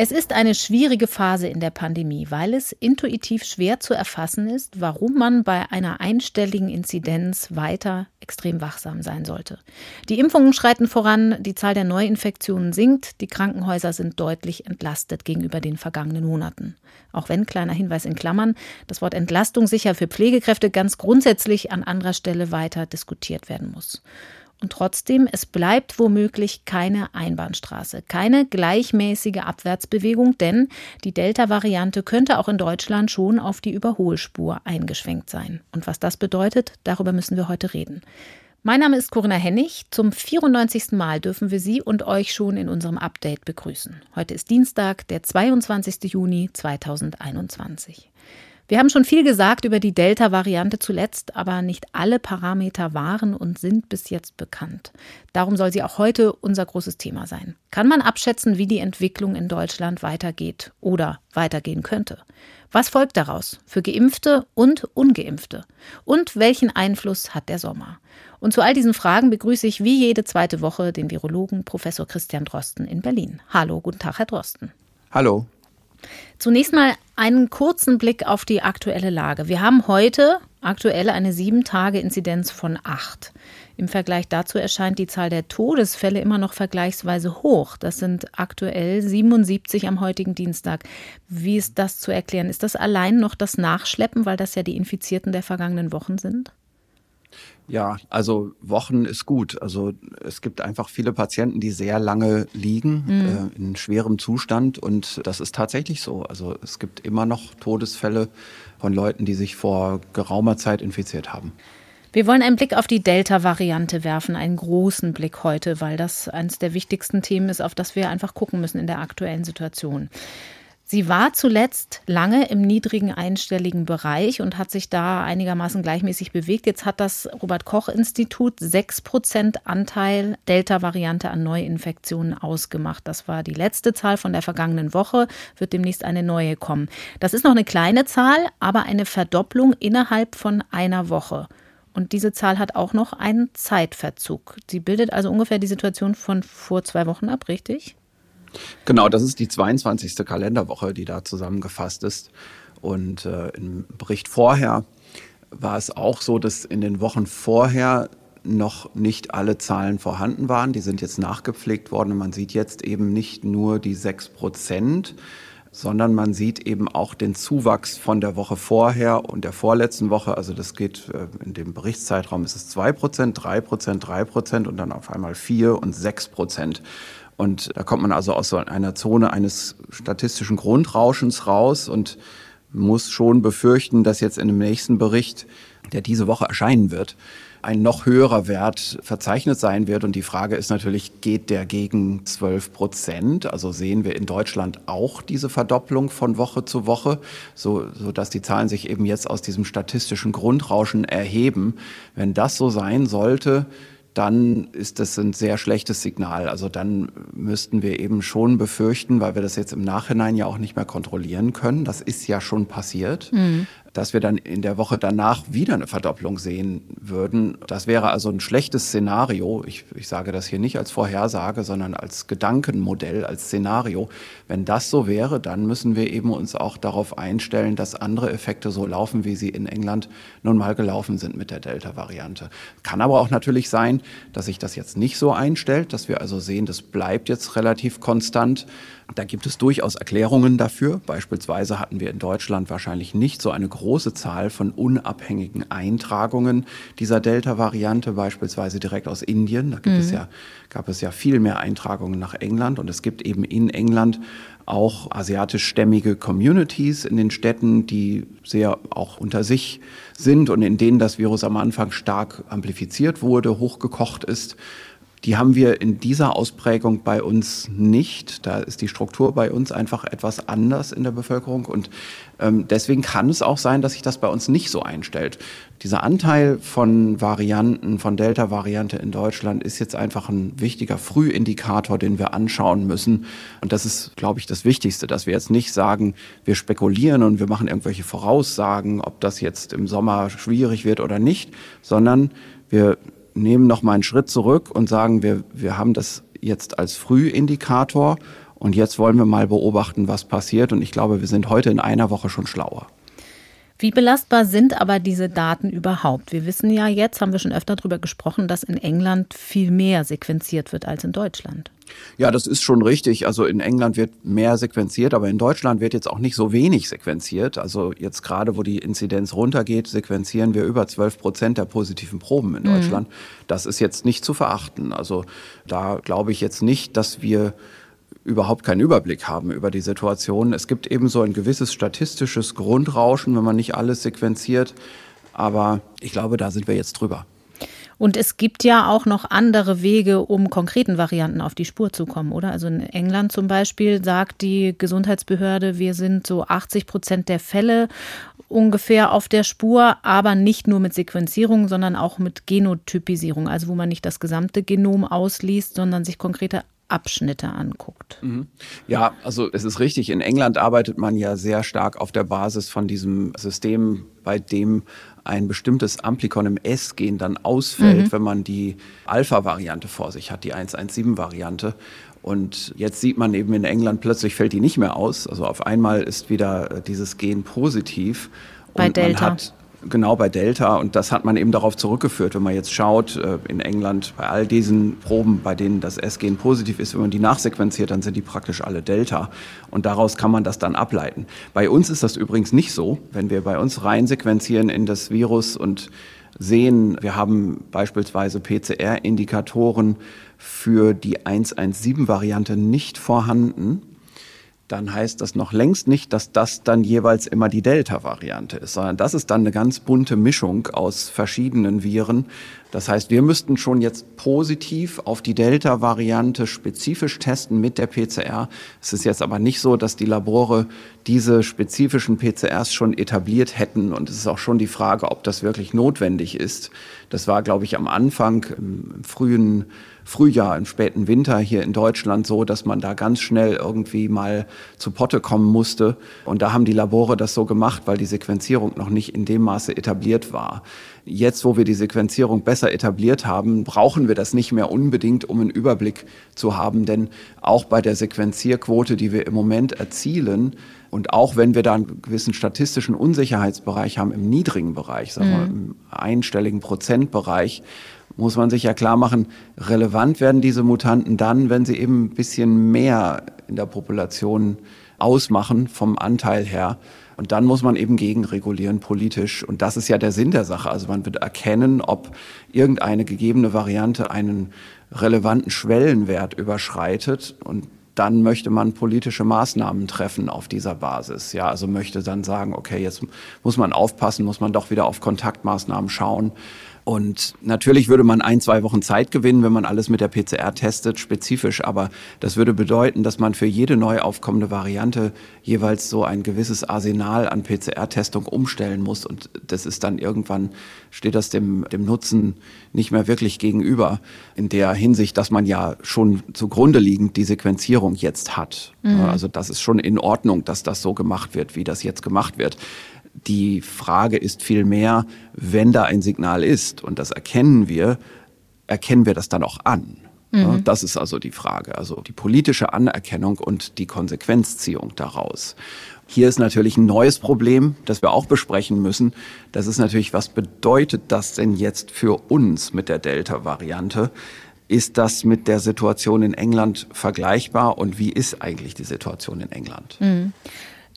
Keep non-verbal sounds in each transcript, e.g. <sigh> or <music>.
Es ist eine schwierige Phase in der Pandemie, weil es intuitiv schwer zu erfassen ist, warum man bei einer einstelligen Inzidenz weiter extrem wachsam sein sollte. Die Impfungen schreiten voran, die Zahl der Neuinfektionen sinkt, die Krankenhäuser sind deutlich entlastet gegenüber den vergangenen Monaten. Auch wenn, kleiner Hinweis in Klammern, das Wort Entlastung sicher für Pflegekräfte ganz grundsätzlich an anderer Stelle weiter diskutiert werden muss. Und trotzdem, es bleibt womöglich keine Einbahnstraße, keine gleichmäßige Abwärtsbewegung, denn die Delta-Variante könnte auch in Deutschland schon auf die Überholspur eingeschwenkt sein. Und was das bedeutet, darüber müssen wir heute reden. Mein Name ist Corinna Hennig. Zum 94. Mal dürfen wir Sie und euch schon in unserem Update begrüßen. Heute ist Dienstag, der 22. Juni 2021. Wir haben schon viel gesagt über die Delta-Variante zuletzt, aber nicht alle Parameter waren und sind bis jetzt bekannt. Darum soll sie auch heute unser großes Thema sein. Kann man abschätzen, wie die Entwicklung in Deutschland weitergeht oder weitergehen könnte? Was folgt daraus für geimpfte und ungeimpfte? Und welchen Einfluss hat der Sommer? Und zu all diesen Fragen begrüße ich wie jede zweite Woche den Virologen Professor Christian Drosten in Berlin. Hallo, guten Tag, Herr Drosten. Hallo. Zunächst mal einen kurzen Blick auf die aktuelle Lage. Wir haben heute aktuell eine Sieben-Tage-Inzidenz von acht. Im Vergleich dazu erscheint die Zahl der Todesfälle immer noch vergleichsweise hoch. Das sind aktuell 77 am heutigen Dienstag. Wie ist das zu erklären? Ist das allein noch das Nachschleppen, weil das ja die Infizierten der vergangenen Wochen sind? Ja, also Wochen ist gut. Also es gibt einfach viele Patienten, die sehr lange liegen mhm. äh, in schwerem Zustand und das ist tatsächlich so. Also es gibt immer noch Todesfälle von Leuten, die sich vor geraumer Zeit infiziert haben. Wir wollen einen Blick auf die Delta-Variante werfen, einen großen Blick heute, weil das eines der wichtigsten Themen ist, auf das wir einfach gucken müssen in der aktuellen Situation. Sie war zuletzt lange im niedrigen einstelligen Bereich und hat sich da einigermaßen gleichmäßig bewegt. Jetzt hat das Robert Koch Institut 6 Prozent Anteil Delta-Variante an Neuinfektionen ausgemacht. Das war die letzte Zahl von der vergangenen Woche, wird demnächst eine neue kommen. Das ist noch eine kleine Zahl, aber eine Verdopplung innerhalb von einer Woche. Und diese Zahl hat auch noch einen Zeitverzug. Sie bildet also ungefähr die Situation von vor zwei Wochen ab, richtig? Genau, das ist die 22. Kalenderwoche, die da zusammengefasst ist. Und äh, im Bericht vorher war es auch so, dass in den Wochen vorher noch nicht alle Zahlen vorhanden waren. Die sind jetzt nachgepflegt worden und man sieht jetzt eben nicht nur die 6 Prozent, sondern man sieht eben auch den Zuwachs von der Woche vorher und der vorletzten Woche. Also das geht äh, in dem Berichtszeitraum ist es 2 Prozent, 3 Prozent, 3 Prozent und dann auf einmal 4 und 6 Prozent. Und da kommt man also aus so einer Zone eines statistischen Grundrauschens raus und muss schon befürchten, dass jetzt in dem nächsten Bericht, der diese Woche erscheinen wird, ein noch höherer Wert verzeichnet sein wird. Und die Frage ist natürlich, geht der gegen 12 Prozent? Also sehen wir in Deutschland auch diese Verdopplung von Woche zu Woche, so, so dass die Zahlen sich eben jetzt aus diesem statistischen Grundrauschen erheben. Wenn das so sein sollte, dann ist das ein sehr schlechtes Signal. Also dann müssten wir eben schon befürchten, weil wir das jetzt im Nachhinein ja auch nicht mehr kontrollieren können, das ist ja schon passiert, mhm dass wir dann in der Woche danach wieder eine Verdopplung sehen würden. Das wäre also ein schlechtes Szenario. Ich, ich sage das hier nicht als Vorhersage, sondern als Gedankenmodell, als Szenario. Wenn das so wäre, dann müssen wir eben uns auch darauf einstellen, dass andere Effekte so laufen, wie sie in England nun mal gelaufen sind mit der Delta-Variante. Kann aber auch natürlich sein, dass sich das jetzt nicht so einstellt, dass wir also sehen, das bleibt jetzt relativ konstant. Da gibt es durchaus Erklärungen dafür. Beispielsweise hatten wir in Deutschland wahrscheinlich nicht so eine große Zahl von unabhängigen Eintragungen dieser Delta-Variante, beispielsweise direkt aus Indien. Da gibt mhm. es ja, gab es ja viel mehr Eintragungen nach England und es gibt eben in England auch asiatischstämmige Communities in den Städten, die sehr auch unter sich sind und in denen das Virus am Anfang stark amplifiziert wurde, hochgekocht ist. Die haben wir in dieser Ausprägung bei uns nicht. Da ist die Struktur bei uns einfach etwas anders in der Bevölkerung. Und ähm, deswegen kann es auch sein, dass sich das bei uns nicht so einstellt. Dieser Anteil von Varianten, von Delta-Variante in Deutschland ist jetzt einfach ein wichtiger Frühindikator, den wir anschauen müssen. Und das ist, glaube ich, das Wichtigste, dass wir jetzt nicht sagen, wir spekulieren und wir machen irgendwelche Voraussagen, ob das jetzt im Sommer schwierig wird oder nicht, sondern wir nehmen noch mal einen Schritt zurück und sagen, wir, wir haben das jetzt als Frühindikator und jetzt wollen wir mal beobachten, was passiert. Und ich glaube, wir sind heute in einer Woche schon schlauer. Wie belastbar sind aber diese Daten überhaupt? Wir wissen ja jetzt, haben wir schon öfter darüber gesprochen, dass in England viel mehr sequenziert wird als in Deutschland. Ja, das ist schon richtig. Also in England wird mehr sequenziert, aber in Deutschland wird jetzt auch nicht so wenig sequenziert. Also jetzt gerade, wo die Inzidenz runtergeht, sequenzieren wir über 12 Prozent der positiven Proben in mhm. Deutschland. Mhm. Das ist jetzt nicht zu verachten. Also da glaube ich jetzt nicht, dass wir überhaupt keinen Überblick haben über die Situation. Es gibt eben so ein gewisses statistisches Grundrauschen, wenn man nicht alles sequenziert. Aber ich glaube, da sind wir jetzt drüber. Und es gibt ja auch noch andere Wege, um konkreten Varianten auf die Spur zu kommen, oder? Also in England zum Beispiel sagt die Gesundheitsbehörde, wir sind so 80 Prozent der Fälle ungefähr auf der Spur, aber nicht nur mit Sequenzierung, sondern auch mit Genotypisierung, also wo man nicht das gesamte Genom ausliest, sondern sich konkrete Abschnitte anguckt. Mhm. Ja, also es ist richtig. In England arbeitet man ja sehr stark auf der Basis von diesem System, bei dem ein bestimmtes Amplikon im S-Gen dann ausfällt, mhm. wenn man die Alpha-Variante vor sich hat, die 117-Variante. Und jetzt sieht man eben in England plötzlich fällt die nicht mehr aus. Also auf einmal ist wieder dieses Gen positiv. Bei und Delta. Man hat Genau bei Delta. Und das hat man eben darauf zurückgeführt. Wenn man jetzt schaut, äh, in England bei all diesen Proben, bei denen das S-Gen positiv ist, wenn man die nachsequenziert, dann sind die praktisch alle Delta. Und daraus kann man das dann ableiten. Bei uns ist das übrigens nicht so. Wenn wir bei uns reinsequenzieren in das Virus und sehen, wir haben beispielsweise PCR-Indikatoren für die 117-Variante nicht vorhanden, dann heißt das noch längst nicht, dass das dann jeweils immer die Delta-Variante ist, sondern das ist dann eine ganz bunte Mischung aus verschiedenen Viren. Das heißt, wir müssten schon jetzt positiv auf die Delta-Variante spezifisch testen mit der PCR. Es ist jetzt aber nicht so, dass die Labore diese spezifischen PCRs schon etabliert hätten. Und es ist auch schon die Frage, ob das wirklich notwendig ist. Das war, glaube ich, am Anfang, im frühen Frühjahr, im späten Winter hier in Deutschland so, dass man da ganz schnell irgendwie mal zu Potte kommen musste. Und da haben die Labore das so gemacht, weil die Sequenzierung noch nicht in dem Maße etabliert war. Jetzt, wo wir die Sequenzierung besser etabliert haben, brauchen wir das nicht mehr unbedingt, um einen Überblick zu haben. Denn auch bei der Sequenzierquote, die wir im Moment erzielen, und auch wenn wir da einen gewissen statistischen Unsicherheitsbereich haben im niedrigen Bereich, sagen wir mhm. im einstelligen Prozentbereich, muss man sich ja klar machen, relevant werden diese Mutanten dann, wenn sie eben ein bisschen mehr in der Population ausmachen vom Anteil her. Und dann muss man eben gegenregulieren politisch. Und das ist ja der Sinn der Sache. Also man wird erkennen, ob irgendeine gegebene Variante einen relevanten Schwellenwert überschreitet. Und dann möchte man politische Maßnahmen treffen auf dieser Basis. Ja, also möchte dann sagen, okay, jetzt muss man aufpassen, muss man doch wieder auf Kontaktmaßnahmen schauen. Und natürlich würde man ein, zwei Wochen Zeit gewinnen, wenn man alles mit der PCR testet, spezifisch. Aber das würde bedeuten, dass man für jede neu aufkommende Variante jeweils so ein gewisses Arsenal an PCR-Testung umstellen muss. Und das ist dann irgendwann, steht das dem, dem Nutzen nicht mehr wirklich gegenüber. In der Hinsicht, dass man ja schon zugrunde liegend die Sequenzierung jetzt hat. Mhm. Also das ist schon in Ordnung, dass das so gemacht wird, wie das jetzt gemacht wird. Die Frage ist vielmehr, wenn da ein Signal ist und das erkennen wir, erkennen wir das dann auch an? Mhm. Das ist also die Frage, also die politische Anerkennung und die Konsequenzziehung daraus. Hier ist natürlich ein neues Problem, das wir auch besprechen müssen. Das ist natürlich, was bedeutet das denn jetzt für uns mit der Delta-Variante? Ist das mit der Situation in England vergleichbar und wie ist eigentlich die Situation in England? Mhm.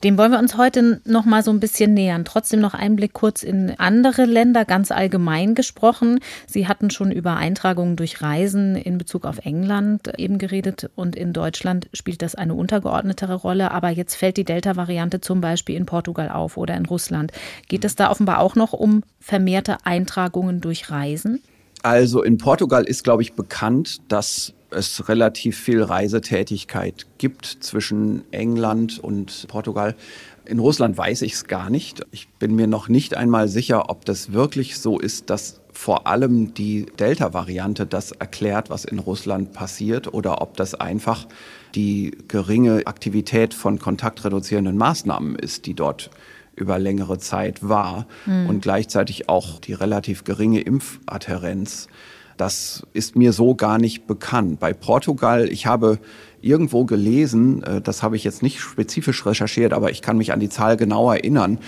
Dem wollen wir uns heute noch mal so ein bisschen nähern. Trotzdem noch einen Blick kurz in andere Länder, ganz allgemein gesprochen. Sie hatten schon über Eintragungen durch Reisen in Bezug auf England eben geredet und in Deutschland spielt das eine untergeordnetere Rolle. Aber jetzt fällt die Delta-Variante zum Beispiel in Portugal auf oder in Russland. Geht es da offenbar auch noch um vermehrte Eintragungen durch Reisen? Also in Portugal ist, glaube ich, bekannt, dass es relativ viel Reisetätigkeit gibt zwischen England und Portugal. In Russland weiß ich es gar nicht. Ich bin mir noch nicht einmal sicher, ob das wirklich so ist, dass vor allem die Delta-Variante das erklärt, was in Russland passiert, oder ob das einfach die geringe Aktivität von kontaktreduzierenden Maßnahmen ist, die dort über längere Zeit war mhm. und gleichzeitig auch die relativ geringe Impfadhärenz. Das ist mir so gar nicht bekannt. Bei Portugal, ich habe irgendwo gelesen, äh, das habe ich jetzt nicht spezifisch recherchiert, aber ich kann mich an die Zahl genau erinnern,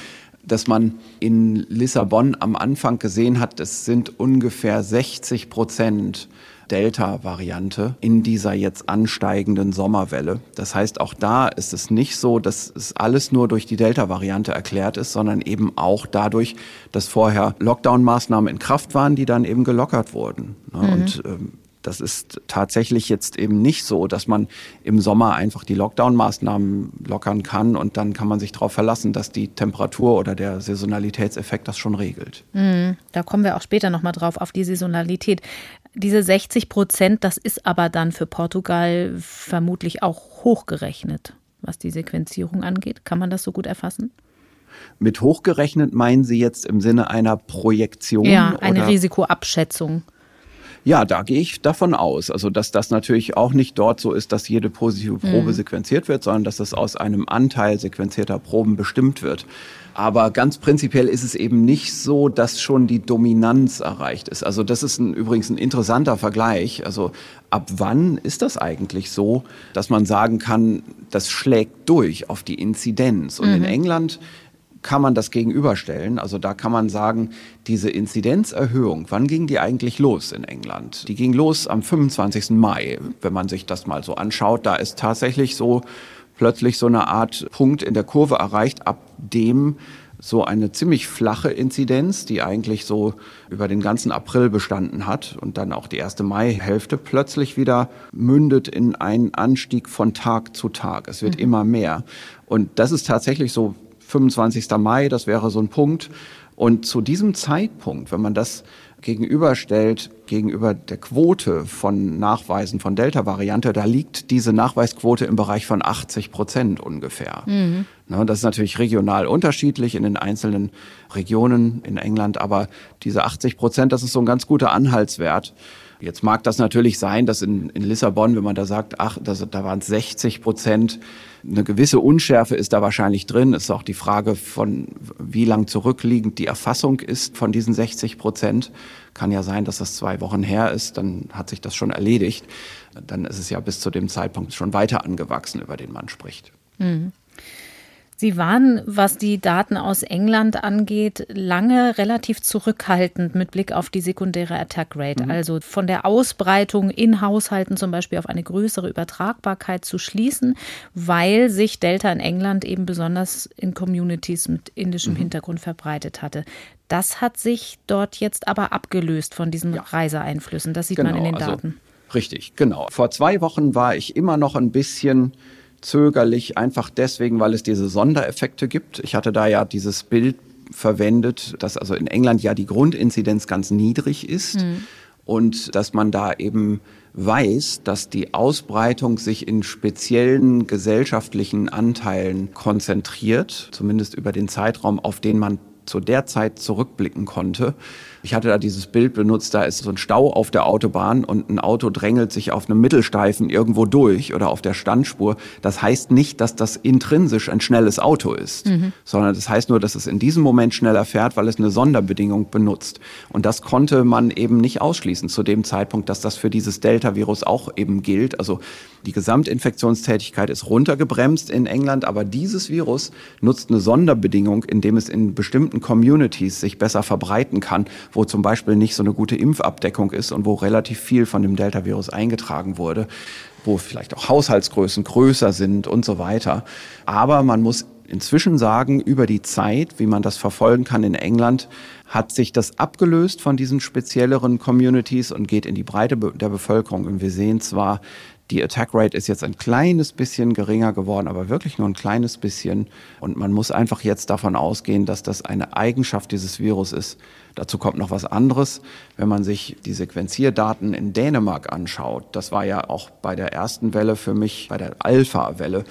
dass man in Lissabon am Anfang gesehen hat, es sind ungefähr 60 Prozent Delta-Variante in dieser jetzt ansteigenden Sommerwelle. Das heißt, auch da ist es nicht so, dass es alles nur durch die Delta-Variante erklärt ist, sondern eben auch dadurch, dass vorher Lockdown-Maßnahmen in Kraft waren, die dann eben gelockert wurden. Ne? Mhm. Und ähm, das ist tatsächlich jetzt eben nicht so, dass man im Sommer einfach die Lockdown-Maßnahmen lockern kann und dann kann man sich darauf verlassen, dass die Temperatur oder der Saisonalitätseffekt das schon regelt. Mhm. Da kommen wir auch später nochmal drauf, auf die Saisonalität. Diese 60 Prozent, das ist aber dann für Portugal vermutlich auch hochgerechnet, was die Sequenzierung angeht. Kann man das so gut erfassen? Mit hochgerechnet meinen Sie jetzt im Sinne einer Projektion? Ja, eine oder? Risikoabschätzung. Ja, da gehe ich davon aus. Also, dass das natürlich auch nicht dort so ist, dass jede positive Probe mhm. sequenziert wird, sondern dass das aus einem Anteil sequenzierter Proben bestimmt wird. Aber ganz prinzipiell ist es eben nicht so, dass schon die Dominanz erreicht ist. Also das ist ein, übrigens ein interessanter Vergleich. Also ab wann ist das eigentlich so, dass man sagen kann, das schlägt durch auf die Inzidenz? Und mhm. in England kann man das gegenüberstellen. Also da kann man sagen, diese Inzidenzerhöhung, wann ging die eigentlich los in England? Die ging los am 25. Mai, wenn man sich das mal so anschaut. Da ist tatsächlich so plötzlich so eine Art Punkt in der Kurve erreicht, ab dem so eine ziemlich flache Inzidenz, die eigentlich so über den ganzen April bestanden hat und dann auch die erste Maihälfte plötzlich wieder mündet in einen Anstieg von Tag zu Tag. Es wird mhm. immer mehr. Und das ist tatsächlich so 25. Mai, das wäre so ein Punkt. Und zu diesem Zeitpunkt, wenn man das gegenüberstellt, gegenüber der Quote von Nachweisen von Delta-Variante, da liegt diese Nachweisquote im Bereich von 80 Prozent ungefähr. Mhm. Das ist natürlich regional unterschiedlich in den einzelnen Regionen in England, aber diese 80 Prozent, das ist so ein ganz guter Anhaltswert. Jetzt mag das natürlich sein, dass in, in Lissabon, wenn man da sagt, ach, das, da waren es 60 Prozent, eine gewisse Unschärfe ist da wahrscheinlich drin. Es ist auch die Frage von, wie lang zurückliegend die Erfassung ist von diesen 60 Prozent. Kann ja sein, dass das zwei Wochen her ist, dann hat sich das schon erledigt. Dann ist es ja bis zu dem Zeitpunkt schon weiter angewachsen, über den man spricht. Mhm. Sie waren, was die Daten aus England angeht, lange relativ zurückhaltend mit Blick auf die sekundäre Attack Rate. Mhm. Also von der Ausbreitung in Haushalten zum Beispiel auf eine größere Übertragbarkeit zu schließen, weil sich Delta in England eben besonders in Communities mit indischem mhm. Hintergrund verbreitet hatte. Das hat sich dort jetzt aber abgelöst von diesen ja. Reiseeinflüssen. Das sieht genau, man in den also Daten. Also, richtig, genau. Vor zwei Wochen war ich immer noch ein bisschen zögerlich, einfach deswegen, weil es diese Sondereffekte gibt. Ich hatte da ja dieses Bild verwendet, dass also in England ja die Grundinzidenz ganz niedrig ist mhm. und dass man da eben weiß, dass die Ausbreitung sich in speziellen gesellschaftlichen Anteilen konzentriert, zumindest über den Zeitraum, auf den man zu der Zeit zurückblicken konnte. Ich hatte da dieses Bild benutzt, da ist so ein Stau auf der Autobahn und ein Auto drängelt sich auf einem Mittelstreifen irgendwo durch oder auf der Standspur. Das heißt nicht, dass das intrinsisch ein schnelles Auto ist, mhm. sondern das heißt nur, dass es in diesem Moment schneller fährt, weil es eine Sonderbedingung benutzt. Und das konnte man eben nicht ausschließen zu dem Zeitpunkt, dass das für dieses Delta-Virus auch eben gilt. Also die Gesamtinfektionstätigkeit ist runtergebremst in England, aber dieses Virus nutzt eine Sonderbedingung, indem es in bestimmten Communities sich besser verbreiten kann, wo zum Beispiel nicht so eine gute Impfabdeckung ist und wo relativ viel von dem Delta-Virus eingetragen wurde, wo vielleicht auch Haushaltsgrößen größer sind und so weiter. Aber man muss inzwischen sagen, über die Zeit, wie man das verfolgen kann in England, hat sich das abgelöst von diesen spezielleren Communities und geht in die Breite der Bevölkerung. Und wir sehen zwar, Die Attack Rate ist jetzt ein kleines bisschen geringer geworden, aber wirklich nur ein kleines bisschen. Und man muss einfach jetzt davon ausgehen, dass das eine Eigenschaft dieses Virus ist. Dazu kommt noch was anderes. Wenn man sich die Sequenzierdaten in Dänemark anschaut, das war ja auch bei der ersten Welle für mich, bei der Alpha-Welle,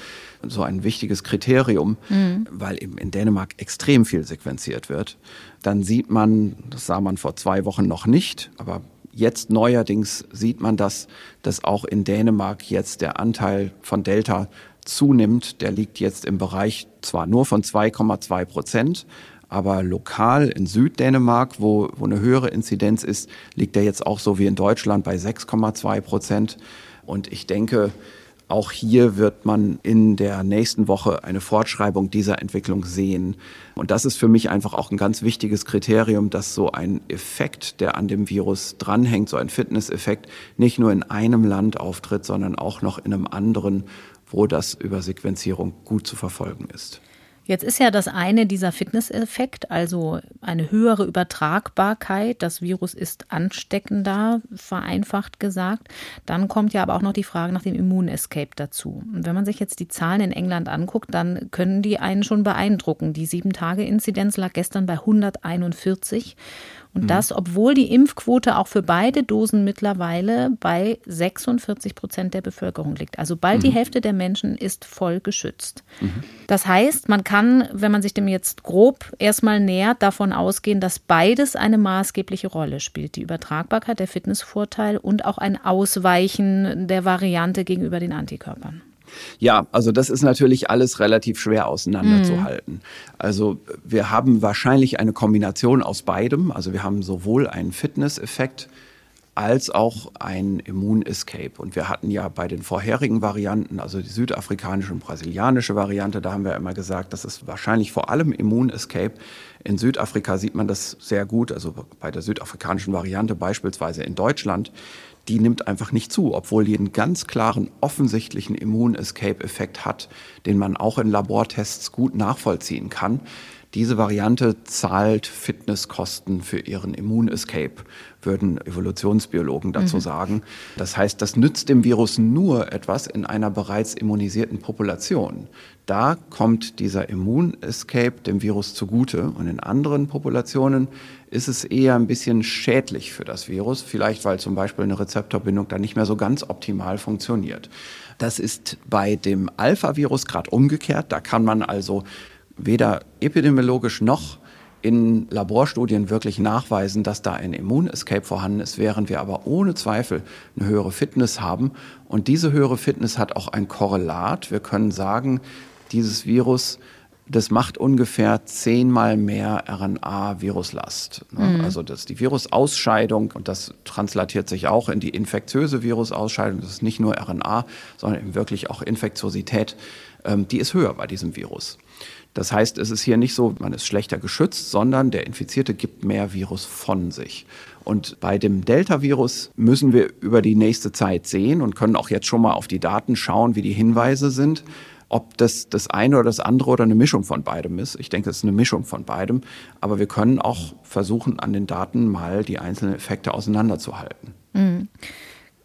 so ein wichtiges Kriterium, mhm. weil eben in Dänemark extrem viel sequenziert wird. Dann sieht man, das sah man vor zwei Wochen noch nicht, aber Jetzt neuerdings sieht man das, dass auch in Dänemark jetzt der Anteil von Delta zunimmt. Der liegt jetzt im Bereich zwar nur von 2,2 Prozent, aber lokal in Süddänemark, wo, wo eine höhere Inzidenz ist, liegt er jetzt auch so wie in Deutschland bei 6,2 Prozent. Und ich denke, auch hier wird man in der nächsten Woche eine Fortschreibung dieser Entwicklung sehen. Und das ist für mich einfach auch ein ganz wichtiges Kriterium, dass so ein Effekt, der an dem Virus dranhängt, so ein Fitness-Effekt, nicht nur in einem Land auftritt, sondern auch noch in einem anderen, wo das über Sequenzierung gut zu verfolgen ist. Jetzt ist ja das eine dieser Fitnesseffekt, also eine höhere Übertragbarkeit. Das Virus ist ansteckender, vereinfacht gesagt. Dann kommt ja aber auch noch die Frage nach dem Immunescape dazu. Und wenn man sich jetzt die Zahlen in England anguckt, dann können die einen schon beeindrucken. Die Sieben-Tage-Inzidenz lag gestern bei 141 und mhm. das, obwohl die Impfquote auch für beide Dosen mittlerweile bei 46 Prozent der Bevölkerung liegt. Also bald mhm. die Hälfte der Menschen ist voll geschützt. Mhm. Das heißt, man kann, wenn man sich dem jetzt grob erstmal nähert, davon ausgehen, dass beides eine maßgebliche Rolle spielt. Die Übertragbarkeit, der Fitnessvorteil und auch ein Ausweichen der Variante gegenüber den Antikörpern. Ja, also das ist natürlich alles relativ schwer auseinanderzuhalten. Mhm. Also wir haben wahrscheinlich eine Kombination aus beidem. Also wir haben sowohl einen Fitness-Effekt als auch ein Immun-Escape. Und wir hatten ja bei den vorherigen Varianten, also die südafrikanische und brasilianische Variante, da haben wir immer gesagt, das ist wahrscheinlich vor allem Immun-Escape. In Südafrika sieht man das sehr gut, also bei der südafrikanischen Variante beispielsweise in Deutschland die nimmt einfach nicht zu, obwohl die einen ganz klaren, offensichtlichen Immun-Escape-Effekt hat, den man auch in Labortests gut nachvollziehen kann. Diese Variante zahlt Fitnesskosten für ihren Immun-Escape, würden Evolutionsbiologen dazu mhm. sagen. Das heißt, das nützt dem Virus nur etwas in einer bereits immunisierten Population. Da kommt dieser Immun-Escape dem Virus zugute. Und in anderen Populationen ist es eher ein bisschen schädlich für das Virus, vielleicht weil zum Beispiel eine Rezeptorbindung da nicht mehr so ganz optimal funktioniert. Das ist bei dem Alpha-Virus gerade umgekehrt. Da kann man also weder epidemiologisch noch in Laborstudien wirklich nachweisen, dass da ein Immunescape vorhanden ist, während wir aber ohne Zweifel eine höhere Fitness haben. Und diese höhere Fitness hat auch ein Korrelat. Wir können sagen, dieses Virus, das macht ungefähr zehnmal mehr RNA-Viruslast. Ne? Mhm. Also das die Virusausscheidung und das translatiert sich auch in die infektiöse Virusausscheidung. Das ist nicht nur RNA, sondern eben wirklich auch Infektiosität. Ähm, die ist höher bei diesem Virus. Das heißt, es ist hier nicht so, man ist schlechter geschützt, sondern der Infizierte gibt mehr Virus von sich. Und bei dem Delta-Virus müssen wir über die nächste Zeit sehen und können auch jetzt schon mal auf die Daten schauen, wie die Hinweise sind. Ob das das eine oder das andere oder eine Mischung von beidem ist. Ich denke, es ist eine Mischung von beidem. Aber wir können auch versuchen, an den Daten mal die einzelnen Effekte auseinanderzuhalten. Mhm.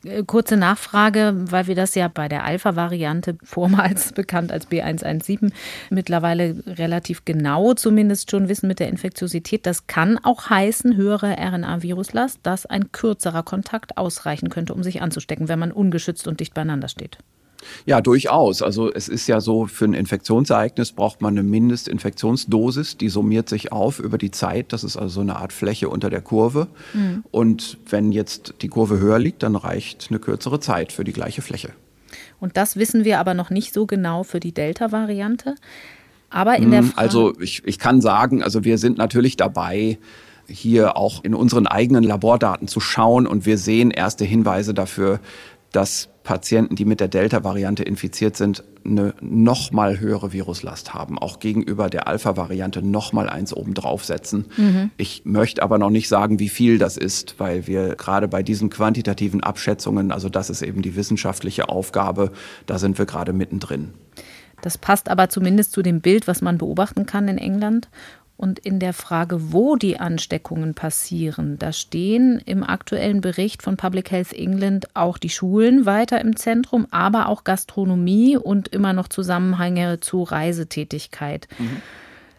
Äh, kurze Nachfrage, weil wir das ja bei der Alpha-Variante, <laughs> vormals bekannt als B117, mittlerweile relativ genau zumindest schon wissen mit der Infektiosität. Das kann auch heißen, höhere RNA-Viruslast, dass ein kürzerer Kontakt ausreichen könnte, um sich anzustecken, wenn man ungeschützt und dicht beieinander steht. Ja, durchaus. Also es ist ja so, für ein Infektionsereignis braucht man eine Mindestinfektionsdosis, die summiert sich auf über die Zeit. Das ist also so eine Art Fläche unter der Kurve. Mhm. Und wenn jetzt die Kurve höher liegt, dann reicht eine kürzere Zeit für die gleiche Fläche. Und das wissen wir aber noch nicht so genau für die Delta-Variante. Aber in der hm, Frage Also ich, ich kann sagen, also wir sind natürlich dabei, hier auch in unseren eigenen Labordaten zu schauen und wir sehen erste Hinweise dafür, dass Patienten, die mit der Delta-Variante infiziert sind, eine noch mal höhere Viruslast haben, auch gegenüber der Alpha-Variante noch mal eins obendrauf setzen. Mhm. Ich möchte aber noch nicht sagen, wie viel das ist, weil wir gerade bei diesen quantitativen Abschätzungen, also das ist eben die wissenschaftliche Aufgabe, da sind wir gerade mittendrin. Das passt aber zumindest zu dem Bild, was man beobachten kann in England. Und in der Frage, wo die Ansteckungen passieren, da stehen im aktuellen Bericht von Public Health England auch die Schulen weiter im Zentrum, aber auch Gastronomie und immer noch Zusammenhänge zu Reisetätigkeit. Mhm.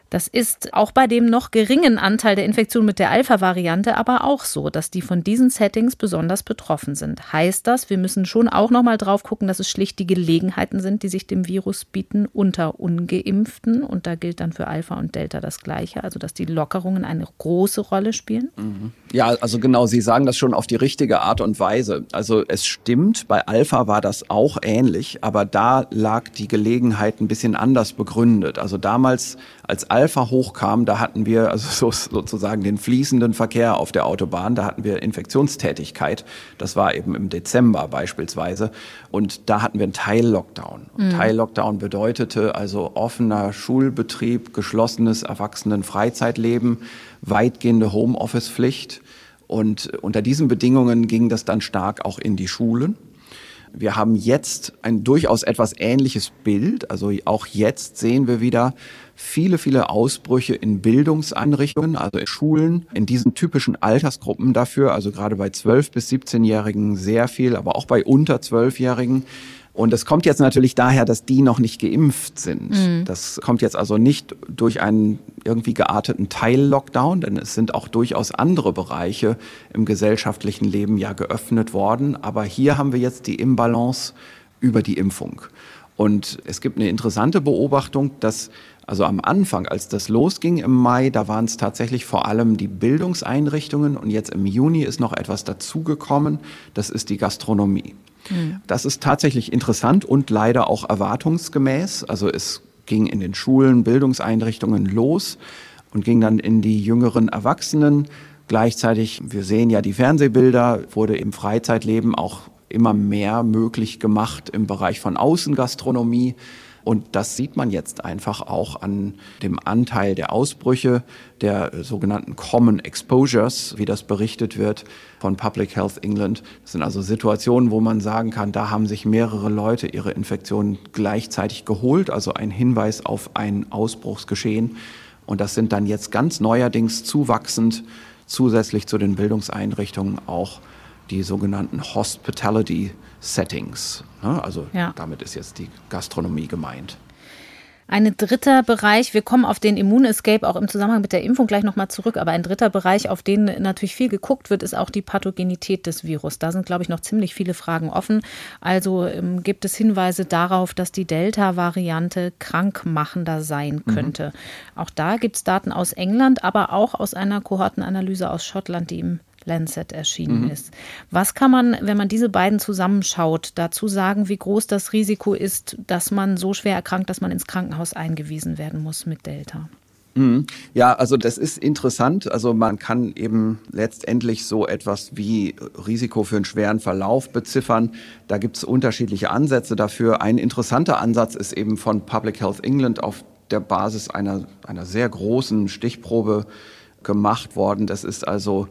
Das ist auch bei dem noch geringen Anteil der Infektion mit der Alpha-Variante aber auch so, dass die von diesen Settings besonders betroffen sind. Heißt das, wir müssen schon auch noch mal drauf gucken, dass es schlicht die Gelegenheiten sind, die sich dem Virus bieten unter ungeimpften und da gilt dann für Alpha und Delta das gleiche, also dass die Lockerungen eine große Rolle spielen? Mhm. Ja, also genau, Sie sagen das schon auf die richtige Art und Weise. Also es stimmt, bei Alpha war das auch ähnlich, aber da lag die Gelegenheit ein bisschen anders begründet. Also damals als Alpha hochkam, da hatten wir also <laughs> so, sozusagen den fließenden Verkehr auf der Autobahn, da hatten wir Infektionstätigkeit. Das war eben im Dezember beispielsweise. Und da hatten wir einen Teil-Lockdown. Mhm. Teil-Lockdown bedeutete also offener Schulbetrieb, geschlossenes Erwachsenen-Freizeitleben, weitgehende Homeoffice-Pflicht. Und unter diesen Bedingungen ging das dann stark auch in die Schulen. Wir haben jetzt ein durchaus etwas ähnliches Bild. Also auch jetzt sehen wir wieder viele, viele Ausbrüche in Bildungseinrichtungen, also in Schulen, in diesen typischen Altersgruppen dafür, also gerade bei 12- bis 17-Jährigen sehr viel, aber auch bei unter 12-Jährigen. Und es kommt jetzt natürlich daher, dass die noch nicht geimpft sind. Mhm. Das kommt jetzt also nicht durch einen irgendwie gearteten Teil-Lockdown, denn es sind auch durchaus andere Bereiche im gesellschaftlichen Leben ja geöffnet worden. Aber hier haben wir jetzt die Imbalance über die Impfung. Und es gibt eine interessante Beobachtung, dass also am Anfang, als das losging im Mai, da waren es tatsächlich vor allem die Bildungseinrichtungen und jetzt im Juni ist noch etwas dazugekommen, das ist die Gastronomie. Mhm. Das ist tatsächlich interessant und leider auch erwartungsgemäß. Also es ging in den Schulen, Bildungseinrichtungen los und ging dann in die jüngeren Erwachsenen. Gleichzeitig, wir sehen ja die Fernsehbilder, wurde im Freizeitleben auch immer mehr möglich gemacht im Bereich von Außengastronomie. Und das sieht man jetzt einfach auch an dem Anteil der Ausbrüche, der sogenannten Common Exposures, wie das berichtet wird von Public Health England. Das sind also Situationen, wo man sagen kann, da haben sich mehrere Leute ihre Infektion gleichzeitig geholt, also ein Hinweis auf ein Ausbruchsgeschehen. Und das sind dann jetzt ganz neuerdings zuwachsend zusätzlich zu den Bildungseinrichtungen auch die sogenannten Hospitality Settings. Ne? Also ja. damit ist jetzt die Gastronomie gemeint. Ein dritter Bereich, wir kommen auf den Immunescape auch im Zusammenhang mit der Impfung gleich nochmal zurück, aber ein dritter Bereich, auf den natürlich viel geguckt wird, ist auch die Pathogenität des Virus. Da sind, glaube ich, noch ziemlich viele Fragen offen. Also ähm, gibt es Hinweise darauf, dass die Delta-Variante krankmachender sein mhm. könnte. Mhm. Auch da gibt es Daten aus England, aber auch aus einer Kohortenanalyse aus Schottland, die im Lancet erschienen mhm. ist. Was kann man, wenn man diese beiden zusammenschaut, dazu sagen, wie groß das Risiko ist, dass man so schwer erkrankt, dass man ins Krankenhaus eingewiesen werden muss mit Delta? Mhm. Ja, also das ist interessant. Also man kann eben letztendlich so etwas wie Risiko für einen schweren Verlauf beziffern. Da gibt es unterschiedliche Ansätze dafür. Ein interessanter Ansatz ist eben von Public Health England auf der Basis einer, einer sehr großen Stichprobe gemacht worden. Das ist also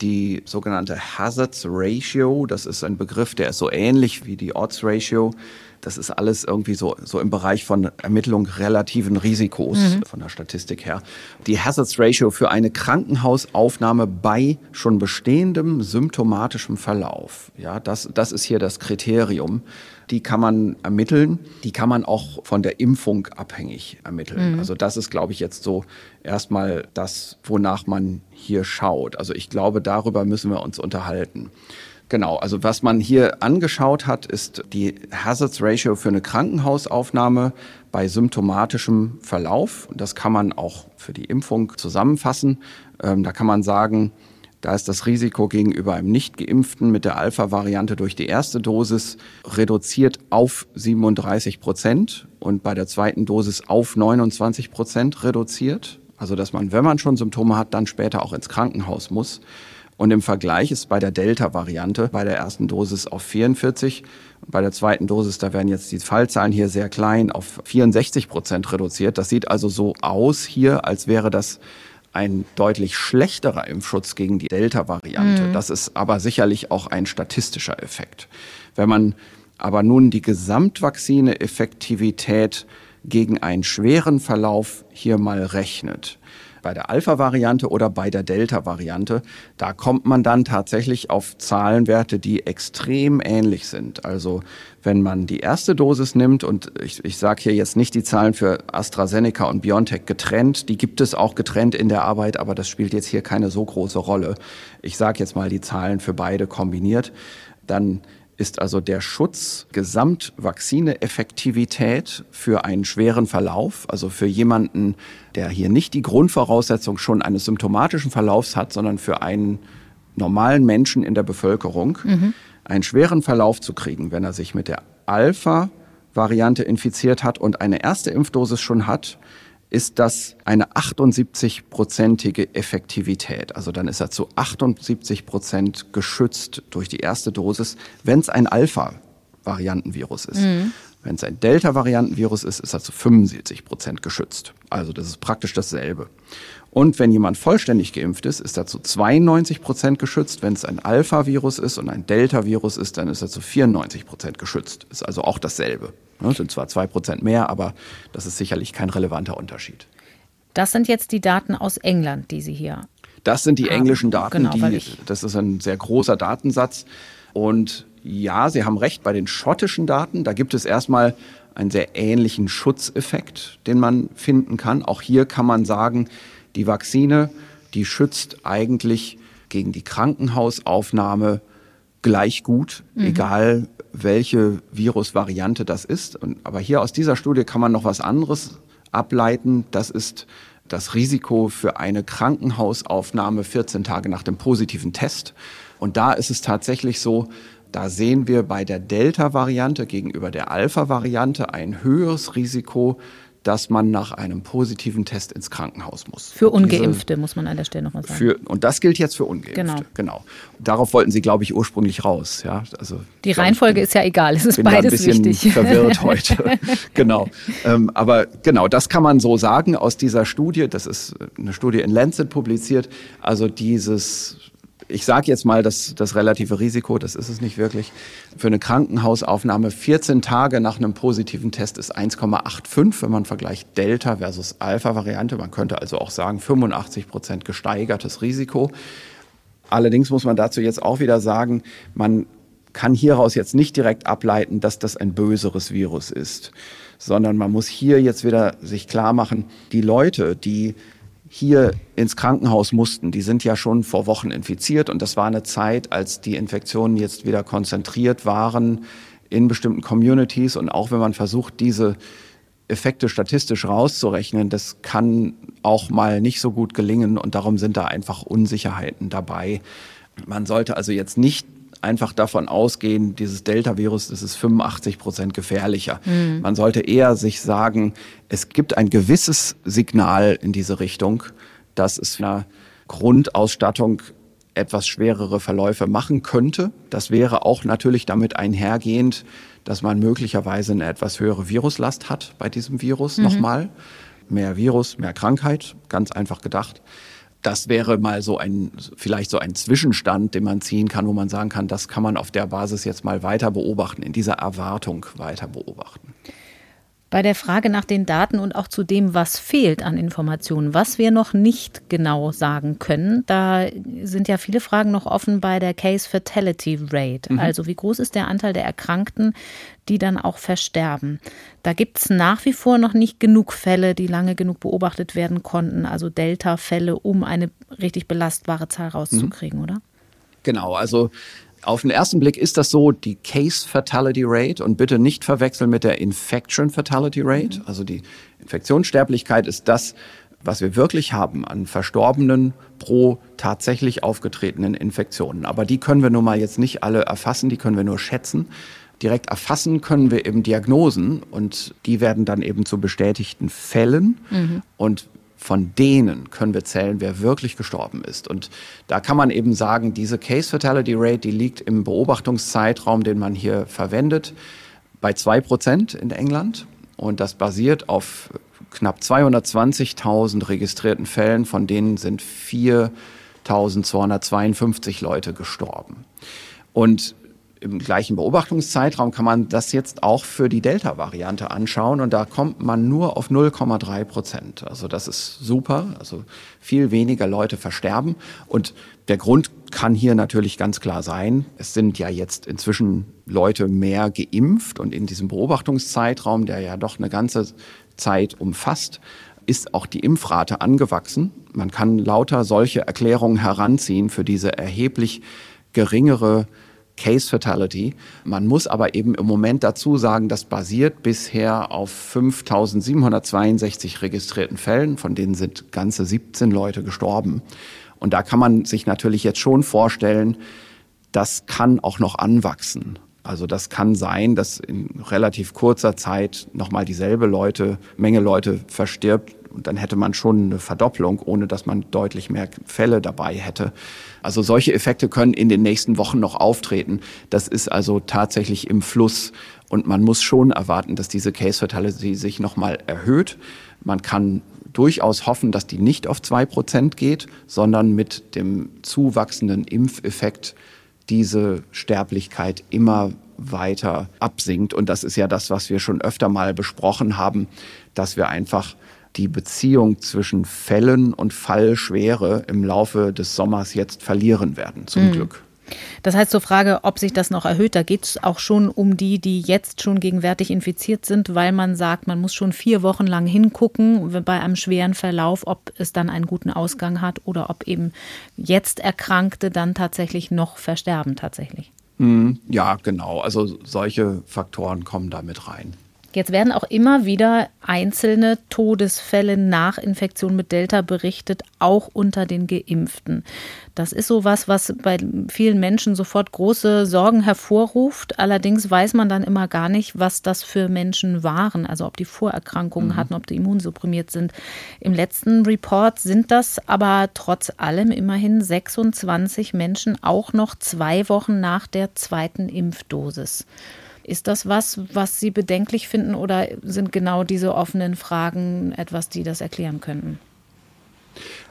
die sogenannte Hazards Ratio. Das ist ein Begriff, der ist so ähnlich wie die Odds Ratio. Das ist alles irgendwie so, so im Bereich von Ermittlung relativen Risikos mhm. von der Statistik her. Die Hazards Ratio für eine Krankenhausaufnahme bei schon bestehendem symptomatischem Verlauf. Ja, das, das ist hier das Kriterium die kann man ermitteln. Die kann man auch von der Impfung abhängig ermitteln. Mhm. Also das ist, glaube ich, jetzt so erstmal das, wonach man hier schaut. Also ich glaube, darüber müssen wir uns unterhalten. Genau, also was man hier angeschaut hat, ist die Hazards Ratio für eine Krankenhausaufnahme bei symptomatischem Verlauf. Das kann man auch für die Impfung zusammenfassen. Ähm, da kann man sagen, da ist das Risiko gegenüber einem Nicht-Geimpften mit der Alpha-Variante durch die erste Dosis reduziert auf 37 Prozent und bei der zweiten Dosis auf 29 Prozent reduziert. Also dass man, wenn man schon Symptome hat, dann später auch ins Krankenhaus muss. Und im Vergleich ist bei der Delta-Variante bei der ersten Dosis auf 44 und bei der zweiten Dosis, da werden jetzt die Fallzahlen hier sehr klein, auf 64 Prozent reduziert. Das sieht also so aus hier, als wäre das ein deutlich schlechterer Impfschutz gegen die Delta-Variante. Mhm. Das ist aber sicherlich auch ein statistischer Effekt. Wenn man aber nun die Gesamtvakzine-Effektivität gegen einen schweren Verlauf hier mal rechnet, bei der Alpha-Variante oder bei der Delta-Variante. Da kommt man dann tatsächlich auf Zahlenwerte, die extrem ähnlich sind. Also wenn man die erste Dosis nimmt, und ich, ich sage hier jetzt nicht die Zahlen für AstraZeneca und BioNTech getrennt, die gibt es auch getrennt in der Arbeit, aber das spielt jetzt hier keine so große Rolle. Ich sage jetzt mal die Zahlen für beide kombiniert. Dann ist also der Schutz Gesamtvakzine-Effektivität für einen schweren Verlauf, also für jemanden, der hier nicht die Grundvoraussetzung schon eines symptomatischen Verlaufs hat, sondern für einen normalen Menschen in der Bevölkerung, mhm. einen schweren Verlauf zu kriegen, wenn er sich mit der Alpha-Variante infiziert hat und eine erste Impfdosis schon hat, ist das eine 78-prozentige Effektivität. Also dann ist er zu 78 Prozent geschützt durch die erste Dosis, wenn es ein Alpha-Variantenvirus ist. Mhm. Wenn es ein Delta-Variantenvirus ist, ist er zu 75 Prozent geschützt. Also das ist praktisch dasselbe. Und wenn jemand vollständig geimpft ist, ist er zu 92 Prozent geschützt. Wenn es ein Alpha-Virus ist und ein Delta-Virus ist, dann ist er zu 94 Prozent geschützt. Ist also auch dasselbe. Das sind zwar zwei Prozent mehr, aber das ist sicherlich kein relevanter Unterschied. Das sind jetzt die Daten aus England, die Sie hier. Das sind die haben. englischen Daten. Genau, die, das ist ein sehr großer Datensatz. Und ja, Sie haben recht, bei den schottischen Daten, da gibt es erstmal einen sehr ähnlichen Schutzeffekt, den man finden kann. Auch hier kann man sagen, die Vakzine, die schützt eigentlich gegen die Krankenhausaufnahme gleich gut, mhm. egal welche Virusvariante das ist. Und, aber hier aus dieser Studie kann man noch was anderes ableiten. Das ist das Risiko für eine Krankenhausaufnahme 14 Tage nach dem positiven Test. Und da ist es tatsächlich so, da sehen wir bei der Delta-Variante gegenüber der Alpha-Variante ein höheres Risiko dass man nach einem positiven Test ins Krankenhaus muss. Für Ungeimpfte, Diese, muss man an der Stelle nochmal sagen. Für, und das gilt jetzt für Ungeimpfte. Genau. genau. Darauf wollten Sie, glaube ich, ursprünglich raus. Ja, also, Die Reihenfolge ich, ist ja egal, es ist bin beides da ein bisschen wichtig. verwirrt <laughs> heute. genau. Ähm, aber genau, das kann man so sagen aus dieser Studie. Das ist eine Studie in Lancet publiziert. Also dieses ich sage jetzt mal das, das relative Risiko, das ist es nicht wirklich, für eine Krankenhausaufnahme 14 Tage nach einem positiven Test ist 1,85, wenn man vergleicht Delta versus Alpha-Variante. Man könnte also auch sagen 85 Prozent gesteigertes Risiko. Allerdings muss man dazu jetzt auch wieder sagen, man kann hieraus jetzt nicht direkt ableiten, dass das ein böseres Virus ist, sondern man muss hier jetzt wieder sich klar machen, die Leute, die hier ins Krankenhaus mussten, die sind ja schon vor Wochen infiziert und das war eine Zeit, als die Infektionen jetzt wieder konzentriert waren in bestimmten Communities. Und auch wenn man versucht, diese Effekte statistisch rauszurechnen, das kann auch mal nicht so gut gelingen. Und darum sind da einfach Unsicherheiten dabei. Man sollte also jetzt nicht einfach davon ausgehen, dieses Delta-Virus, das ist 85 Prozent gefährlicher. Mhm. Man sollte eher sich sagen, es gibt ein gewisses Signal in diese Richtung, dass es einer Grundausstattung etwas schwerere Verläufe machen könnte. Das wäre auch natürlich damit einhergehend, dass man möglicherweise eine etwas höhere Viruslast hat bei diesem Virus mhm. nochmal. Mehr Virus, mehr Krankheit, ganz einfach gedacht das wäre mal so ein, vielleicht so ein Zwischenstand, den man ziehen kann, wo man sagen kann, das kann man auf der Basis jetzt mal weiter beobachten, in dieser Erwartung weiter beobachten. Bei der Frage nach den Daten und auch zu dem, was fehlt an Informationen, was wir noch nicht genau sagen können, da sind ja viele Fragen noch offen bei der Case Fatality Rate. Mhm. Also wie groß ist der Anteil der Erkrankten, die dann auch versterben? Da gibt es nach wie vor noch nicht genug Fälle, die lange genug beobachtet werden konnten, also Delta-Fälle, um eine richtig belastbare Zahl rauszukriegen, mhm. oder? Genau, also auf den ersten Blick ist das so die Case Fatality Rate und bitte nicht verwechseln mit der Infection Fatality Rate. Mhm. Also die Infektionssterblichkeit ist das, was wir wirklich haben an Verstorbenen pro tatsächlich aufgetretenen Infektionen. Aber die können wir nun mal jetzt nicht alle erfassen, die können wir nur schätzen. Direkt erfassen können wir eben Diagnosen und die werden dann eben zu bestätigten Fällen. Mhm. Und von denen können wir zählen, wer wirklich gestorben ist. Und da kann man eben sagen, diese Case Fatality Rate, die liegt im Beobachtungszeitraum, den man hier verwendet, bei zwei Prozent in England. Und das basiert auf knapp 220.000 registrierten Fällen, von denen sind 4.252 Leute gestorben. Und im gleichen Beobachtungszeitraum kann man das jetzt auch für die Delta-Variante anschauen und da kommt man nur auf 0,3 Prozent. Also das ist super. Also viel weniger Leute versterben und der Grund kann hier natürlich ganz klar sein. Es sind ja jetzt inzwischen Leute mehr geimpft und in diesem Beobachtungszeitraum, der ja doch eine ganze Zeit umfasst, ist auch die Impfrate angewachsen. Man kann lauter solche Erklärungen heranziehen für diese erheblich geringere Case Fatality. Man muss aber eben im Moment dazu sagen, das basiert bisher auf 5762 registrierten Fällen, von denen sind ganze 17 Leute gestorben. Und da kann man sich natürlich jetzt schon vorstellen, das kann auch noch anwachsen. Also das kann sein, dass in relativ kurzer Zeit nochmal dieselbe Leute, Menge Leute verstirbt und dann hätte man schon eine Verdopplung, ohne dass man deutlich mehr Fälle dabei hätte. Also solche Effekte können in den nächsten Wochen noch auftreten. Das ist also tatsächlich im Fluss und man muss schon erwarten, dass diese Case Fatality sich nochmal erhöht. Man kann durchaus hoffen, dass die nicht auf zwei Prozent geht, sondern mit dem zuwachsenden Impfeffekt diese Sterblichkeit immer weiter absinkt. Und das ist ja das, was wir schon öfter mal besprochen haben, dass wir einfach die Beziehung zwischen Fällen und Fallschwere im Laufe des Sommers jetzt verlieren werden, zum mhm. Glück. Das heißt zur Frage, ob sich das noch erhöht, da geht es auch schon um die, die jetzt schon gegenwärtig infiziert sind, weil man sagt, man muss schon vier Wochen lang hingucken bei einem schweren Verlauf, ob es dann einen guten Ausgang hat oder ob eben jetzt Erkrankte dann tatsächlich noch versterben tatsächlich. Mhm. Ja, genau. Also solche Faktoren kommen da mit rein. Jetzt werden auch immer wieder einzelne Todesfälle nach Infektion mit Delta berichtet, auch unter den Geimpften. Das ist so was, was bei vielen Menschen sofort große Sorgen hervorruft. Allerdings weiß man dann immer gar nicht, was das für Menschen waren, also ob die Vorerkrankungen mhm. hatten, ob die immunsupprimiert sind. Im letzten Report sind das aber trotz allem immerhin 26 Menschen, auch noch zwei Wochen nach der zweiten Impfdosis. Ist das was, was Sie bedenklich finden oder sind genau diese offenen Fragen etwas, die das erklären könnten?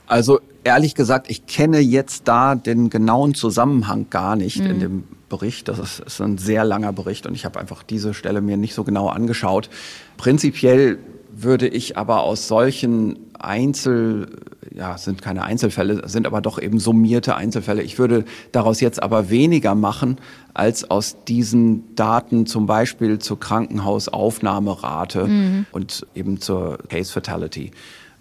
Also ehrlich gesagt, ich kenne jetzt da den genauen Zusammenhang gar nicht mhm. in dem Bericht. Das ist, ist ein sehr langer Bericht und ich habe einfach diese Stelle mir nicht so genau angeschaut. Prinzipiell würde ich aber aus solchen Einzel, ja, sind keine Einzelfälle, sind aber doch eben summierte Einzelfälle. Ich würde daraus jetzt aber weniger machen, als aus diesen Daten zum Beispiel zur Krankenhausaufnahmerate mhm. und eben zur Case Fatality.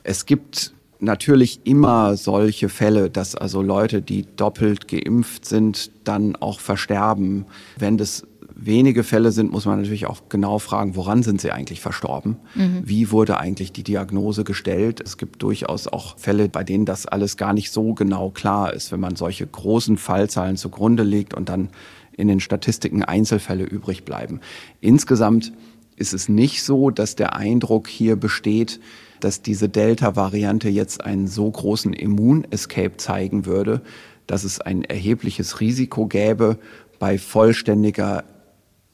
Es gibt natürlich immer solche Fälle, dass also Leute, die doppelt geimpft sind, dann auch versterben. Wenn das wenige Fälle sind, muss man natürlich auch genau fragen, woran sind sie eigentlich verstorben? Mhm. Wie wurde eigentlich die Diagnose gestellt? Es gibt durchaus auch Fälle, bei denen das alles gar nicht so genau klar ist, wenn man solche großen Fallzahlen zugrunde legt und dann in den Statistiken Einzelfälle übrig bleiben. Insgesamt ist es nicht so, dass der Eindruck hier besteht, dass diese Delta-Variante jetzt einen so großen Immunescape zeigen würde, dass es ein erhebliches Risiko gäbe, bei vollständiger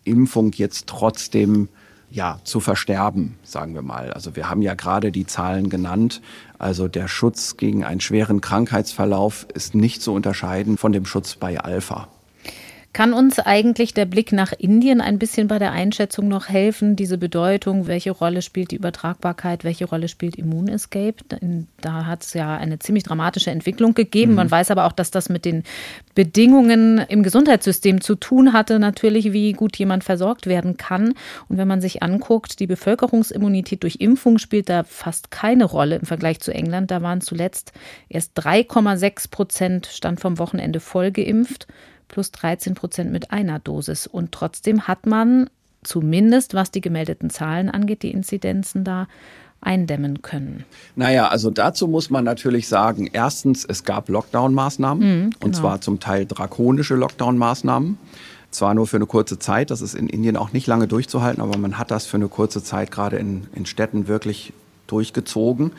Impfung jetzt trotzdem ja, zu versterben, sagen wir mal. Also wir haben ja gerade die Zahlen genannt. Also der Schutz gegen einen schweren Krankheitsverlauf ist nicht zu unterscheiden von dem Schutz bei Alpha. Kann uns eigentlich der Blick nach Indien ein bisschen bei der Einschätzung noch helfen, diese Bedeutung, welche Rolle spielt die Übertragbarkeit, welche Rolle spielt Immunescape? Da hat es ja eine ziemlich dramatische Entwicklung gegeben. Mhm. Man weiß aber auch, dass das mit den Bedingungen im Gesundheitssystem zu tun hatte, natürlich, wie gut jemand versorgt werden kann. Und wenn man sich anguckt, die Bevölkerungsimmunität durch Impfung spielt da fast keine Rolle im Vergleich zu England. Da waren zuletzt erst 3,6 Prozent stand vom Wochenende voll geimpft plus 13 Prozent mit einer Dosis. Und trotzdem hat man zumindest, was die gemeldeten Zahlen angeht, die Inzidenzen da eindämmen können? Naja, also dazu muss man natürlich sagen, erstens, es gab Lockdown-Maßnahmen mhm, genau. und zwar zum Teil drakonische Lockdown-Maßnahmen. Zwar nur für eine kurze Zeit, das ist in Indien auch nicht lange durchzuhalten, aber man hat das für eine kurze Zeit gerade in, in Städten wirklich durchgezogen.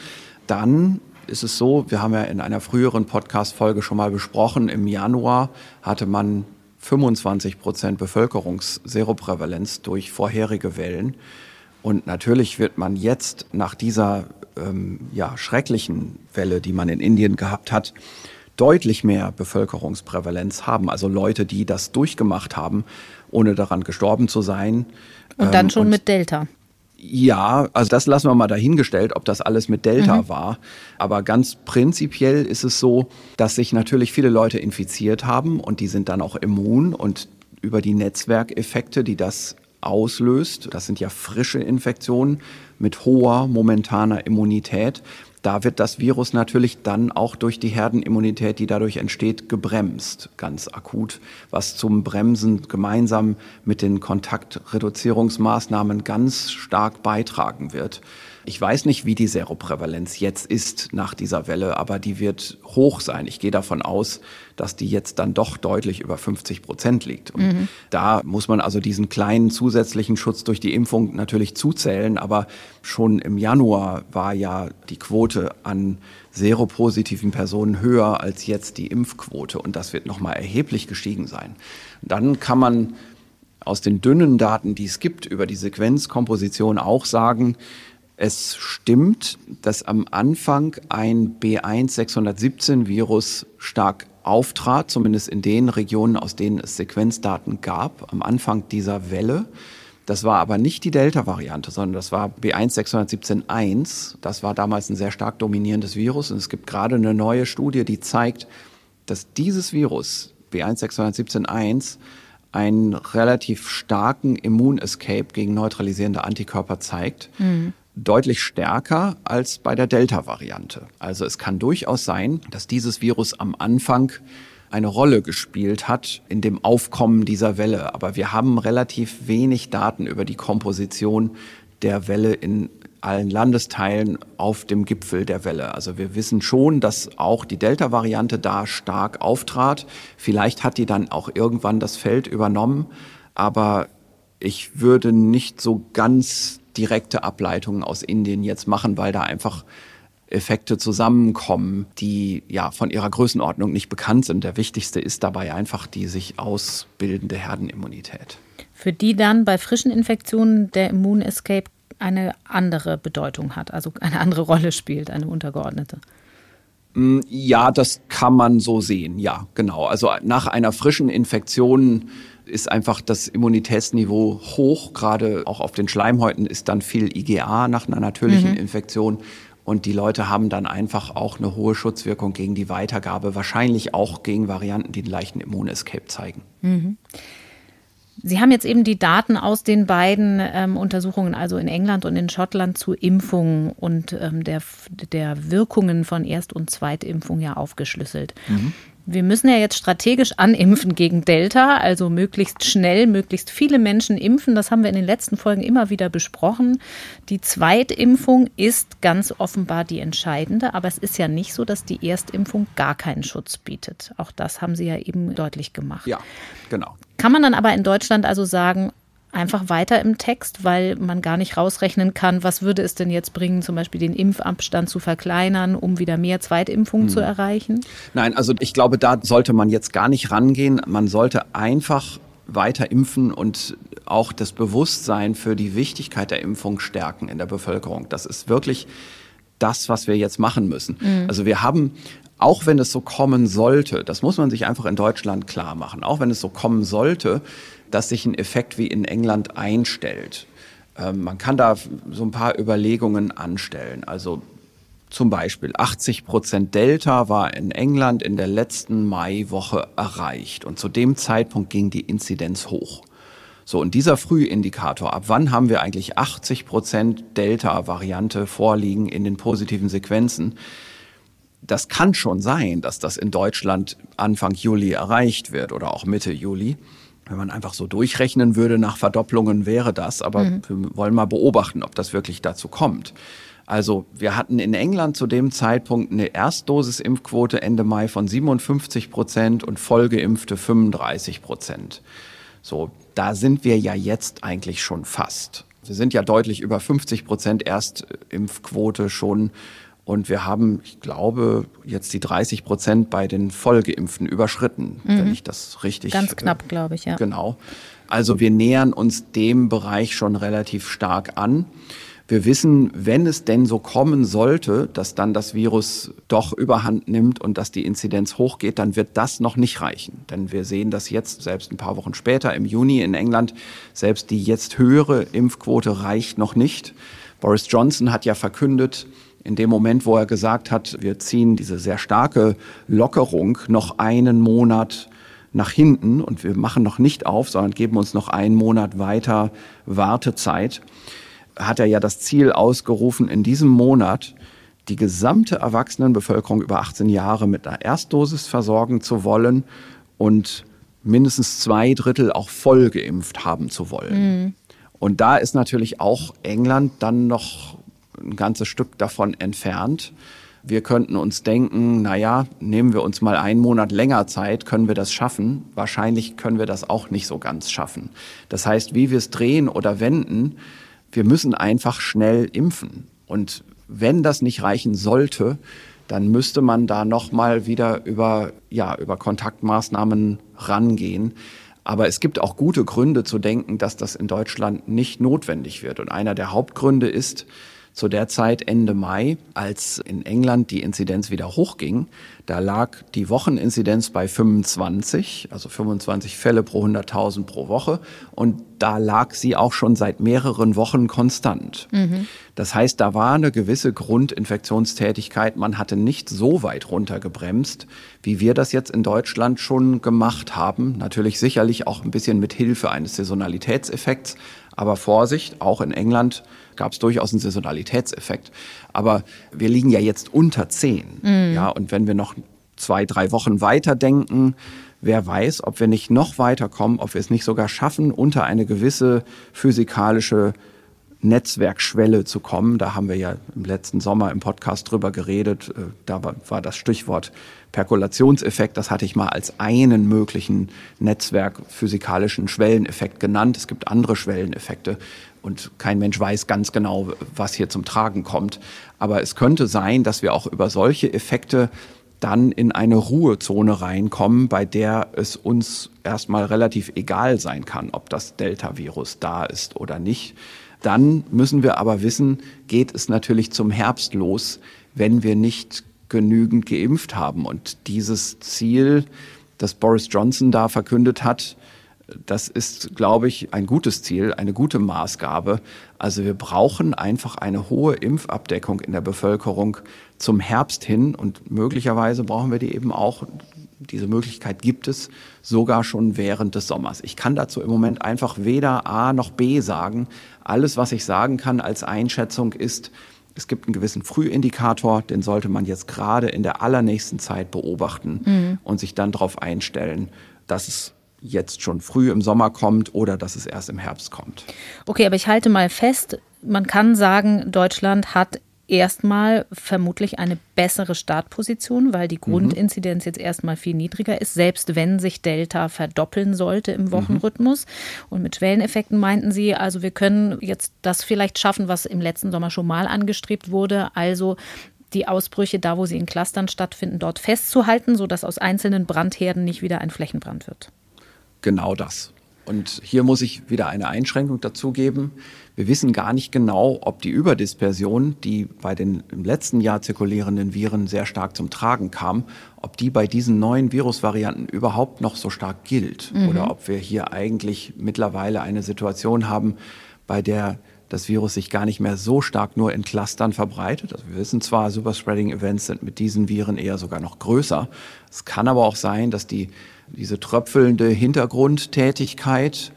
Dann ist es so, wir haben ja in einer früheren Podcast-Folge schon mal besprochen, im Januar hatte man 25 Prozent Bevölkerungsseroprävalenz durch vorherige Wellen. Und natürlich wird man jetzt nach dieser ähm, ja, schrecklichen Welle, die man in Indien gehabt hat, deutlich mehr Bevölkerungsprävalenz haben. Also Leute, die das durchgemacht haben, ohne daran gestorben zu sein. Und dann ähm, schon und mit Delta. Ja, also das lassen wir mal dahingestellt, ob das alles mit Delta mhm. war. Aber ganz prinzipiell ist es so, dass sich natürlich viele Leute infiziert haben und die sind dann auch immun und über die Netzwerkeffekte, die das auslöst, das sind ja frische Infektionen mit hoher momentaner Immunität, da wird das Virus natürlich dann auch durch die Herdenimmunität, die dadurch entsteht, gebremst, ganz akut, was zum Bremsen gemeinsam mit den Kontaktreduzierungsmaßnahmen ganz stark beitragen wird. Ich weiß nicht, wie die Seroprävalenz jetzt ist nach dieser Welle, aber die wird hoch sein. Ich gehe davon aus, dass die jetzt dann doch deutlich über 50 Prozent liegt. Und mhm. da muss man also diesen kleinen zusätzlichen Schutz durch die Impfung natürlich zuzählen. Aber schon im Januar war ja die Quote an seropositiven Personen höher als jetzt die Impfquote. Und das wird nochmal erheblich gestiegen sein. Dann kann man aus den dünnen Daten, die es gibt über die Sequenzkomposition auch sagen, es stimmt, dass am Anfang ein B1-617-Virus stark auftrat, zumindest in den Regionen, aus denen es Sequenzdaten gab, am Anfang dieser Welle. Das war aber nicht die Delta-Variante, sondern das war B1-617-1. Das war damals ein sehr stark dominierendes Virus. Und es gibt gerade eine neue Studie, die zeigt, dass dieses Virus, B1-617-1, einen relativ starken Immunescape gegen neutralisierende Antikörper zeigt. Mhm deutlich stärker als bei der Delta-Variante. Also es kann durchaus sein, dass dieses Virus am Anfang eine Rolle gespielt hat in dem Aufkommen dieser Welle. Aber wir haben relativ wenig Daten über die Komposition der Welle in allen Landesteilen auf dem Gipfel der Welle. Also wir wissen schon, dass auch die Delta-Variante da stark auftrat. Vielleicht hat die dann auch irgendwann das Feld übernommen. Aber ich würde nicht so ganz direkte Ableitungen aus Indien jetzt machen, weil da einfach Effekte zusammenkommen, die ja von ihrer Größenordnung nicht bekannt sind. Der wichtigste ist dabei einfach die sich ausbildende Herdenimmunität. Für die dann bei frischen Infektionen der Immunescape eine andere Bedeutung hat, also eine andere Rolle spielt, eine untergeordnete. Mm, ja, das kann man so sehen, ja, genau. Also nach einer frischen Infektion ist einfach das Immunitätsniveau hoch. Gerade auch auf den Schleimhäuten ist dann viel IgA nach einer natürlichen mhm. Infektion. Und die Leute haben dann einfach auch eine hohe Schutzwirkung gegen die Weitergabe, wahrscheinlich auch gegen Varianten, die einen leichten Immunescape zeigen. Mhm. Sie haben jetzt eben die Daten aus den beiden ähm, Untersuchungen, also in England und in Schottland, zu Impfungen und ähm, der, der Wirkungen von Erst- und Zweitimpfung ja aufgeschlüsselt. Mhm. Wir müssen ja jetzt strategisch animpfen gegen Delta, also möglichst schnell, möglichst viele Menschen impfen. Das haben wir in den letzten Folgen immer wieder besprochen. Die Zweitimpfung ist ganz offenbar die entscheidende, aber es ist ja nicht so, dass die Erstimpfung gar keinen Schutz bietet. Auch das haben Sie ja eben deutlich gemacht. Ja, genau. Kann man dann aber in Deutschland also sagen, einfach weiter im Text, weil man gar nicht rausrechnen kann, was würde es denn jetzt bringen, zum Beispiel den Impfabstand zu verkleinern, um wieder mehr Zweitimpfungen hm. zu erreichen? Nein, also ich glaube, da sollte man jetzt gar nicht rangehen. Man sollte einfach weiter impfen und auch das Bewusstsein für die Wichtigkeit der Impfung stärken in der Bevölkerung. Das ist wirklich das, was wir jetzt machen müssen. Mhm. Also wir haben auch wenn es so kommen sollte, das muss man sich einfach in Deutschland klar machen, auch wenn es so kommen sollte, dass sich ein Effekt wie in England einstellt. Ähm, man kann da so ein paar Überlegungen anstellen. Also zum Beispiel 80 Prozent Delta war in England in der letzten Maiwoche erreicht und zu dem Zeitpunkt ging die Inzidenz hoch. So, und dieser Frühindikator, ab wann haben wir eigentlich 80 Prozent Delta-Variante vorliegen in den positiven Sequenzen? Das kann schon sein, dass das in Deutschland Anfang Juli erreicht wird oder auch Mitte Juli. Wenn man einfach so durchrechnen würde nach Verdopplungen wäre das, aber mhm. wir wollen mal beobachten, ob das wirklich dazu kommt. Also wir hatten in England zu dem Zeitpunkt eine Erstdosis-Impfquote Ende Mai von 57 Prozent und Vollgeimpfte 35 Prozent. So, da sind wir ja jetzt eigentlich schon fast. Wir sind ja deutlich über 50 Prozent Erstimpfquote schon und wir haben, ich glaube, jetzt die 30 Prozent bei den Vollgeimpften überschritten, mhm. wenn ich das richtig. Ganz knapp, glaube ich, ja. Genau. Also wir nähern uns dem Bereich schon relativ stark an. Wir wissen, wenn es denn so kommen sollte, dass dann das Virus doch überhand nimmt und dass die Inzidenz hochgeht, dann wird das noch nicht reichen. Denn wir sehen das jetzt, selbst ein paar Wochen später im Juni in England, selbst die jetzt höhere Impfquote reicht noch nicht. Boris Johnson hat ja verkündet, in dem Moment, wo er gesagt hat, wir ziehen diese sehr starke Lockerung noch einen Monat nach hinten und wir machen noch nicht auf, sondern geben uns noch einen Monat weiter Wartezeit, hat er ja das Ziel ausgerufen, in diesem Monat die gesamte Erwachsenenbevölkerung über 18 Jahre mit einer Erstdosis versorgen zu wollen und mindestens zwei Drittel auch voll geimpft haben zu wollen. Mhm. Und da ist natürlich auch England dann noch ein ganzes Stück davon entfernt. Wir könnten uns denken, naja, nehmen wir uns mal einen Monat länger Zeit, können wir das schaffen? Wahrscheinlich können wir das auch nicht so ganz schaffen. Das heißt, wie wir es drehen oder wenden, wir müssen einfach schnell impfen. Und wenn das nicht reichen sollte, dann müsste man da nochmal wieder über, ja, über Kontaktmaßnahmen rangehen. Aber es gibt auch gute Gründe zu denken, dass das in Deutschland nicht notwendig wird. Und einer der Hauptgründe ist, zu der Zeit Ende Mai, als in England die Inzidenz wieder hochging, da lag die Wocheninzidenz bei 25, also 25 Fälle pro 100.000 pro Woche. Und da lag sie auch schon seit mehreren Wochen konstant. Mhm. Das heißt, da war eine gewisse Grundinfektionstätigkeit. Man hatte nicht so weit runtergebremst, wie wir das jetzt in Deutschland schon gemacht haben. Natürlich sicherlich auch ein bisschen mit Hilfe eines Saisonalitätseffekts. Aber Vorsicht, auch in England gab es durchaus einen Saisonalitätseffekt. Aber wir liegen ja jetzt unter 10. Mhm. Ja, und wenn wir noch zwei, drei Wochen weiter denken, wer weiß, ob wir nicht noch weiterkommen, ob wir es nicht sogar schaffen, unter eine gewisse physikalische Netzwerkschwelle zu kommen. Da haben wir ja im letzten Sommer im Podcast drüber geredet. Äh, da war das Stichwort Perkulationseffekt. Das hatte ich mal als einen möglichen Netzwerk-physikalischen Schwelleneffekt genannt. Es gibt andere Schwelleneffekte und kein Mensch weiß ganz genau, was hier zum Tragen kommt. Aber es könnte sein, dass wir auch über solche Effekte dann in eine Ruhezone reinkommen, bei der es uns erstmal relativ egal sein kann, ob das Delta-Virus da ist oder nicht. Dann müssen wir aber wissen, geht es natürlich zum Herbst los, wenn wir nicht genügend geimpft haben. Und dieses Ziel, das Boris Johnson da verkündet hat, das ist, glaube ich, ein gutes Ziel, eine gute Maßgabe. Also wir brauchen einfach eine hohe Impfabdeckung in der Bevölkerung zum Herbst hin und möglicherweise brauchen wir die eben auch, diese Möglichkeit gibt es sogar schon während des Sommers. Ich kann dazu im Moment einfach weder A noch B sagen. Alles, was ich sagen kann als Einschätzung ist, es gibt einen gewissen Frühindikator, den sollte man jetzt gerade in der allernächsten Zeit beobachten mhm. und sich dann darauf einstellen, dass es jetzt schon früh im Sommer kommt oder dass es erst im Herbst kommt. Okay, aber ich halte mal fest, man kann sagen, Deutschland hat erstmal vermutlich eine bessere Startposition, weil die mhm. Grundinzidenz jetzt erstmal viel niedriger ist, selbst wenn sich Delta verdoppeln sollte im mhm. Wochenrhythmus. Und mit Schwelleneffekten meinten sie, also wir können jetzt das vielleicht schaffen, was im letzten Sommer schon mal angestrebt wurde, also die Ausbrüche da, wo sie in Clustern stattfinden, dort festzuhalten, sodass aus einzelnen Brandherden nicht wieder ein Flächenbrand wird genau das. Und hier muss ich wieder eine Einschränkung dazugeben. Wir wissen gar nicht genau, ob die Überdispersion, die bei den im letzten Jahr zirkulierenden Viren sehr stark zum Tragen kam, ob die bei diesen neuen Virusvarianten überhaupt noch so stark gilt. Mhm. Oder ob wir hier eigentlich mittlerweile eine Situation haben, bei der das Virus sich gar nicht mehr so stark nur in Clustern verbreitet. Also wir wissen zwar, Superspreading-Events sind mit diesen Viren eher sogar noch größer. Es kann aber auch sein, dass die diese tröpfelnde Hintergrundtätigkeit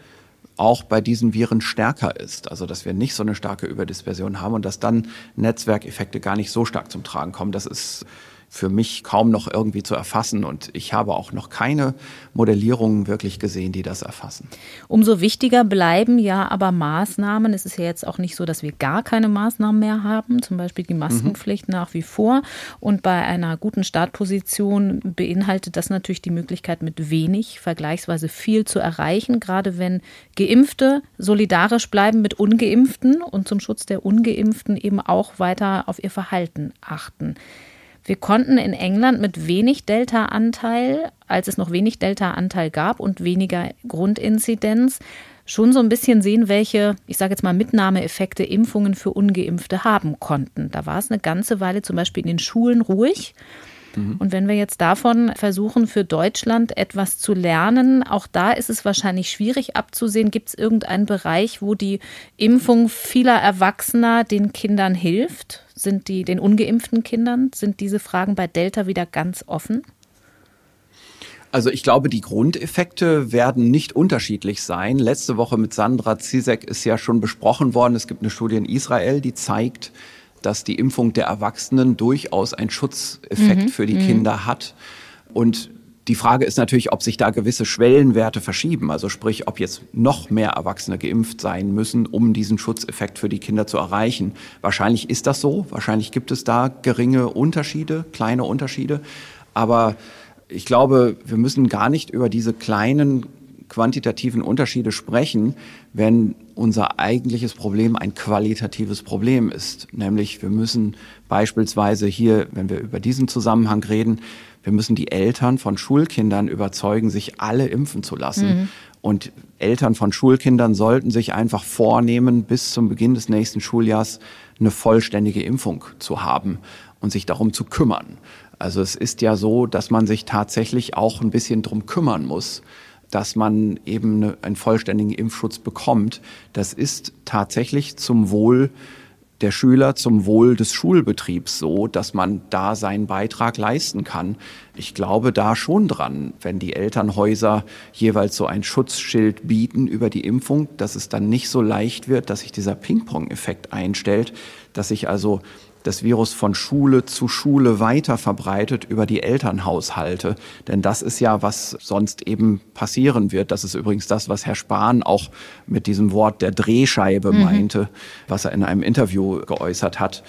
auch bei diesen Viren stärker ist. Also dass wir nicht so eine starke Überdispersion haben und dass dann Netzwerkeffekte gar nicht so stark zum Tragen kommen. Das ist für mich kaum noch irgendwie zu erfassen. Und ich habe auch noch keine Modellierungen wirklich gesehen, die das erfassen. Umso wichtiger bleiben ja aber Maßnahmen. Es ist ja jetzt auch nicht so, dass wir gar keine Maßnahmen mehr haben, zum Beispiel die Maskenpflicht mhm. nach wie vor. Und bei einer guten Startposition beinhaltet das natürlich die Möglichkeit, mit wenig vergleichsweise viel zu erreichen, gerade wenn Geimpfte solidarisch bleiben mit ungeimpften und zum Schutz der ungeimpften eben auch weiter auf ihr Verhalten achten. Wir konnten in England mit wenig Delta-Anteil, als es noch wenig Delta-Anteil gab und weniger Grundinzidenz, schon so ein bisschen sehen, welche, ich sage jetzt mal, Mitnahmeeffekte Impfungen für ungeimpfte haben konnten. Da war es eine ganze Weile zum Beispiel in den Schulen ruhig. Mhm. Und wenn wir jetzt davon versuchen, für Deutschland etwas zu lernen, auch da ist es wahrscheinlich schwierig abzusehen, gibt es irgendeinen Bereich, wo die Impfung vieler Erwachsener den Kindern hilft? Sind die den ungeimpften Kindern? Sind diese Fragen bei Delta wieder ganz offen? Also ich glaube, die Grundeffekte werden nicht unterschiedlich sein. Letzte Woche mit Sandra Zizek ist ja schon besprochen worden. Es gibt eine Studie in Israel, die zeigt, dass die Impfung der Erwachsenen durchaus einen Schutzeffekt mhm. für die mhm. Kinder hat. Und die Frage ist natürlich, ob sich da gewisse Schwellenwerte verschieben. Also sprich, ob jetzt noch mehr Erwachsene geimpft sein müssen, um diesen Schutzeffekt für die Kinder zu erreichen. Wahrscheinlich ist das so. Wahrscheinlich gibt es da geringe Unterschiede, kleine Unterschiede. Aber ich glaube, wir müssen gar nicht über diese kleinen quantitativen Unterschiede sprechen, wenn unser eigentliches Problem ein qualitatives Problem ist. Nämlich wir müssen beispielsweise hier, wenn wir über diesen Zusammenhang reden, wir müssen die Eltern von Schulkindern überzeugen, sich alle impfen zu lassen. Mhm. Und Eltern von Schulkindern sollten sich einfach vornehmen, bis zum Beginn des nächsten Schuljahrs eine vollständige Impfung zu haben und sich darum zu kümmern. Also es ist ja so, dass man sich tatsächlich auch ein bisschen drum kümmern muss, dass man eben eine, einen vollständigen Impfschutz bekommt. Das ist tatsächlich zum Wohl der Schüler, zum Wohl des Schulbetriebs so, dass man da seinen Beitrag leisten kann. Ich glaube da schon dran, wenn die Elternhäuser jeweils so ein Schutzschild bieten über die Impfung, dass es dann nicht so leicht wird, dass sich dieser Ping-Pong-Effekt einstellt, dass sich also das Virus von Schule zu Schule weiter verbreitet über die Elternhaushalte. Denn das ist ja, was sonst eben passieren wird. Das ist übrigens das, was Herr Spahn auch mit diesem Wort der Drehscheibe mhm. meinte, was er in einem Interview geäußert hat.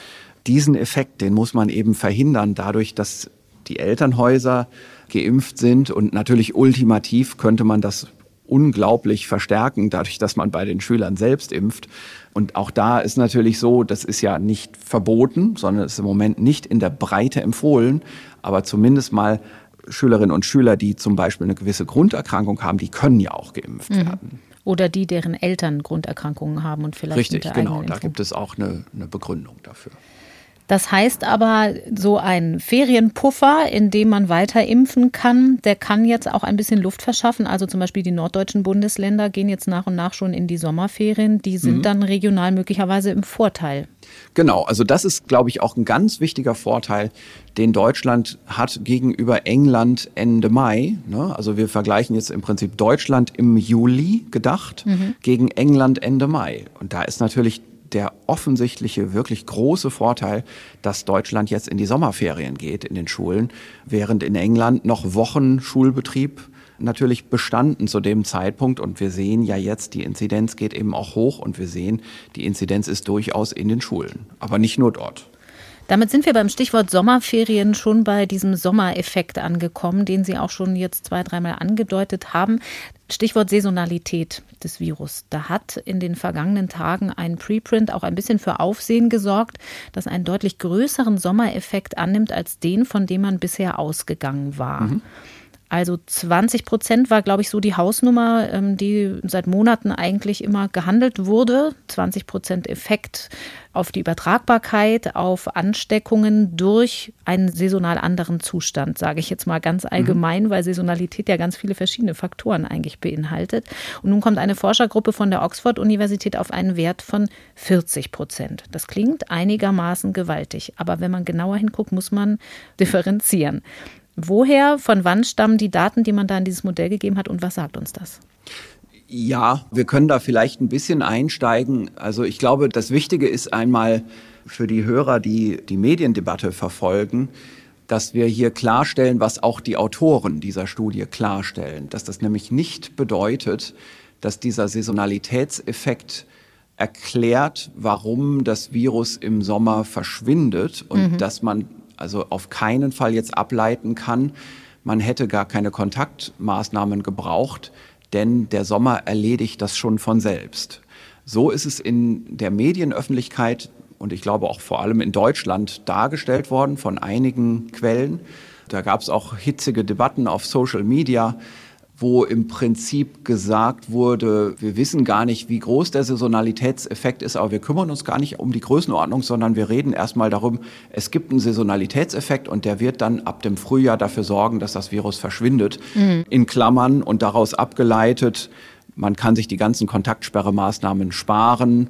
Diesen Effekt, den muss man eben verhindern, dadurch, dass die Elternhäuser geimpft sind und natürlich ultimativ könnte man das unglaublich verstärken, dadurch, dass man bei den Schülern selbst impft. Und auch da ist natürlich so, das ist ja nicht verboten, sondern ist im Moment nicht in der Breite empfohlen, aber zumindest mal Schülerinnen und Schüler, die zum Beispiel eine gewisse Grunderkrankung haben, die können ja auch geimpft mhm. werden. Oder die, deren Eltern Grunderkrankungen haben und vielleicht. Richtig, genau. Da gibt es auch eine, eine Begründung dafür. Das heißt aber, so ein Ferienpuffer, in dem man weiter impfen kann, der kann jetzt auch ein bisschen Luft verschaffen. Also zum Beispiel die norddeutschen Bundesländer gehen jetzt nach und nach schon in die Sommerferien. Die sind mhm. dann regional möglicherweise im Vorteil. Genau, also das ist, glaube ich, auch ein ganz wichtiger Vorteil, den Deutschland hat gegenüber England Ende Mai. Ne? Also wir vergleichen jetzt im Prinzip Deutschland im Juli gedacht mhm. gegen England Ende Mai. Und da ist natürlich der offensichtliche, wirklich große Vorteil, dass Deutschland jetzt in die Sommerferien geht in den Schulen, während in England noch Wochen Schulbetrieb natürlich bestanden zu dem Zeitpunkt. Und wir sehen ja jetzt, die Inzidenz geht eben auch hoch und wir sehen, die Inzidenz ist durchaus in den Schulen, aber nicht nur dort. Damit sind wir beim Stichwort Sommerferien schon bei diesem Sommereffekt angekommen, den Sie auch schon jetzt zwei, dreimal angedeutet haben. Stichwort Saisonalität des Virus. Da hat in den vergangenen Tagen ein Preprint auch ein bisschen für Aufsehen gesorgt, das einen deutlich größeren Sommereffekt annimmt als den, von dem man bisher ausgegangen war. Mhm. Also 20 Prozent war, glaube ich, so die Hausnummer, ähm, die seit Monaten eigentlich immer gehandelt wurde. 20 Prozent Effekt auf die Übertragbarkeit, auf Ansteckungen durch einen saisonal anderen Zustand, sage ich jetzt mal ganz mhm. allgemein, mhm. weil Saisonalität ja ganz viele verschiedene Faktoren eigentlich beinhaltet. Und nun kommt eine Forschergruppe von der Oxford-Universität auf einen Wert von 40 Prozent. Das klingt einigermaßen gewaltig, aber wenn man genauer hinguckt, muss man <laughs> differenzieren. Woher, von wann stammen die Daten, die man da in dieses Modell gegeben hat und was sagt uns das? Ja, wir können da vielleicht ein bisschen einsteigen. Also ich glaube, das Wichtige ist einmal für die Hörer, die die Mediendebatte verfolgen, dass wir hier klarstellen, was auch die Autoren dieser Studie klarstellen, dass das nämlich nicht bedeutet, dass dieser Saisonalitätseffekt erklärt, warum das Virus im Sommer verschwindet und mhm. dass man also auf keinen Fall jetzt ableiten kann, man hätte gar keine Kontaktmaßnahmen gebraucht, denn der Sommer erledigt das schon von selbst. So ist es in der Medienöffentlichkeit und ich glaube auch vor allem in Deutschland dargestellt worden von einigen Quellen. Da gab es auch hitzige Debatten auf Social Media, wo im Prinzip gesagt wurde, wir wissen gar nicht, wie groß der Saisonalitätseffekt ist, aber wir kümmern uns gar nicht um die Größenordnung, sondern wir reden erstmal darum, es gibt einen Saisonalitätseffekt und der wird dann ab dem Frühjahr dafür sorgen, dass das Virus verschwindet. Mhm. In Klammern und daraus abgeleitet, man kann sich die ganzen Kontaktsperremaßnahmen sparen.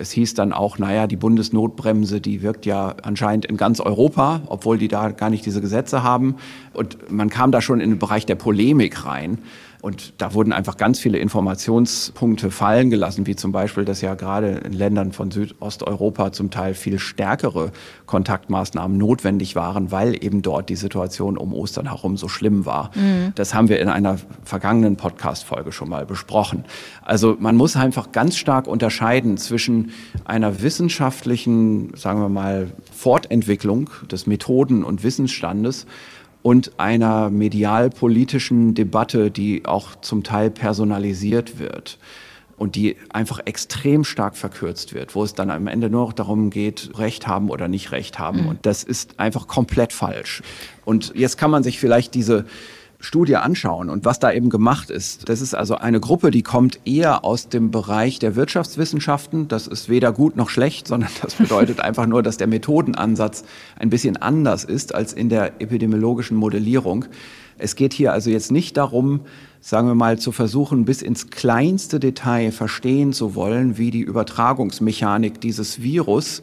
Es hieß dann auch, naja, die Bundesnotbremse, die wirkt ja anscheinend in ganz Europa, obwohl die da gar nicht diese Gesetze haben. Und man kam da schon in den Bereich der Polemik rein. Und da wurden einfach ganz viele Informationspunkte fallen gelassen, wie zum Beispiel, dass ja gerade in Ländern von Südosteuropa zum Teil viel stärkere Kontaktmaßnahmen notwendig waren, weil eben dort die Situation um Ostern herum so schlimm war. Mhm. Das haben wir in einer vergangenen Podcast-Folge schon mal besprochen. Also man muss einfach ganz stark unterscheiden zwischen einer wissenschaftlichen, sagen wir mal, Fortentwicklung des Methoden- und Wissensstandes und einer medialpolitischen Debatte, die auch zum Teil personalisiert wird und die einfach extrem stark verkürzt wird, wo es dann am Ende nur noch darum geht, Recht haben oder nicht Recht haben. Mhm. Und das ist einfach komplett falsch. Und jetzt kann man sich vielleicht diese Studie anschauen und was da eben gemacht ist. Das ist also eine Gruppe, die kommt eher aus dem Bereich der Wirtschaftswissenschaften. Das ist weder gut noch schlecht, sondern das bedeutet <laughs> einfach nur, dass der Methodenansatz ein bisschen anders ist als in der epidemiologischen Modellierung. Es geht hier also jetzt nicht darum, sagen wir mal, zu versuchen, bis ins kleinste Detail verstehen zu wollen, wie die Übertragungsmechanik dieses Virus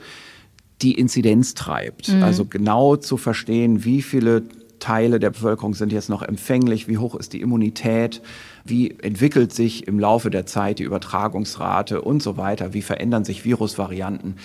die Inzidenz treibt. Mhm. Also genau zu verstehen, wie viele Teile der Bevölkerung sind jetzt noch empfänglich, wie hoch ist die Immunität, wie entwickelt sich im Laufe der Zeit die Übertragungsrate und so weiter, wie verändern sich Virusvarianten.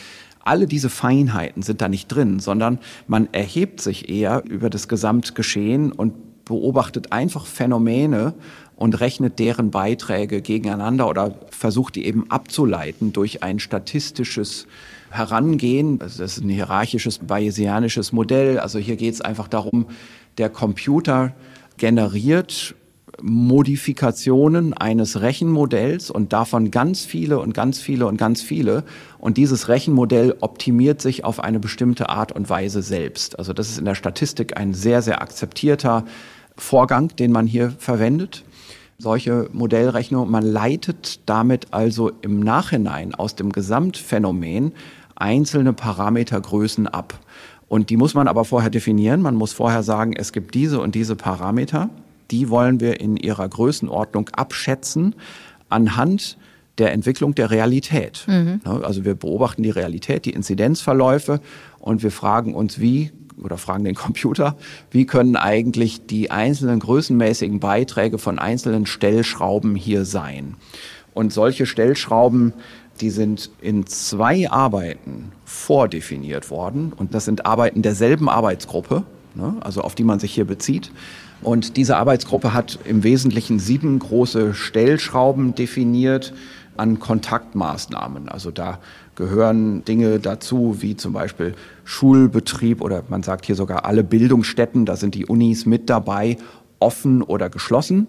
Alle diese Feinheiten sind da nicht drin, sondern man erhebt sich eher über das Gesamtgeschehen und beobachtet einfach Phänomene und rechnet deren Beiträge gegeneinander oder versucht die eben abzuleiten durch ein statistisches Herangehen. Das ist ein hierarchisches bayesianisches Modell. Also hier geht es einfach darum, der Computer generiert Modifikationen eines Rechenmodells und davon ganz viele und ganz viele und ganz viele. Und dieses Rechenmodell optimiert sich auf eine bestimmte Art und Weise selbst. Also das ist in der Statistik ein sehr, sehr akzeptierter Vorgang, den man hier verwendet. Solche Modellrechnungen. Man leitet damit also im Nachhinein aus dem Gesamtphänomen einzelne Parametergrößen ab. Und die muss man aber vorher definieren. Man muss vorher sagen, es gibt diese und diese Parameter. Die wollen wir in ihrer Größenordnung abschätzen anhand der Entwicklung der Realität. Mhm. Also wir beobachten die Realität, die Inzidenzverläufe und wir fragen uns, wie oder fragen den Computer, wie können eigentlich die einzelnen größenmäßigen Beiträge von einzelnen Stellschrauben hier sein? Und solche Stellschrauben die sind in zwei Arbeiten vordefiniert worden. Und das sind Arbeiten derselben Arbeitsgruppe, ne, also auf die man sich hier bezieht. Und diese Arbeitsgruppe hat im Wesentlichen sieben große Stellschrauben definiert an Kontaktmaßnahmen. Also da gehören Dinge dazu, wie zum Beispiel Schulbetrieb oder man sagt hier sogar alle Bildungsstätten, da sind die Unis mit dabei, offen oder geschlossen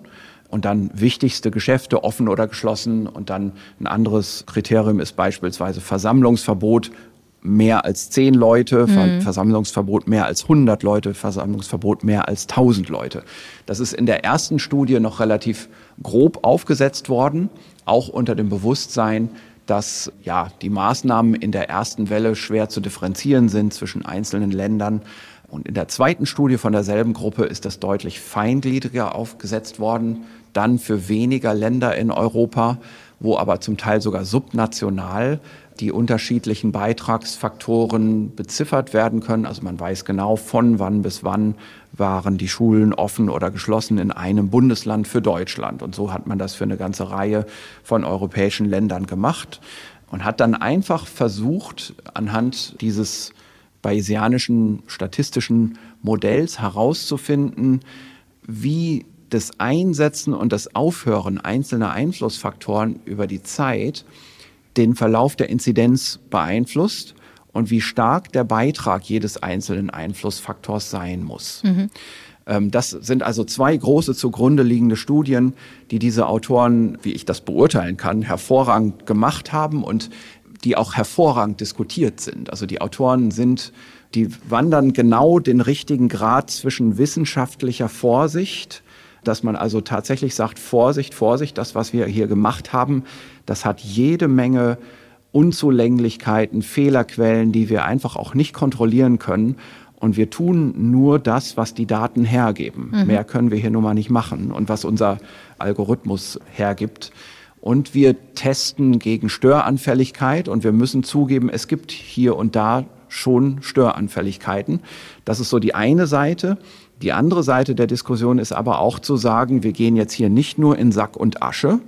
und dann wichtigste Geschäfte offen oder geschlossen. Und dann ein anderes Kriterium ist beispielsweise Versammlungsverbot mehr als zehn Leute, mhm. Versammlungsverbot mehr als 100 Leute, Versammlungsverbot mehr als 1000 Leute. Das ist in der ersten Studie noch relativ grob aufgesetzt worden, auch unter dem Bewusstsein, dass ja die Maßnahmen in der ersten Welle schwer zu differenzieren sind zwischen einzelnen Ländern. Und in der zweiten Studie von derselben Gruppe ist das deutlich feingliedriger aufgesetzt worden dann für weniger Länder in Europa, wo aber zum Teil sogar subnational die unterschiedlichen Beitragsfaktoren beziffert werden können. Also man weiß genau, von wann bis wann waren die Schulen offen oder geschlossen in einem Bundesland für Deutschland. Und so hat man das für eine ganze Reihe von europäischen Ländern gemacht und hat dann einfach versucht, anhand dieses bayesianischen statistischen Modells herauszufinden, wie das Einsetzen und das Aufhören einzelner Einflussfaktoren über die Zeit den Verlauf der Inzidenz beeinflusst und wie stark der Beitrag jedes einzelnen Einflussfaktors sein muss. Mhm. Ähm, das sind also zwei große zugrunde liegende Studien, die diese Autoren, wie ich das beurteilen kann, hervorragend gemacht haben und die auch hervorragend diskutiert sind. Also die Autoren sind, die wandern genau den richtigen Grad zwischen wissenschaftlicher Vorsicht dass man also tatsächlich sagt, Vorsicht, Vorsicht, das, was wir hier gemacht haben, das hat jede Menge Unzulänglichkeiten, Fehlerquellen, die wir einfach auch nicht kontrollieren können. Und wir tun nur das, was die Daten hergeben. Mhm. Mehr können wir hier nun mal nicht machen und was unser Algorithmus hergibt. Und wir testen gegen Störanfälligkeit und wir müssen zugeben, es gibt hier und da schon Störanfälligkeiten. Das ist so die eine Seite. Die andere Seite der Diskussion ist aber auch zu sagen, wir gehen jetzt hier nicht nur in Sack und Asche.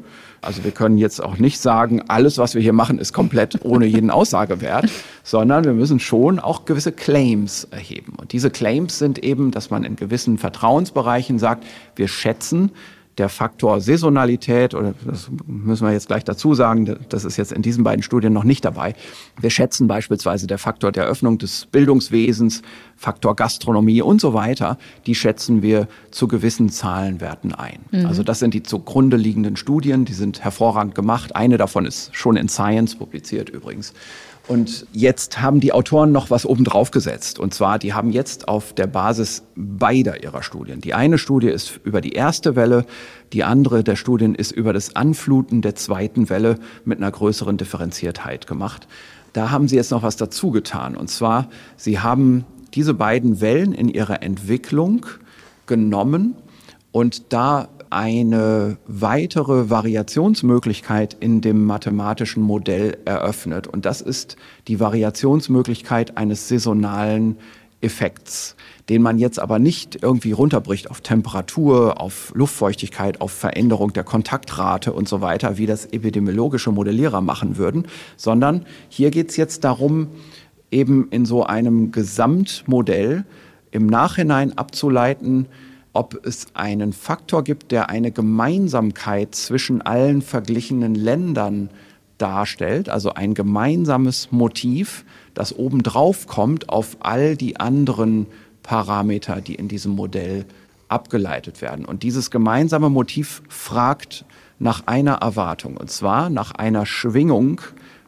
Also wir können jetzt auch nicht sagen, alles, was wir hier machen, ist komplett <laughs> ohne jeden Aussagewert, sondern wir müssen schon auch gewisse Claims erheben. Und diese Claims sind eben, dass man in gewissen Vertrauensbereichen sagt, wir schätzen, der Faktor Saisonalität, oder das müssen wir jetzt gleich dazu sagen, das ist jetzt in diesen beiden Studien noch nicht dabei. Wir schätzen beispielsweise der Faktor der Öffnung des Bildungswesens, Faktor Gastronomie und so weiter, die schätzen wir zu gewissen Zahlenwerten ein. Mhm. Also das sind die zugrunde liegenden Studien, die sind hervorragend gemacht. Eine davon ist schon in Science publiziert übrigens. Und jetzt haben die Autoren noch was obendrauf gesetzt. Und zwar, die haben jetzt auf der Basis beider ihrer Studien. Die eine Studie ist über die erste Welle, die andere der Studien ist über das Anfluten der zweiten Welle mit einer größeren Differenziertheit gemacht. Da haben sie jetzt noch was dazu getan. Und zwar, sie haben diese beiden Wellen in ihrer Entwicklung genommen und da eine weitere Variationsmöglichkeit in dem mathematischen Modell eröffnet. Und das ist die Variationsmöglichkeit eines saisonalen Effekts, den man jetzt aber nicht irgendwie runterbricht auf Temperatur, auf Luftfeuchtigkeit, auf Veränderung der Kontaktrate und so weiter, wie das epidemiologische Modellierer machen würden, sondern hier geht es jetzt darum, eben in so einem Gesamtmodell im Nachhinein abzuleiten, ob es einen Faktor gibt, der eine Gemeinsamkeit zwischen allen verglichenen Ländern darstellt, also ein gemeinsames Motiv, das obendrauf kommt auf all die anderen Parameter, die in diesem Modell abgeleitet werden. Und dieses gemeinsame Motiv fragt nach einer Erwartung, und zwar nach einer Schwingung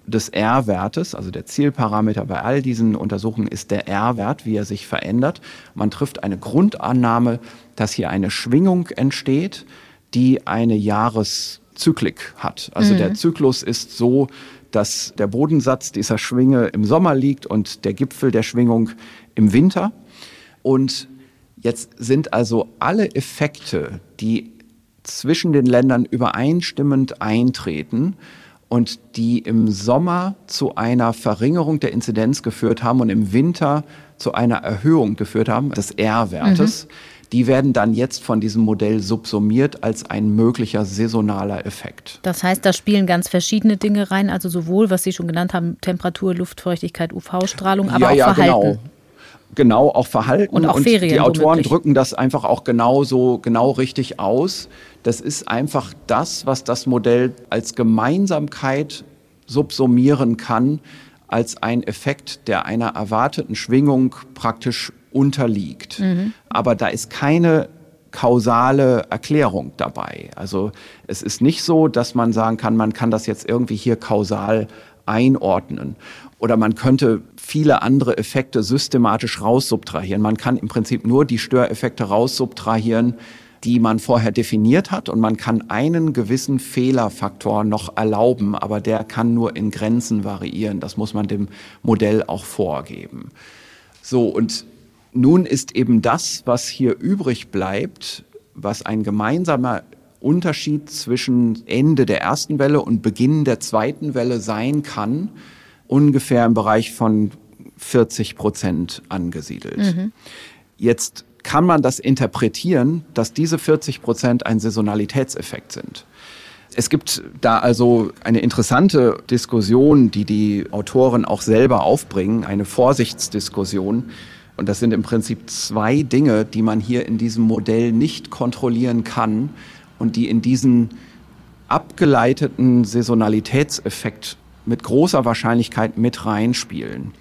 des R-Wertes, also der Zielparameter bei all diesen Untersuchungen ist der R-Wert, wie er sich verändert. Man trifft eine Grundannahme, dass hier eine Schwingung entsteht, die eine Jahreszyklik hat. Also mhm. der Zyklus ist so, dass der Bodensatz dieser Schwinge im Sommer liegt und der Gipfel der Schwingung im Winter. Und jetzt sind also alle Effekte, die zwischen den Ländern übereinstimmend eintreten, und die im Sommer zu einer Verringerung der Inzidenz geführt haben und im Winter zu einer Erhöhung geführt haben des R-Wertes. Mhm. Die werden dann jetzt von diesem Modell subsumiert als ein möglicher saisonaler Effekt. Das heißt, da spielen ganz verschiedene Dinge rein, also sowohl, was Sie schon genannt haben, Temperatur, Luftfeuchtigkeit, UV-Strahlung, aber ja, auch ja, Verhalten. Genau genau auch Verhalten. Und auch Ferien. Und die Autoren womöglich. drücken das einfach auch genau so, genau richtig aus. Das ist einfach das, was das Modell als Gemeinsamkeit subsumieren kann, als ein Effekt, der einer erwarteten Schwingung praktisch unterliegt. Mhm. Aber da ist keine kausale Erklärung dabei. Also es ist nicht so, dass man sagen kann, man kann das jetzt irgendwie hier kausal einordnen. Oder man könnte viele andere Effekte systematisch raussubtrahieren. Man kann im Prinzip nur die Störeffekte raussubtrahieren, die man vorher definiert hat und man kann einen gewissen Fehlerfaktor noch erlauben, aber der kann nur in Grenzen variieren. Das muss man dem Modell auch vorgeben. So, und nun ist eben das, was hier übrig bleibt, was ein gemeinsamer Unterschied zwischen Ende der ersten Welle und Beginn der zweiten Welle sein kann, ungefähr im Bereich von 40 Prozent angesiedelt. Mhm. Jetzt kann man das interpretieren, dass diese 40 Prozent ein Saisonalitätseffekt sind. Es gibt da also eine interessante Diskussion, die die Autoren auch selber aufbringen, eine Vorsichtsdiskussion. Und das sind im Prinzip zwei Dinge, die man hier in diesem Modell nicht kontrollieren kann und die in diesen abgeleiteten Saisonalitätseffekt mit großer Wahrscheinlichkeit mit reinspielen.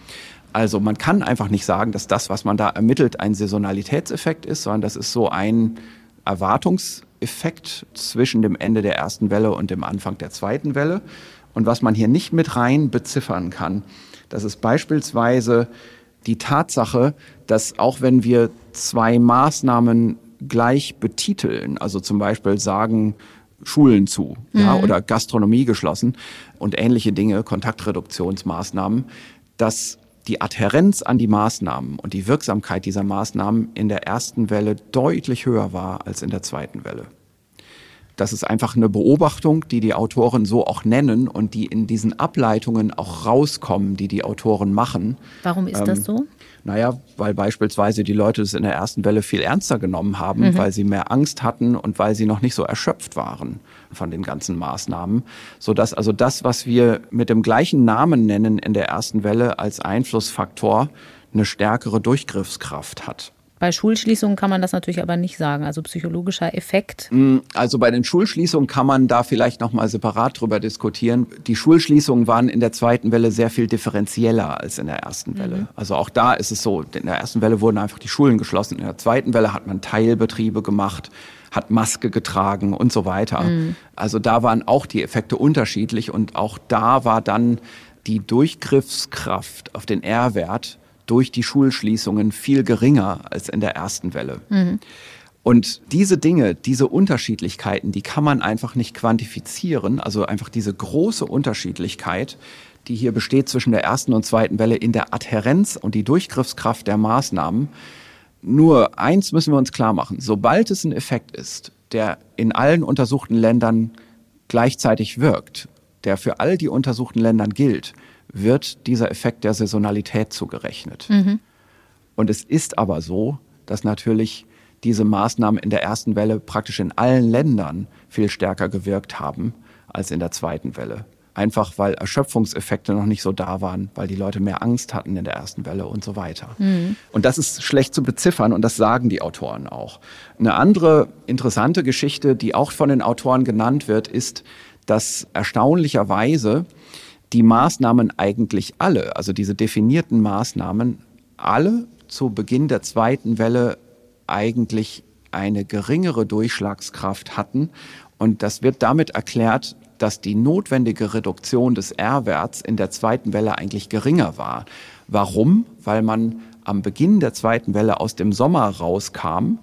Also man kann einfach nicht sagen, dass das, was man da ermittelt, ein Saisonalitätseffekt ist, sondern das ist so ein Erwartungseffekt zwischen dem Ende der ersten Welle und dem Anfang der zweiten Welle. Und was man hier nicht mit rein beziffern kann, das ist beispielsweise die Tatsache, dass auch wenn wir zwei Maßnahmen gleich betiteln. Also zum Beispiel sagen, Schulen zu mhm. ja, oder Gastronomie geschlossen und ähnliche Dinge, Kontaktreduktionsmaßnahmen, dass die Adhärenz an die Maßnahmen und die Wirksamkeit dieser Maßnahmen in der ersten Welle deutlich höher war als in der zweiten Welle. Das ist einfach eine Beobachtung, die die Autoren so auch nennen und die in diesen Ableitungen auch rauskommen, die die Autoren machen. Warum ist ähm, das so? Naja, weil beispielsweise die Leute es in der ersten Welle viel ernster genommen haben, mhm. weil sie mehr Angst hatten und weil sie noch nicht so erschöpft waren von den ganzen Maßnahmen, sodass also das, was wir mit dem gleichen Namen nennen in der ersten Welle als Einflussfaktor, eine stärkere Durchgriffskraft hat. Bei Schulschließungen kann man das natürlich aber nicht sagen, also psychologischer Effekt. Mm, also bei den Schulschließungen kann man da vielleicht noch mal separat drüber diskutieren. Die Schulschließungen waren in der zweiten Welle sehr viel differenzieller als in der ersten Welle. Mhm. Also auch da ist es so, in der ersten Welle wurden einfach die Schulen geschlossen, in der zweiten Welle hat man Teilbetriebe gemacht, hat Maske getragen und so weiter. Mhm. Also da waren auch die Effekte unterschiedlich und auch da war dann die Durchgriffskraft auf den R-Wert durch die Schulschließungen viel geringer als in der ersten Welle. Mhm. Und diese Dinge, diese Unterschiedlichkeiten, die kann man einfach nicht quantifizieren. Also einfach diese große Unterschiedlichkeit, die hier besteht zwischen der ersten und zweiten Welle in der Adhärenz und die Durchgriffskraft der Maßnahmen. Nur eins müssen wir uns klar machen. Sobald es ein Effekt ist, der in allen untersuchten Ländern gleichzeitig wirkt, der für all die untersuchten Ländern gilt, wird dieser Effekt der Saisonalität zugerechnet. Mhm. Und es ist aber so, dass natürlich diese Maßnahmen in der ersten Welle praktisch in allen Ländern viel stärker gewirkt haben als in der zweiten Welle. Einfach weil Erschöpfungseffekte noch nicht so da waren, weil die Leute mehr Angst hatten in der ersten Welle und so weiter. Mhm. Und das ist schlecht zu beziffern und das sagen die Autoren auch. Eine andere interessante Geschichte, die auch von den Autoren genannt wird, ist, dass erstaunlicherweise die Maßnahmen eigentlich alle, also diese definierten Maßnahmen, alle zu Beginn der zweiten Welle eigentlich eine geringere Durchschlagskraft hatten. Und das wird damit erklärt, dass die notwendige Reduktion des R-Werts in der zweiten Welle eigentlich geringer war. Warum? Weil man am Beginn der zweiten Welle aus dem Sommer rauskam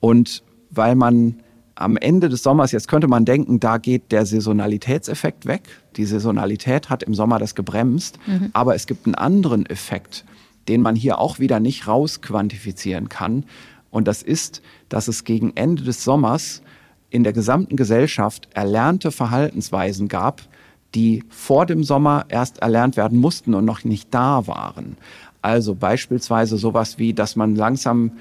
und weil man am Ende des Sommers, jetzt könnte man denken, da geht der Saisonalitätseffekt weg. Die Saisonalität hat im Sommer das gebremst. Mhm. Aber es gibt einen anderen Effekt, den man hier auch wieder nicht rausquantifizieren kann. Und das ist, dass es gegen Ende des Sommers in der gesamten Gesellschaft erlernte Verhaltensweisen gab, die vor dem Sommer erst erlernt werden mussten und noch nicht da waren. Also beispielsweise sowas wie, dass man langsam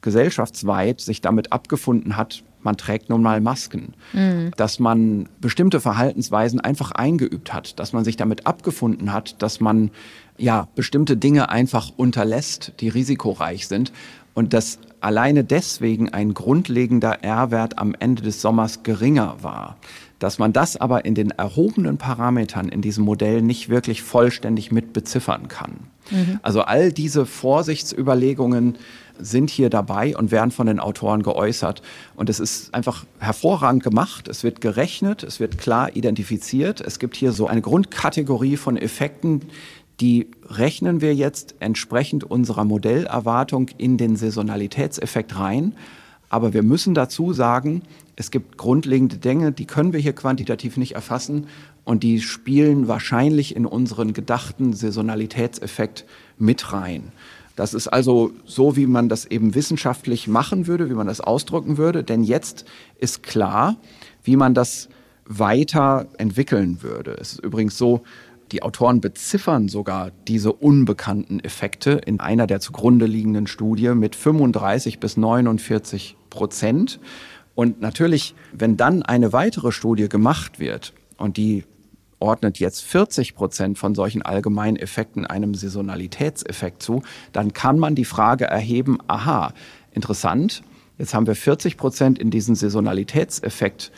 gesellschaftsweit sich damit abgefunden hat, man trägt nun mal Masken, mhm. dass man bestimmte Verhaltensweisen einfach eingeübt hat, dass man sich damit abgefunden hat, dass man ja bestimmte Dinge einfach unterlässt, die risikoreich sind und dass alleine deswegen ein grundlegender R-Wert am Ende des Sommers geringer war. Dass man das aber in den erhobenen Parametern in diesem Modell nicht wirklich vollständig mit beziffern kann. Mhm. Also all diese Vorsichtsüberlegungen sind hier dabei und werden von den Autoren geäußert. Und es ist einfach hervorragend gemacht. Es wird gerechnet, es wird klar identifiziert. Es gibt hier so eine Grundkategorie von Effekten, die rechnen wir jetzt entsprechend unserer Modellerwartung in den Saisonalitätseffekt rein. Aber wir müssen dazu sagen, es gibt grundlegende Dinge, die können wir hier quantitativ nicht erfassen und die spielen wahrscheinlich in unseren gedachten Saisonalitätseffekt mit rein. Das ist also so, wie man das eben wissenschaftlich machen würde, wie man das ausdrücken würde. Denn jetzt ist klar, wie man das weiter entwickeln würde. Es ist übrigens so, die Autoren beziffern sogar diese unbekannten Effekte in einer der zugrunde liegenden Studie mit 35 bis 49 Prozent. Und natürlich, wenn dann eine weitere Studie gemacht wird und die ordnet jetzt 40 Prozent von solchen allgemeinen Effekten einem Saisonalitätseffekt zu, dann kann man die Frage erheben, aha, interessant, jetzt haben wir 40 Prozent in diesen Saisonalitätseffekt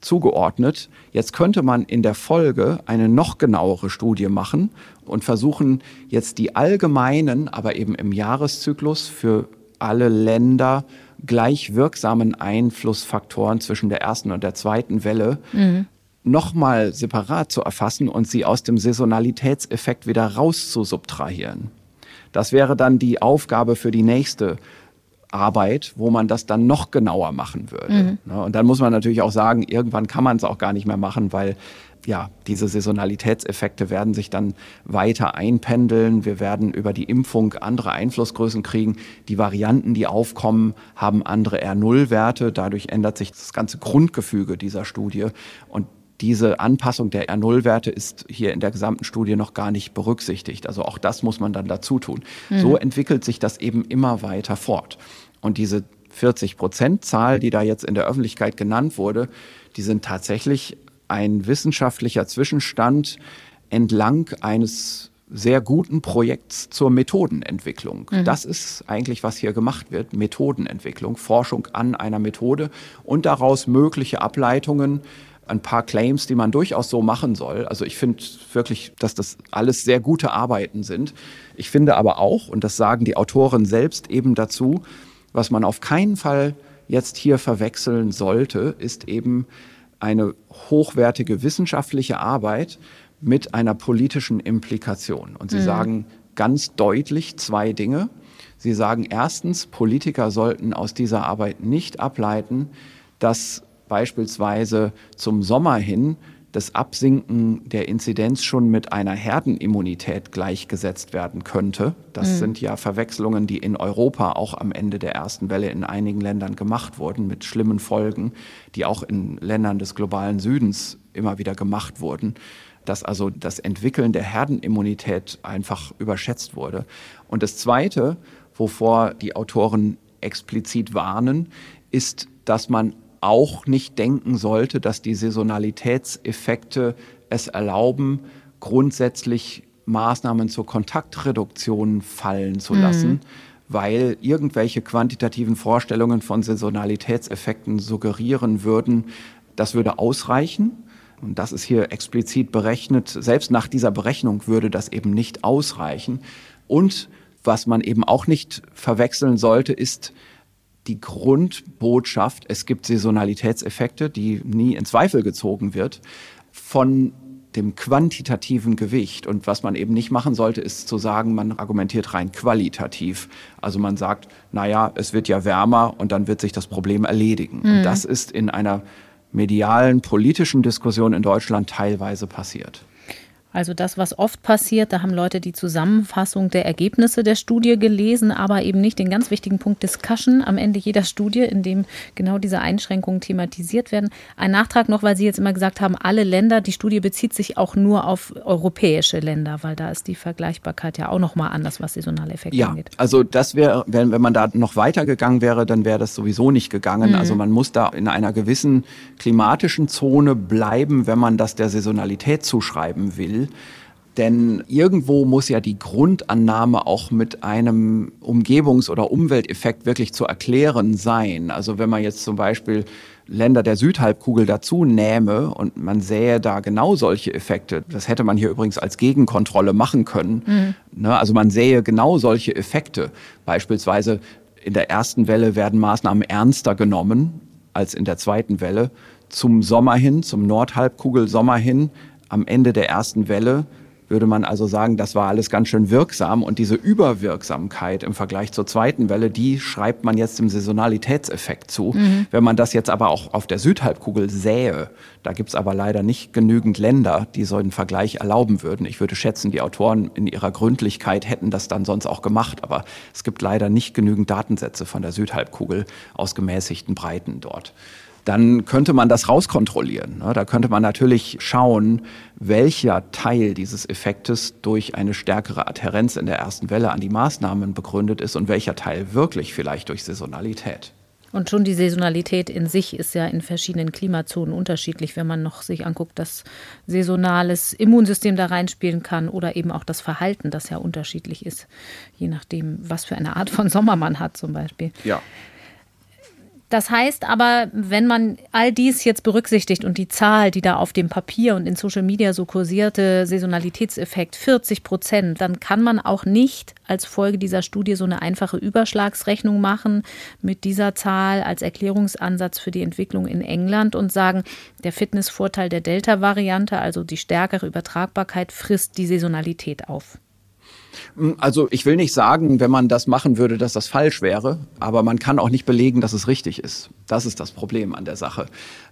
zugeordnet. Jetzt könnte man in der Folge eine noch genauere Studie machen und versuchen, jetzt die allgemeinen, aber eben im Jahreszyklus für alle Länder gleich wirksamen Einflussfaktoren zwischen der ersten und der zweiten Welle mhm nochmal separat zu erfassen und sie aus dem Saisonalitätseffekt wieder rauszusubtrahieren. Das wäre dann die Aufgabe für die nächste Arbeit, wo man das dann noch genauer machen würde. Mhm. Ne, und dann muss man natürlich auch sagen, irgendwann kann man es auch gar nicht mehr machen, weil ja, diese Saisonalitätseffekte werden sich dann weiter einpendeln. Wir werden über die Impfung andere Einflussgrößen kriegen. Die Varianten, die aufkommen, haben andere R0-Werte. Dadurch ändert sich das ganze Grundgefüge dieser Studie. Und diese Anpassung der R0-Werte ist hier in der gesamten Studie noch gar nicht berücksichtigt. Also auch das muss man dann dazu tun. Mhm. So entwickelt sich das eben immer weiter fort. Und diese 40 Prozent Zahl, die da jetzt in der Öffentlichkeit genannt wurde, die sind tatsächlich ein wissenschaftlicher Zwischenstand entlang eines sehr guten Projekts zur Methodenentwicklung. Mhm. Das ist eigentlich, was hier gemacht wird, Methodenentwicklung, Forschung an einer Methode und daraus mögliche Ableitungen ein paar Claims, die man durchaus so machen soll. Also ich finde wirklich, dass das alles sehr gute Arbeiten sind. Ich finde aber auch, und das sagen die Autoren selbst eben dazu, was man auf keinen Fall jetzt hier verwechseln sollte, ist eben eine hochwertige wissenschaftliche Arbeit mit einer politischen Implikation. Und sie mhm. sagen ganz deutlich zwei Dinge. Sie sagen erstens, Politiker sollten aus dieser Arbeit nicht ableiten, dass beispielsweise zum Sommer hin das Absinken der Inzidenz schon mit einer Herdenimmunität gleichgesetzt werden könnte. Das mhm. sind ja Verwechslungen, die in Europa auch am Ende der ersten Welle in einigen Ländern gemacht wurden, mit schlimmen Folgen, die auch in Ländern des globalen Südens immer wieder gemacht wurden dass also das Entwickeln der Herdenimmunität einfach überschätzt wurde. Und das Zweite, wovor die Autoren explizit warnen, ist, dass man auch nicht denken sollte, dass die Saisonalitätseffekte es erlauben, grundsätzlich Maßnahmen zur Kontaktreduktion fallen zu lassen, mhm. weil irgendwelche quantitativen Vorstellungen von Saisonalitätseffekten suggerieren würden, das würde ausreichen. Und das ist hier explizit berechnet. Selbst nach dieser Berechnung würde das eben nicht ausreichen. Und was man eben auch nicht verwechseln sollte, ist, die Grundbotschaft, es gibt Saisonalitätseffekte, die nie in Zweifel gezogen wird, von dem quantitativen Gewicht. Und was man eben nicht machen sollte, ist zu sagen, man argumentiert rein qualitativ. Also man sagt, naja, es wird ja wärmer und dann wird sich das Problem erledigen. Mhm. Und das ist in einer medialen, politischen Diskussion in Deutschland teilweise passiert. Also das, was oft passiert, da haben Leute die Zusammenfassung der Ergebnisse der Studie gelesen, aber eben nicht den ganz wichtigen Punkt Discussion am Ende jeder Studie, in dem genau diese Einschränkungen thematisiert werden. Ein Nachtrag noch, weil Sie jetzt immer gesagt haben, alle Länder, die Studie bezieht sich auch nur auf europäische Länder, weil da ist die Vergleichbarkeit ja auch nochmal anders, was saisonale Effekte ja, angeht. Also das wäre, wenn, wenn man da noch weiter gegangen wäre, dann wäre das sowieso nicht gegangen. Mhm. Also man muss da in einer gewissen klimatischen Zone bleiben, wenn man das der Saisonalität zuschreiben will. Denn irgendwo muss ja die Grundannahme auch mit einem Umgebungs- oder Umwelteffekt wirklich zu erklären sein. Also wenn man jetzt zum Beispiel Länder der Südhalbkugel dazu nähme und man sähe da genau solche Effekte, das hätte man hier übrigens als Gegenkontrolle machen können. Mhm. Ne, also man sähe genau solche Effekte. Beispielsweise in der ersten Welle werden Maßnahmen ernster genommen als in der zweiten Welle. Zum Sommer hin, zum Nordhalbkugel Sommer hin am Ende der ersten Welle würde man also sagen, das war alles ganz schön wirksam. Und diese Überwirksamkeit im Vergleich zur zweiten Welle, die schreibt man jetzt dem Saisonalitätseffekt zu. Mhm. Wenn man das jetzt aber auch auf der Südhalbkugel sähe, da gibt's aber leider nicht genügend Länder, die so einen Vergleich erlauben würden. Ich würde schätzen, die Autoren in ihrer Gründlichkeit hätten das dann sonst auch gemacht. Aber es gibt leider nicht genügend Datensätze von der Südhalbkugel aus gemäßigten Breiten dort dann könnte man das rauskontrollieren. Ne? Da könnte man natürlich schauen, welcher Teil dieses Effektes durch eine stärkere Adhärenz in der ersten Welle an die Maßnahmen begründet ist und welcher Teil wirklich vielleicht durch Saisonalität. Und schon die Saisonalität in sich ist ja in verschiedenen Klimazonen unterschiedlich, wenn man noch sich anguckt, dass saisonales Immunsystem da reinspielen kann oder eben auch das Verhalten, das ja unterschiedlich ist, je nachdem, was für eine Art von Sommer man hat zum Beispiel. Ja. Das heißt aber, wenn man all dies jetzt berücksichtigt und die Zahl, die da auf dem Papier und in Social Media so kursierte, Saisonalitätseffekt 40 Prozent, dann kann man auch nicht als Folge dieser Studie so eine einfache Überschlagsrechnung machen mit dieser Zahl als Erklärungsansatz für die Entwicklung in England und sagen, der Fitnessvorteil der Delta-Variante, also die stärkere Übertragbarkeit, frisst die Saisonalität auf. Also ich will nicht sagen, wenn man das machen würde, dass das falsch wäre, aber man kann auch nicht belegen, dass es richtig ist. Das ist das Problem an der Sache.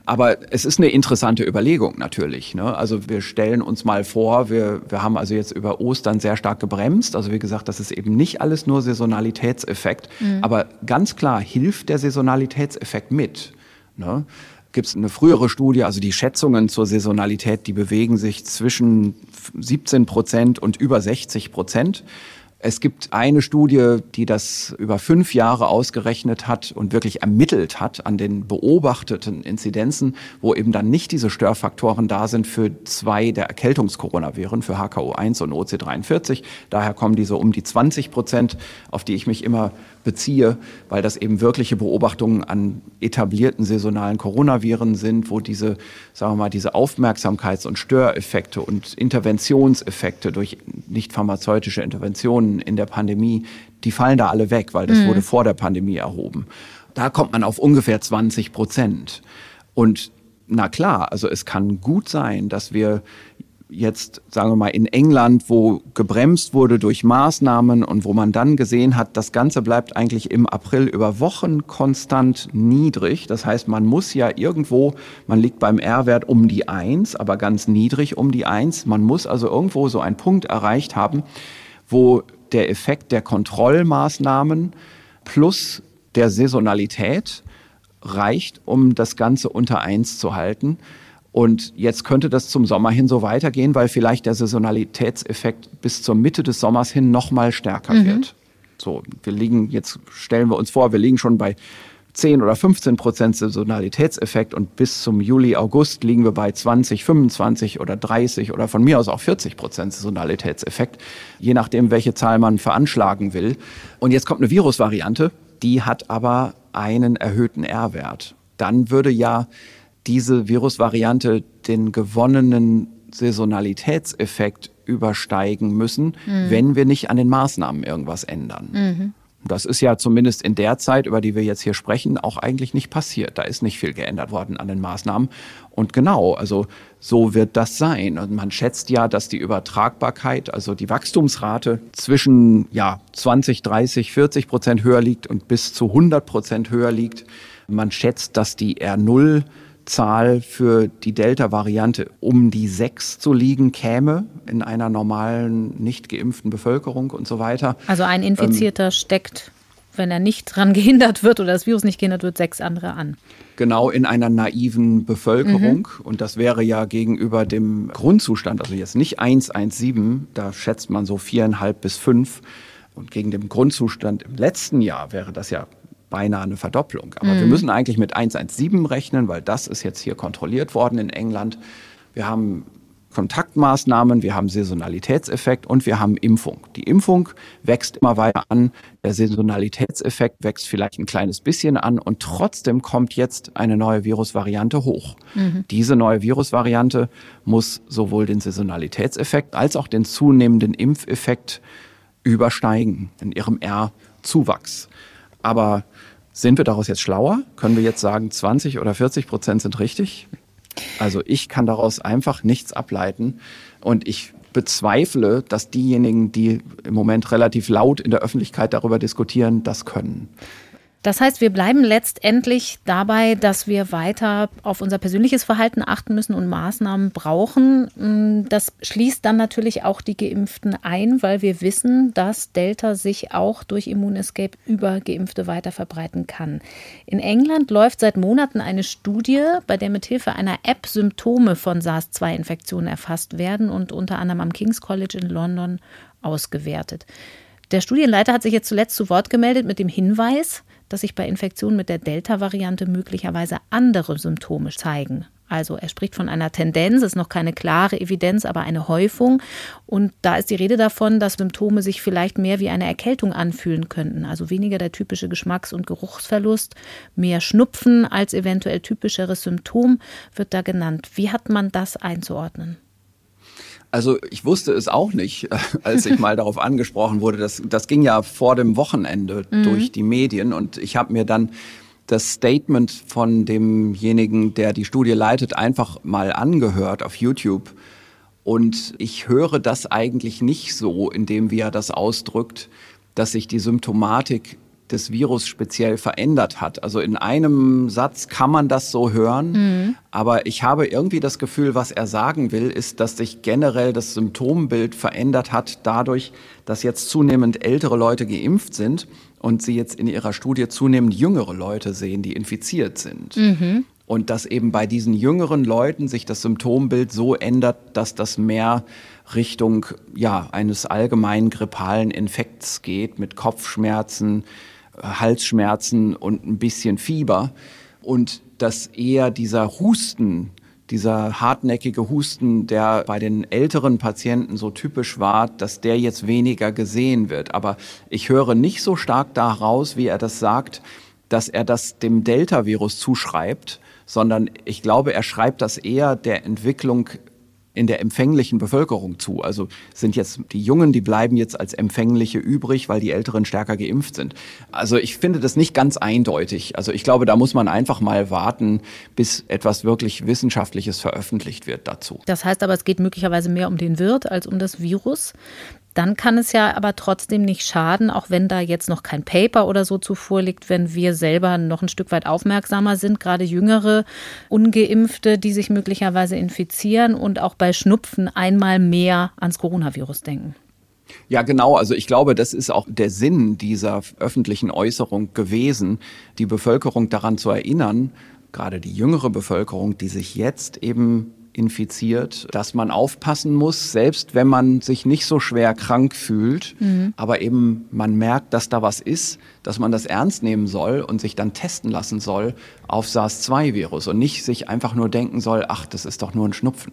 Aber es ist eine interessante Überlegung natürlich. Ne? Also wir stellen uns mal vor, wir, wir haben also jetzt über Ostern sehr stark gebremst. Also wie gesagt, das ist eben nicht alles nur Saisonalitätseffekt, mhm. aber ganz klar hilft der Saisonalitätseffekt mit. Ne? Gibt es eine frühere Studie, also die Schätzungen zur Saisonalität, die bewegen sich zwischen 17 Prozent und über 60 Prozent. Es gibt eine Studie, die das über fünf Jahre ausgerechnet hat und wirklich ermittelt hat an den beobachteten Inzidenzen, wo eben dann nicht diese Störfaktoren da sind für zwei der Erkältungskoronaviren, für HKO1 und OC43. Daher kommen diese um die 20 Prozent, auf die ich mich immer beziehe, weil das eben wirkliche Beobachtungen an etablierten saisonalen Coronaviren sind, wo diese, sagen wir mal, diese Aufmerksamkeits- und Störeffekte und Interventionseffekte durch nicht pharmazeutische Interventionen in der Pandemie, die fallen da alle weg, weil das mhm. wurde vor der Pandemie erhoben. Da kommt man auf ungefähr 20 Prozent. Und na klar, also es kann gut sein, dass wir jetzt, sagen wir mal, in England, wo gebremst wurde durch Maßnahmen und wo man dann gesehen hat, das Ganze bleibt eigentlich im April über Wochen konstant niedrig. Das heißt, man muss ja irgendwo, man liegt beim R-Wert um die eins, aber ganz niedrig um die eins. Man muss also irgendwo so einen Punkt erreicht haben, wo der Effekt der Kontrollmaßnahmen plus der Saisonalität reicht, um das Ganze unter eins zu halten. Und jetzt könnte das zum Sommer hin so weitergehen, weil vielleicht der Saisonalitätseffekt bis zur Mitte des Sommers hin noch mal stärker mhm. wird. So, wir liegen, jetzt stellen wir uns vor, wir liegen schon bei 10 oder 15 Prozent Saisonalitätseffekt und bis zum Juli, August liegen wir bei 20, 25 oder 30 oder von mir aus auch 40 Prozent Saisonalitätseffekt, je nachdem, welche Zahl man veranschlagen will. Und jetzt kommt eine Virusvariante, die hat aber einen erhöhten R-Wert. Dann würde ja diese Virusvariante den gewonnenen Saisonalitätseffekt übersteigen müssen, mhm. wenn wir nicht an den Maßnahmen irgendwas ändern. Mhm. Das ist ja zumindest in der Zeit, über die wir jetzt hier sprechen, auch eigentlich nicht passiert. Da ist nicht viel geändert worden an den Maßnahmen. Und genau, also so wird das sein. Und man schätzt ja, dass die Übertragbarkeit, also die Wachstumsrate zwischen ja, 20, 30, 40 Prozent höher liegt und bis zu 100 Prozent höher liegt. Man schätzt, dass die R0 Zahl für die Delta-Variante um die sechs zu liegen käme in einer normalen, nicht geimpften Bevölkerung und so weiter. Also ein Infizierter ähm, steckt, wenn er nicht dran gehindert wird oder das Virus nicht gehindert wird, sechs andere an. Genau in einer naiven Bevölkerung. Mhm. Und das wäre ja gegenüber dem Grundzustand, also jetzt nicht 117, da schätzt man so viereinhalb bis fünf. Und gegen den Grundzustand im letzten Jahr wäre das ja beinahe eine Verdopplung. Aber mhm. wir müssen eigentlich mit 117 rechnen, weil das ist jetzt hier kontrolliert worden in England. Wir haben Kontaktmaßnahmen, wir haben Saisonalitätseffekt und wir haben Impfung. Die Impfung wächst immer weiter an, der Saisonalitätseffekt wächst vielleicht ein kleines bisschen an und trotzdem kommt jetzt eine neue Virusvariante hoch. Mhm. Diese neue Virusvariante muss sowohl den Saisonalitätseffekt als auch den zunehmenden Impfeffekt übersteigen in ihrem R-Zuwachs. Aber sind wir daraus jetzt schlauer? Können wir jetzt sagen, 20 oder 40 Prozent sind richtig? Also ich kann daraus einfach nichts ableiten. Und ich bezweifle, dass diejenigen, die im Moment relativ laut in der Öffentlichkeit darüber diskutieren, das können. Das heißt, wir bleiben letztendlich dabei, dass wir weiter auf unser persönliches Verhalten achten müssen und Maßnahmen brauchen. Mm, das schließt dann natürlich auch die Geimpften ein, weil wir wissen, dass Delta sich auch durch Immunescape über Geimpfte weiter verbreiten kann. In England läuft seit Monaten eine Studie, bei der mithilfe einer App Symptome von SARS-2-Infektionen erfasst werden und unter anderem am King's College in London ausgewertet. Der Studienleiter hat sich jetzt zuletzt zu Wort gemeldet mit dem Hinweis, dass sich bei Infektionen mit der Delta-Variante möglicherweise andere Symptome zeigen. Also er spricht von einer Tendenz, ist noch keine klare Evidenz, aber eine Häufung. Und da ist die Rede davon, dass Symptome sich vielleicht mehr wie eine Erkältung anfühlen könnten. Also weniger der typische Geschmacks- und Geruchsverlust, mehr Schnupfen als eventuell typischeres Symptom wird da genannt. Wie hat man das einzuordnen? Also ich wusste es auch nicht, <laughs> als ich mal darauf angesprochen wurde. Das, das ging ja vor dem Wochenende mhm. durch die Medien und ich habe mir dann das Statement von demjenigen, der die Studie leitet, einfach mal angehört auf YouTube. Und ich höre das eigentlich nicht so, indem wie er das ausdrückt, dass sich die Symptomatik des Virus speziell verändert hat. Also in einem Satz kann man das so hören, mhm. aber ich habe irgendwie das Gefühl, was er sagen will, ist, dass sich generell das Symptombild verändert hat dadurch, dass jetzt zunehmend ältere Leute geimpft sind und sie jetzt in ihrer Studie zunehmend jüngere Leute sehen, die infiziert sind. Mhm. Und dass eben bei diesen jüngeren Leuten sich das Symptombild so ändert, dass das mehr Richtung ja, eines allgemeinen grippalen Infekts geht mit Kopfschmerzen, Halsschmerzen und ein bisschen Fieber und dass eher dieser Husten, dieser hartnäckige Husten, der bei den älteren Patienten so typisch war, dass der jetzt weniger gesehen wird. Aber ich höre nicht so stark daraus, wie er das sagt, dass er das dem Delta-Virus zuschreibt, sondern ich glaube, er schreibt das eher der Entwicklung in der empfänglichen Bevölkerung zu. Also sind jetzt die Jungen, die bleiben jetzt als Empfängliche übrig, weil die Älteren stärker geimpft sind. Also ich finde das nicht ganz eindeutig. Also ich glaube, da muss man einfach mal warten, bis etwas wirklich Wissenschaftliches veröffentlicht wird dazu. Das heißt aber, es geht möglicherweise mehr um den Wirt als um das Virus dann kann es ja aber trotzdem nicht schaden, auch wenn da jetzt noch kein Paper oder so zuvor liegt, wenn wir selber noch ein Stück weit aufmerksamer sind, gerade jüngere ungeimpfte, die sich möglicherweise infizieren und auch bei Schnupfen einmal mehr ans Coronavirus denken. Ja, genau. Also ich glaube, das ist auch der Sinn dieser öffentlichen Äußerung gewesen, die Bevölkerung daran zu erinnern, gerade die jüngere Bevölkerung, die sich jetzt eben infiziert, dass man aufpassen muss, selbst wenn man sich nicht so schwer krank fühlt, mhm. aber eben man merkt, dass da was ist, dass man das ernst nehmen soll und sich dann testen lassen soll auf SARS-2-Virus und nicht sich einfach nur denken soll, ach, das ist doch nur ein Schnupfen.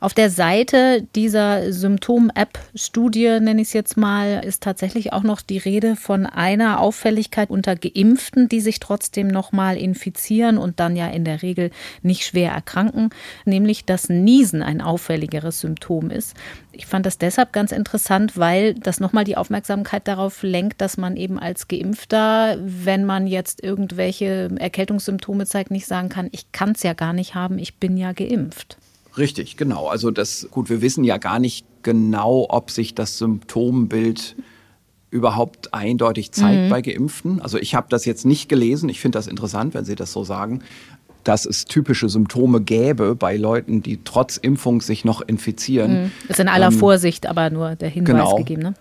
Auf der Seite dieser Symptom-App-Studie, nenne ich es jetzt mal, ist tatsächlich auch noch die Rede von einer Auffälligkeit unter Geimpften, die sich trotzdem nochmal infizieren und dann ja in der Regel nicht schwer erkranken, nämlich dass Niesen ein auffälligeres Symptom ist. Ich fand das deshalb ganz interessant, weil das nochmal die Aufmerksamkeit darauf lenkt, dass man eben als Geimpfter, wenn man jetzt irgendwelche Erkältungssymptome zeigt, nicht sagen kann, ich kann es ja gar nicht haben, ich bin ja geimpft. Richtig, genau. Also das, gut, wir wissen ja gar nicht genau, ob sich das Symptombild überhaupt eindeutig zeigt mhm. bei Geimpften. Also ich habe das jetzt nicht gelesen. Ich finde das interessant, wenn Sie das so sagen, dass es typische Symptome gäbe bei Leuten, die trotz Impfung sich noch infizieren. Mhm. Ist in aller ähm, Vorsicht aber nur der Hinweis genau. gegeben. Ne?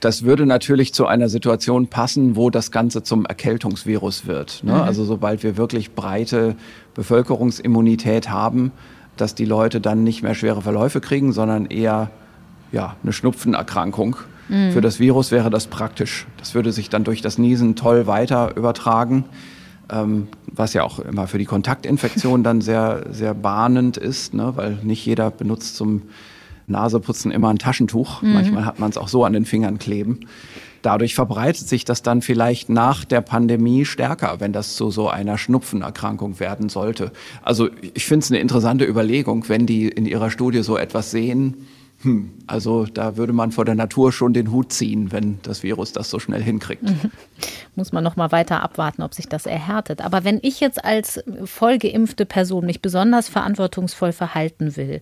Das würde natürlich zu einer Situation passen, wo das Ganze zum Erkältungsvirus wird. Ne? Mhm. Also sobald wir wirklich breite Bevölkerungsimmunität haben, dass die Leute dann nicht mehr schwere Verläufe kriegen, sondern eher ja, eine Schnupfenerkrankung. Mhm. Für das Virus wäre das praktisch. Das würde sich dann durch das Niesen toll weiter übertragen, ähm, was ja auch immer für die Kontaktinfektion dann sehr, sehr bahnend ist, ne? weil nicht jeder benutzt zum Naseputzen immer ein Taschentuch. Mhm. Manchmal hat man es auch so an den Fingern kleben. Dadurch verbreitet sich das dann vielleicht nach der Pandemie stärker, wenn das zu so einer Schnupfenerkrankung werden sollte. Also ich finde es eine interessante Überlegung, wenn die in ihrer Studie so etwas sehen. Hm, also da würde man vor der Natur schon den Hut ziehen, wenn das Virus das so schnell hinkriegt. Mhm. Muss man noch mal weiter abwarten, ob sich das erhärtet. Aber wenn ich jetzt als vollgeimpfte Person mich besonders verantwortungsvoll verhalten will,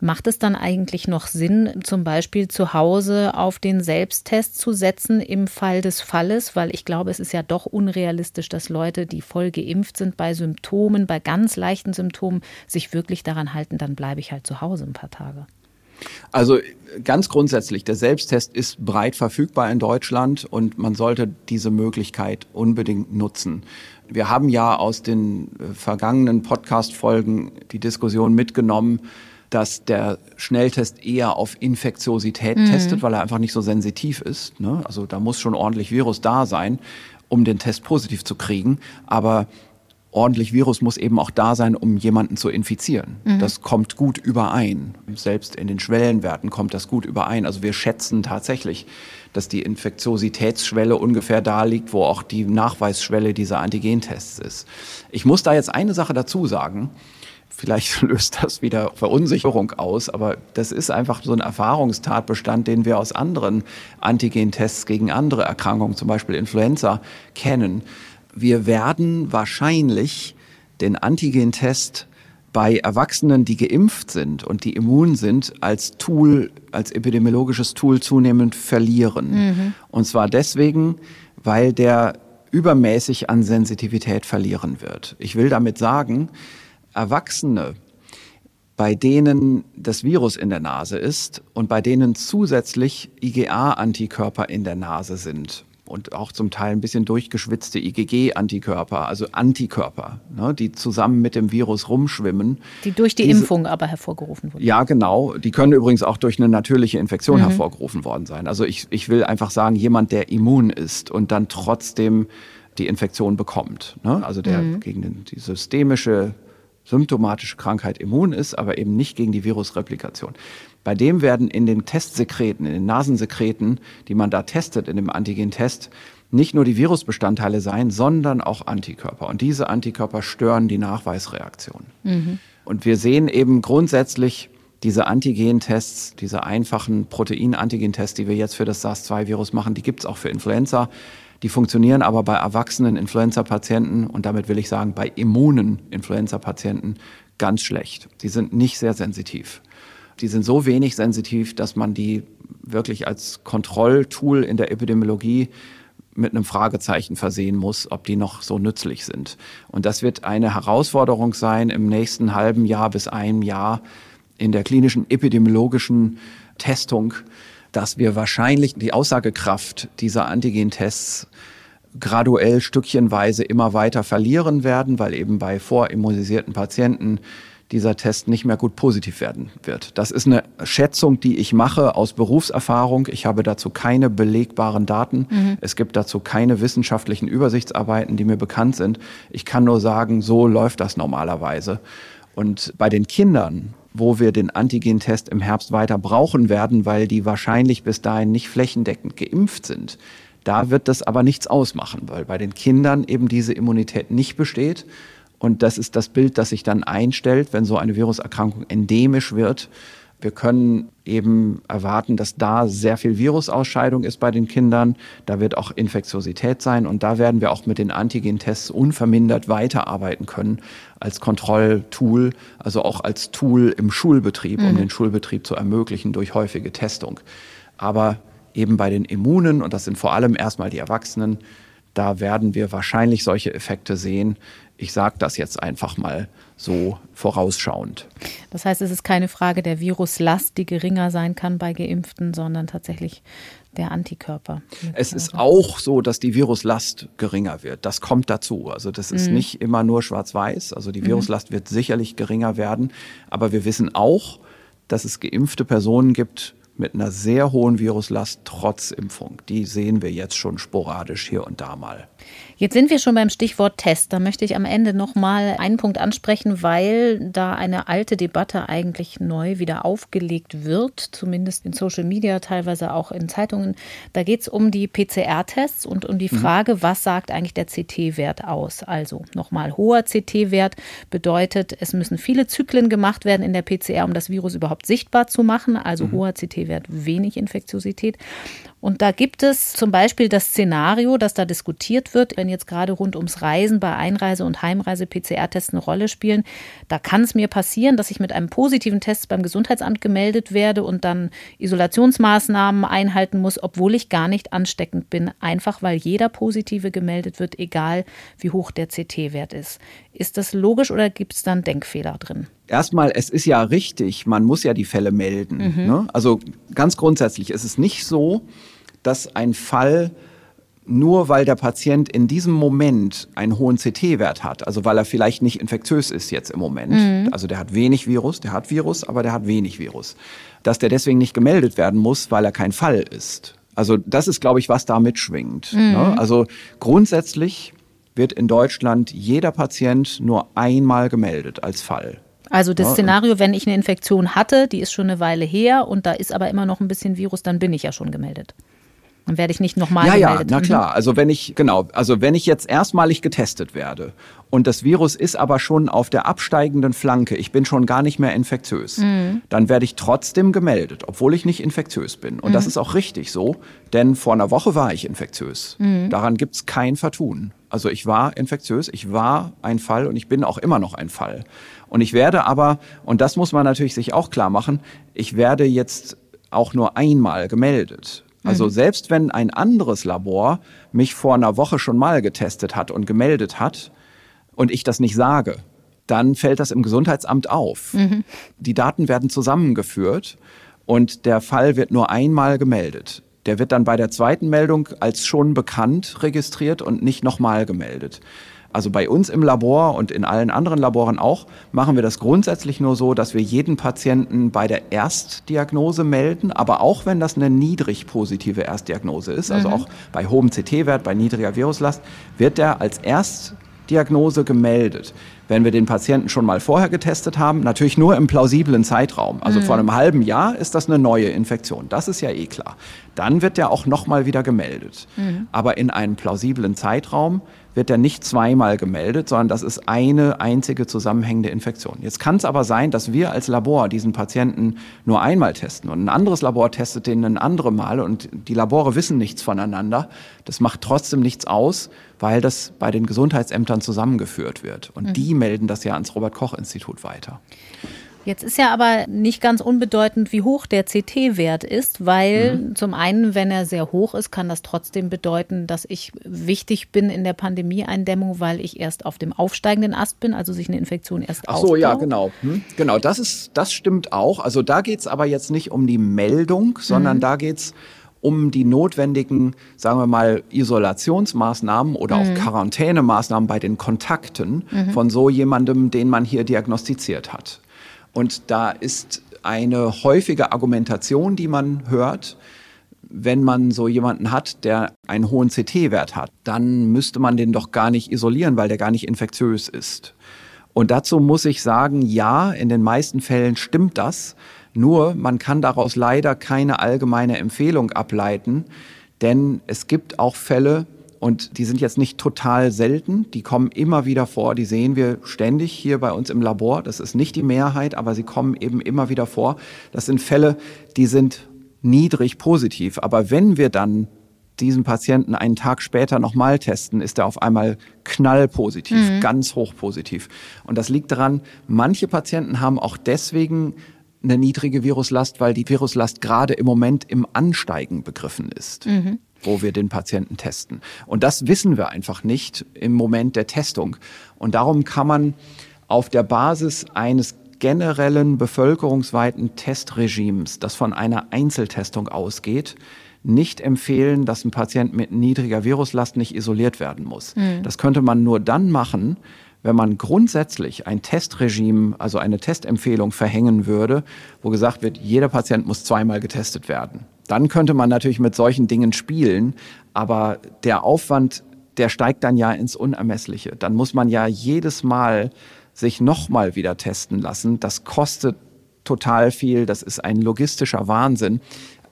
Macht es dann eigentlich noch Sinn, zum Beispiel zu Hause auf den Selbsttest zu setzen im Fall des Falles? Weil ich glaube, es ist ja doch unrealistisch, dass Leute, die voll geimpft sind, bei Symptomen, bei ganz leichten Symptomen, sich wirklich daran halten, dann bleibe ich halt zu Hause ein paar Tage. Also ganz grundsätzlich, der Selbsttest ist breit verfügbar in Deutschland und man sollte diese Möglichkeit unbedingt nutzen. Wir haben ja aus den äh, vergangenen Podcast-Folgen die Diskussion mitgenommen, dass der Schnelltest eher auf Infektiosität mhm. testet, weil er einfach nicht so sensitiv ist. Ne? Also da muss schon ordentlich Virus da sein, um den Test positiv zu kriegen. Aber ordentlich Virus muss eben auch da sein, um jemanden zu infizieren. Mhm. Das kommt gut überein. Selbst in den Schwellenwerten kommt das gut überein. Also wir schätzen tatsächlich, dass die Infektiositätsschwelle ungefähr da liegt, wo auch die Nachweisschwelle dieser Antigentests ist. Ich muss da jetzt eine Sache dazu sagen. Vielleicht <laughs> löst das wieder Verunsicherung aus, aber das ist einfach so ein Erfahrungstatbestand, den wir aus anderen Antigentests gegen andere Erkrankungen, zum Beispiel Influenza, kennen. Wir werden wahrscheinlich den Antigentest bei Erwachsenen, die geimpft sind und die immun sind, als Tool, als epidemiologisches Tool zunehmend verlieren. Mhm. Und zwar deswegen, weil der übermäßig an Sensitivität verlieren wird. Ich will damit sagen, Erwachsene, bei denen das Virus in der Nase ist und bei denen zusätzlich IgA-Antikörper in der Nase sind und auch zum Teil ein bisschen durchgeschwitzte IgG-Antikörper, also Antikörper, ne, die zusammen mit dem Virus rumschwimmen. Die durch die Diese, Impfung aber hervorgerufen wurden. Ja, genau. Die können übrigens auch durch eine natürliche Infektion mhm. hervorgerufen worden sein. Also ich, ich will einfach sagen, jemand, der immun ist und dann trotzdem die Infektion bekommt. Ne? Also der mhm. gegen den, die systemische symptomatische Krankheit immun ist, aber eben nicht gegen die Virusreplikation. Bei dem werden in den Testsekreten, in den Nasensekreten, die man da testet in dem Antigentest, nicht nur die Virusbestandteile sein, sondern auch Antikörper. Und diese Antikörper stören die Nachweisreaktion. Mhm. Und wir sehen eben grundsätzlich diese Antigentests, diese einfachen Protein-Antigentests, die wir jetzt für das SARS-2-Virus machen, die gibt es auch für Influenza. Die funktionieren aber bei erwachsenen Influenza-Patienten und damit will ich sagen bei immunen Influenza-Patienten ganz schlecht. Sie sind nicht sehr sensitiv. Die sind so wenig sensitiv, dass man die wirklich als Kontrolltool in der Epidemiologie mit einem Fragezeichen versehen muss, ob die noch so nützlich sind. Und das wird eine Herausforderung sein im nächsten halben Jahr bis einem Jahr in der klinischen epidemiologischen Testung, dass wir wahrscheinlich die Aussagekraft dieser Antigentests graduell stückchenweise immer weiter verlieren werden, weil eben bei vorimmunisierten Patienten dieser Test nicht mehr gut positiv werden wird. Das ist eine Schätzung, die ich mache aus Berufserfahrung. Ich habe dazu keine belegbaren Daten. Mhm. Es gibt dazu keine wissenschaftlichen Übersichtsarbeiten, die mir bekannt sind. Ich kann nur sagen, so läuft das normalerweise. Und bei den Kindern, wo wir den Antigentest im Herbst weiter brauchen werden, weil die wahrscheinlich bis dahin nicht flächendeckend geimpft sind, da wird das aber nichts ausmachen, weil bei den Kindern eben diese Immunität nicht besteht und das ist das Bild, das sich dann einstellt, wenn so eine Viruserkrankung endemisch wird. Wir können eben erwarten, dass da sehr viel Virusausscheidung ist bei den Kindern. Da wird auch Infektiosität sein und da werden wir auch mit den Antigentests unvermindert weiterarbeiten können als Kontrolltool, also auch als Tool im Schulbetrieb, um mhm. den Schulbetrieb zu ermöglichen durch häufige Testung. Aber eben bei den Immunen, und das sind vor allem erstmal die Erwachsenen, da werden wir wahrscheinlich solche Effekte sehen. Ich sage das jetzt einfach mal so vorausschauend. Das heißt, es ist keine Frage der Viruslast, die geringer sein kann bei Geimpften, sondern tatsächlich der Antikörper. Es ist auch so, dass die Viruslast geringer wird. Das kommt dazu. Also das ist mhm. nicht immer nur schwarz-weiß. Also die mhm. Viruslast wird sicherlich geringer werden. Aber wir wissen auch, dass es geimpfte Personen gibt, mit einer sehr hohen Viruslast trotz Impfung. Die sehen wir jetzt schon sporadisch hier und da mal. Jetzt sind wir schon beim Stichwort Test. Da möchte ich am Ende noch mal einen Punkt ansprechen, weil da eine alte Debatte eigentlich neu wieder aufgelegt wird, zumindest in Social Media, teilweise auch in Zeitungen. Da geht es um die PCR-Tests und um die mhm. Frage, mhm. was sagt eigentlich der CT-Wert aus? Also nochmal, hoher CT-Wert bedeutet, es müssen viele Zyklen gemacht werden in der PCR, um das Virus überhaupt sichtbar zu machen. Also mhm. hoher CT-Wert, wenig Infektiosität. Und da gibt es zum Beispiel das Szenario, das da diskutiert wird, wenn jetzt gerade rund ums Reisen bei Einreise- und Heimreise PCR-Tests eine Rolle spielen. Da kann es mir passieren, dass ich mit einem positiven Test beim Gesundheitsamt gemeldet werde und dann Isolationsmaßnahmen einhalten muss, obwohl ich gar nicht ansteckend bin, einfach weil jeder Positive gemeldet wird, egal wie hoch der CT-Wert ist. Ist das logisch oder gibt es dann Denkfehler drin? Erstmal, es ist ja richtig, man muss ja die Fälle melden. Mhm. Ne? Also ganz grundsätzlich ist es nicht so, dass ein Fall nur weil der Patient in diesem Moment einen hohen CT-Wert hat, also weil er vielleicht nicht infektiös ist jetzt im Moment, mhm. also der hat wenig Virus, der hat Virus, aber der hat wenig Virus, dass der deswegen nicht gemeldet werden muss, weil er kein Fall ist. Also das ist, glaube ich, was da mitschwingt. Mhm. Ne? Also grundsätzlich wird in Deutschland jeder Patient nur einmal gemeldet als Fall. Also das Szenario, wenn ich eine Infektion hatte, die ist schon eine Weile her und da ist aber immer noch ein bisschen Virus, dann bin ich ja schon gemeldet. Dann werde ich nicht nochmal ja, gemeldet. Ja, na klar. Also wenn ich, genau, also wenn ich jetzt erstmalig getestet werde und das Virus ist aber schon auf der absteigenden Flanke, ich bin schon gar nicht mehr infektiös, mhm. dann werde ich trotzdem gemeldet, obwohl ich nicht infektiös bin. Und mhm. das ist auch richtig so, denn vor einer Woche war ich infektiös. Mhm. Daran gibt's kein Vertun. Also ich war infektiös, ich war ein Fall und ich bin auch immer noch ein Fall. Und ich werde aber, und das muss man natürlich sich auch klar machen, ich werde jetzt auch nur einmal gemeldet. Also mhm. selbst wenn ein anderes Labor mich vor einer Woche schon mal getestet hat und gemeldet hat und ich das nicht sage, dann fällt das im Gesundheitsamt auf. Mhm. Die Daten werden zusammengeführt und der Fall wird nur einmal gemeldet. Der wird dann bei der zweiten Meldung als schon bekannt registriert und nicht nochmal gemeldet. Also bei uns im Labor und in allen anderen Laboren auch, machen wir das grundsätzlich nur so, dass wir jeden Patienten bei der Erstdiagnose melden, aber auch wenn das eine niedrig positive Erstdiagnose ist, also mhm. auch bei hohem CT-Wert, bei niedriger Viruslast, wird der als Erstdiagnose gemeldet wenn wir den Patienten schon mal vorher getestet haben, natürlich nur im plausiblen Zeitraum. Also mhm. vor einem halben Jahr ist das eine neue Infektion. Das ist ja eh klar. Dann wird der auch nochmal wieder gemeldet. Mhm. Aber in einem plausiblen Zeitraum wird er nicht zweimal gemeldet, sondern das ist eine einzige zusammenhängende Infektion. Jetzt kann es aber sein, dass wir als Labor diesen Patienten nur einmal testen und ein anderes Labor testet den ein anderes Mal und die Labore wissen nichts voneinander. Das macht trotzdem nichts aus, weil das bei den Gesundheitsämtern zusammengeführt wird. Und mhm. die melden das ja ans Robert Koch Institut weiter. Jetzt ist ja aber nicht ganz unbedeutend, wie hoch der CT-Wert ist, weil mhm. zum einen, wenn er sehr hoch ist, kann das trotzdem bedeuten, dass ich wichtig bin in der Pandemieeindämmung, weil ich erst auf dem aufsteigenden Ast bin, also sich eine Infektion erst Ach so, aufbaut. ja, genau. Hm. Genau, das ist, das stimmt auch. Also da geht es aber jetzt nicht um die Meldung, sondern mhm. da geht es um die notwendigen, sagen wir mal, Isolationsmaßnahmen oder mhm. auch Quarantänemaßnahmen bei den Kontakten mhm. von so jemandem, den man hier diagnostiziert hat. Und da ist eine häufige Argumentation, die man hört, wenn man so jemanden hat, der einen hohen CT-Wert hat, dann müsste man den doch gar nicht isolieren, weil der gar nicht infektiös ist. Und dazu muss ich sagen, ja, in den meisten Fällen stimmt das. Nur man kann daraus leider keine allgemeine Empfehlung ableiten, denn es gibt auch Fälle, und die sind jetzt nicht total selten, die kommen immer wieder vor, die sehen wir ständig hier bei uns im Labor. Das ist nicht die Mehrheit, aber sie kommen eben immer wieder vor. Das sind Fälle, die sind niedrig positiv. Aber wenn wir dann diesen Patienten einen Tag später nochmal testen, ist er auf einmal knallpositiv, mhm. ganz hochpositiv. Und das liegt daran, manche Patienten haben auch deswegen eine niedrige Viruslast, weil die Viruslast gerade im Moment im Ansteigen begriffen ist. Mhm wo wir den Patienten testen. Und das wissen wir einfach nicht im Moment der Testung. Und darum kann man auf der Basis eines generellen bevölkerungsweiten Testregimes, das von einer Einzeltestung ausgeht, nicht empfehlen, dass ein Patient mit niedriger Viruslast nicht isoliert werden muss. Mhm. Das könnte man nur dann machen, wenn man grundsätzlich ein Testregime, also eine Testempfehlung verhängen würde, wo gesagt wird, jeder Patient muss zweimal getestet werden. Dann könnte man natürlich mit solchen Dingen spielen, aber der Aufwand, der steigt dann ja ins Unermessliche. Dann muss man ja jedes Mal sich nochmal wieder testen lassen. Das kostet total viel. Das ist ein logistischer Wahnsinn.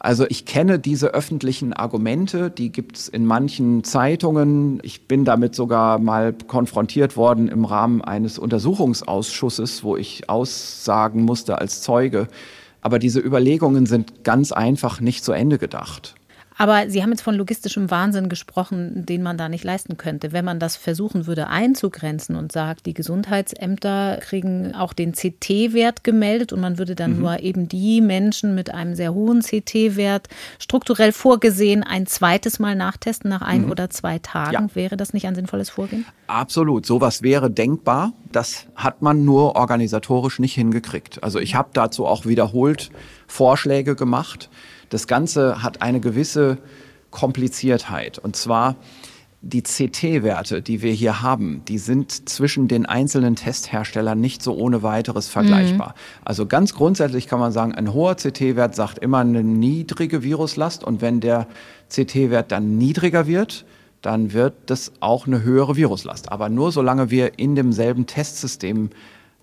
Also ich kenne diese öffentlichen Argumente, die gibt es in manchen Zeitungen. Ich bin damit sogar mal konfrontiert worden im Rahmen eines Untersuchungsausschusses, wo ich aussagen musste als Zeuge. Aber diese Überlegungen sind ganz einfach nicht zu Ende gedacht. Aber Sie haben jetzt von logistischem Wahnsinn gesprochen, den man da nicht leisten könnte. Wenn man das versuchen würde einzugrenzen und sagt, die Gesundheitsämter kriegen auch den CT-Wert gemeldet und man würde dann mhm. nur eben die Menschen mit einem sehr hohen CT-Wert strukturell vorgesehen ein zweites Mal nachtesten nach ein mhm. oder zwei Tagen. Ja. Wäre das nicht ein sinnvolles Vorgehen? Absolut. Sowas wäre denkbar. Das hat man nur organisatorisch nicht hingekriegt. Also ich habe dazu auch wiederholt Vorschläge gemacht. Das Ganze hat eine gewisse Kompliziertheit. Und zwar die CT-Werte, die wir hier haben, die sind zwischen den einzelnen Testherstellern nicht so ohne weiteres vergleichbar. Mhm. Also ganz grundsätzlich kann man sagen, ein hoher CT-Wert sagt immer eine niedrige Viruslast und wenn der CT-Wert dann niedriger wird, dann wird das auch eine höhere Viruslast. Aber nur solange wir in demselben Testsystem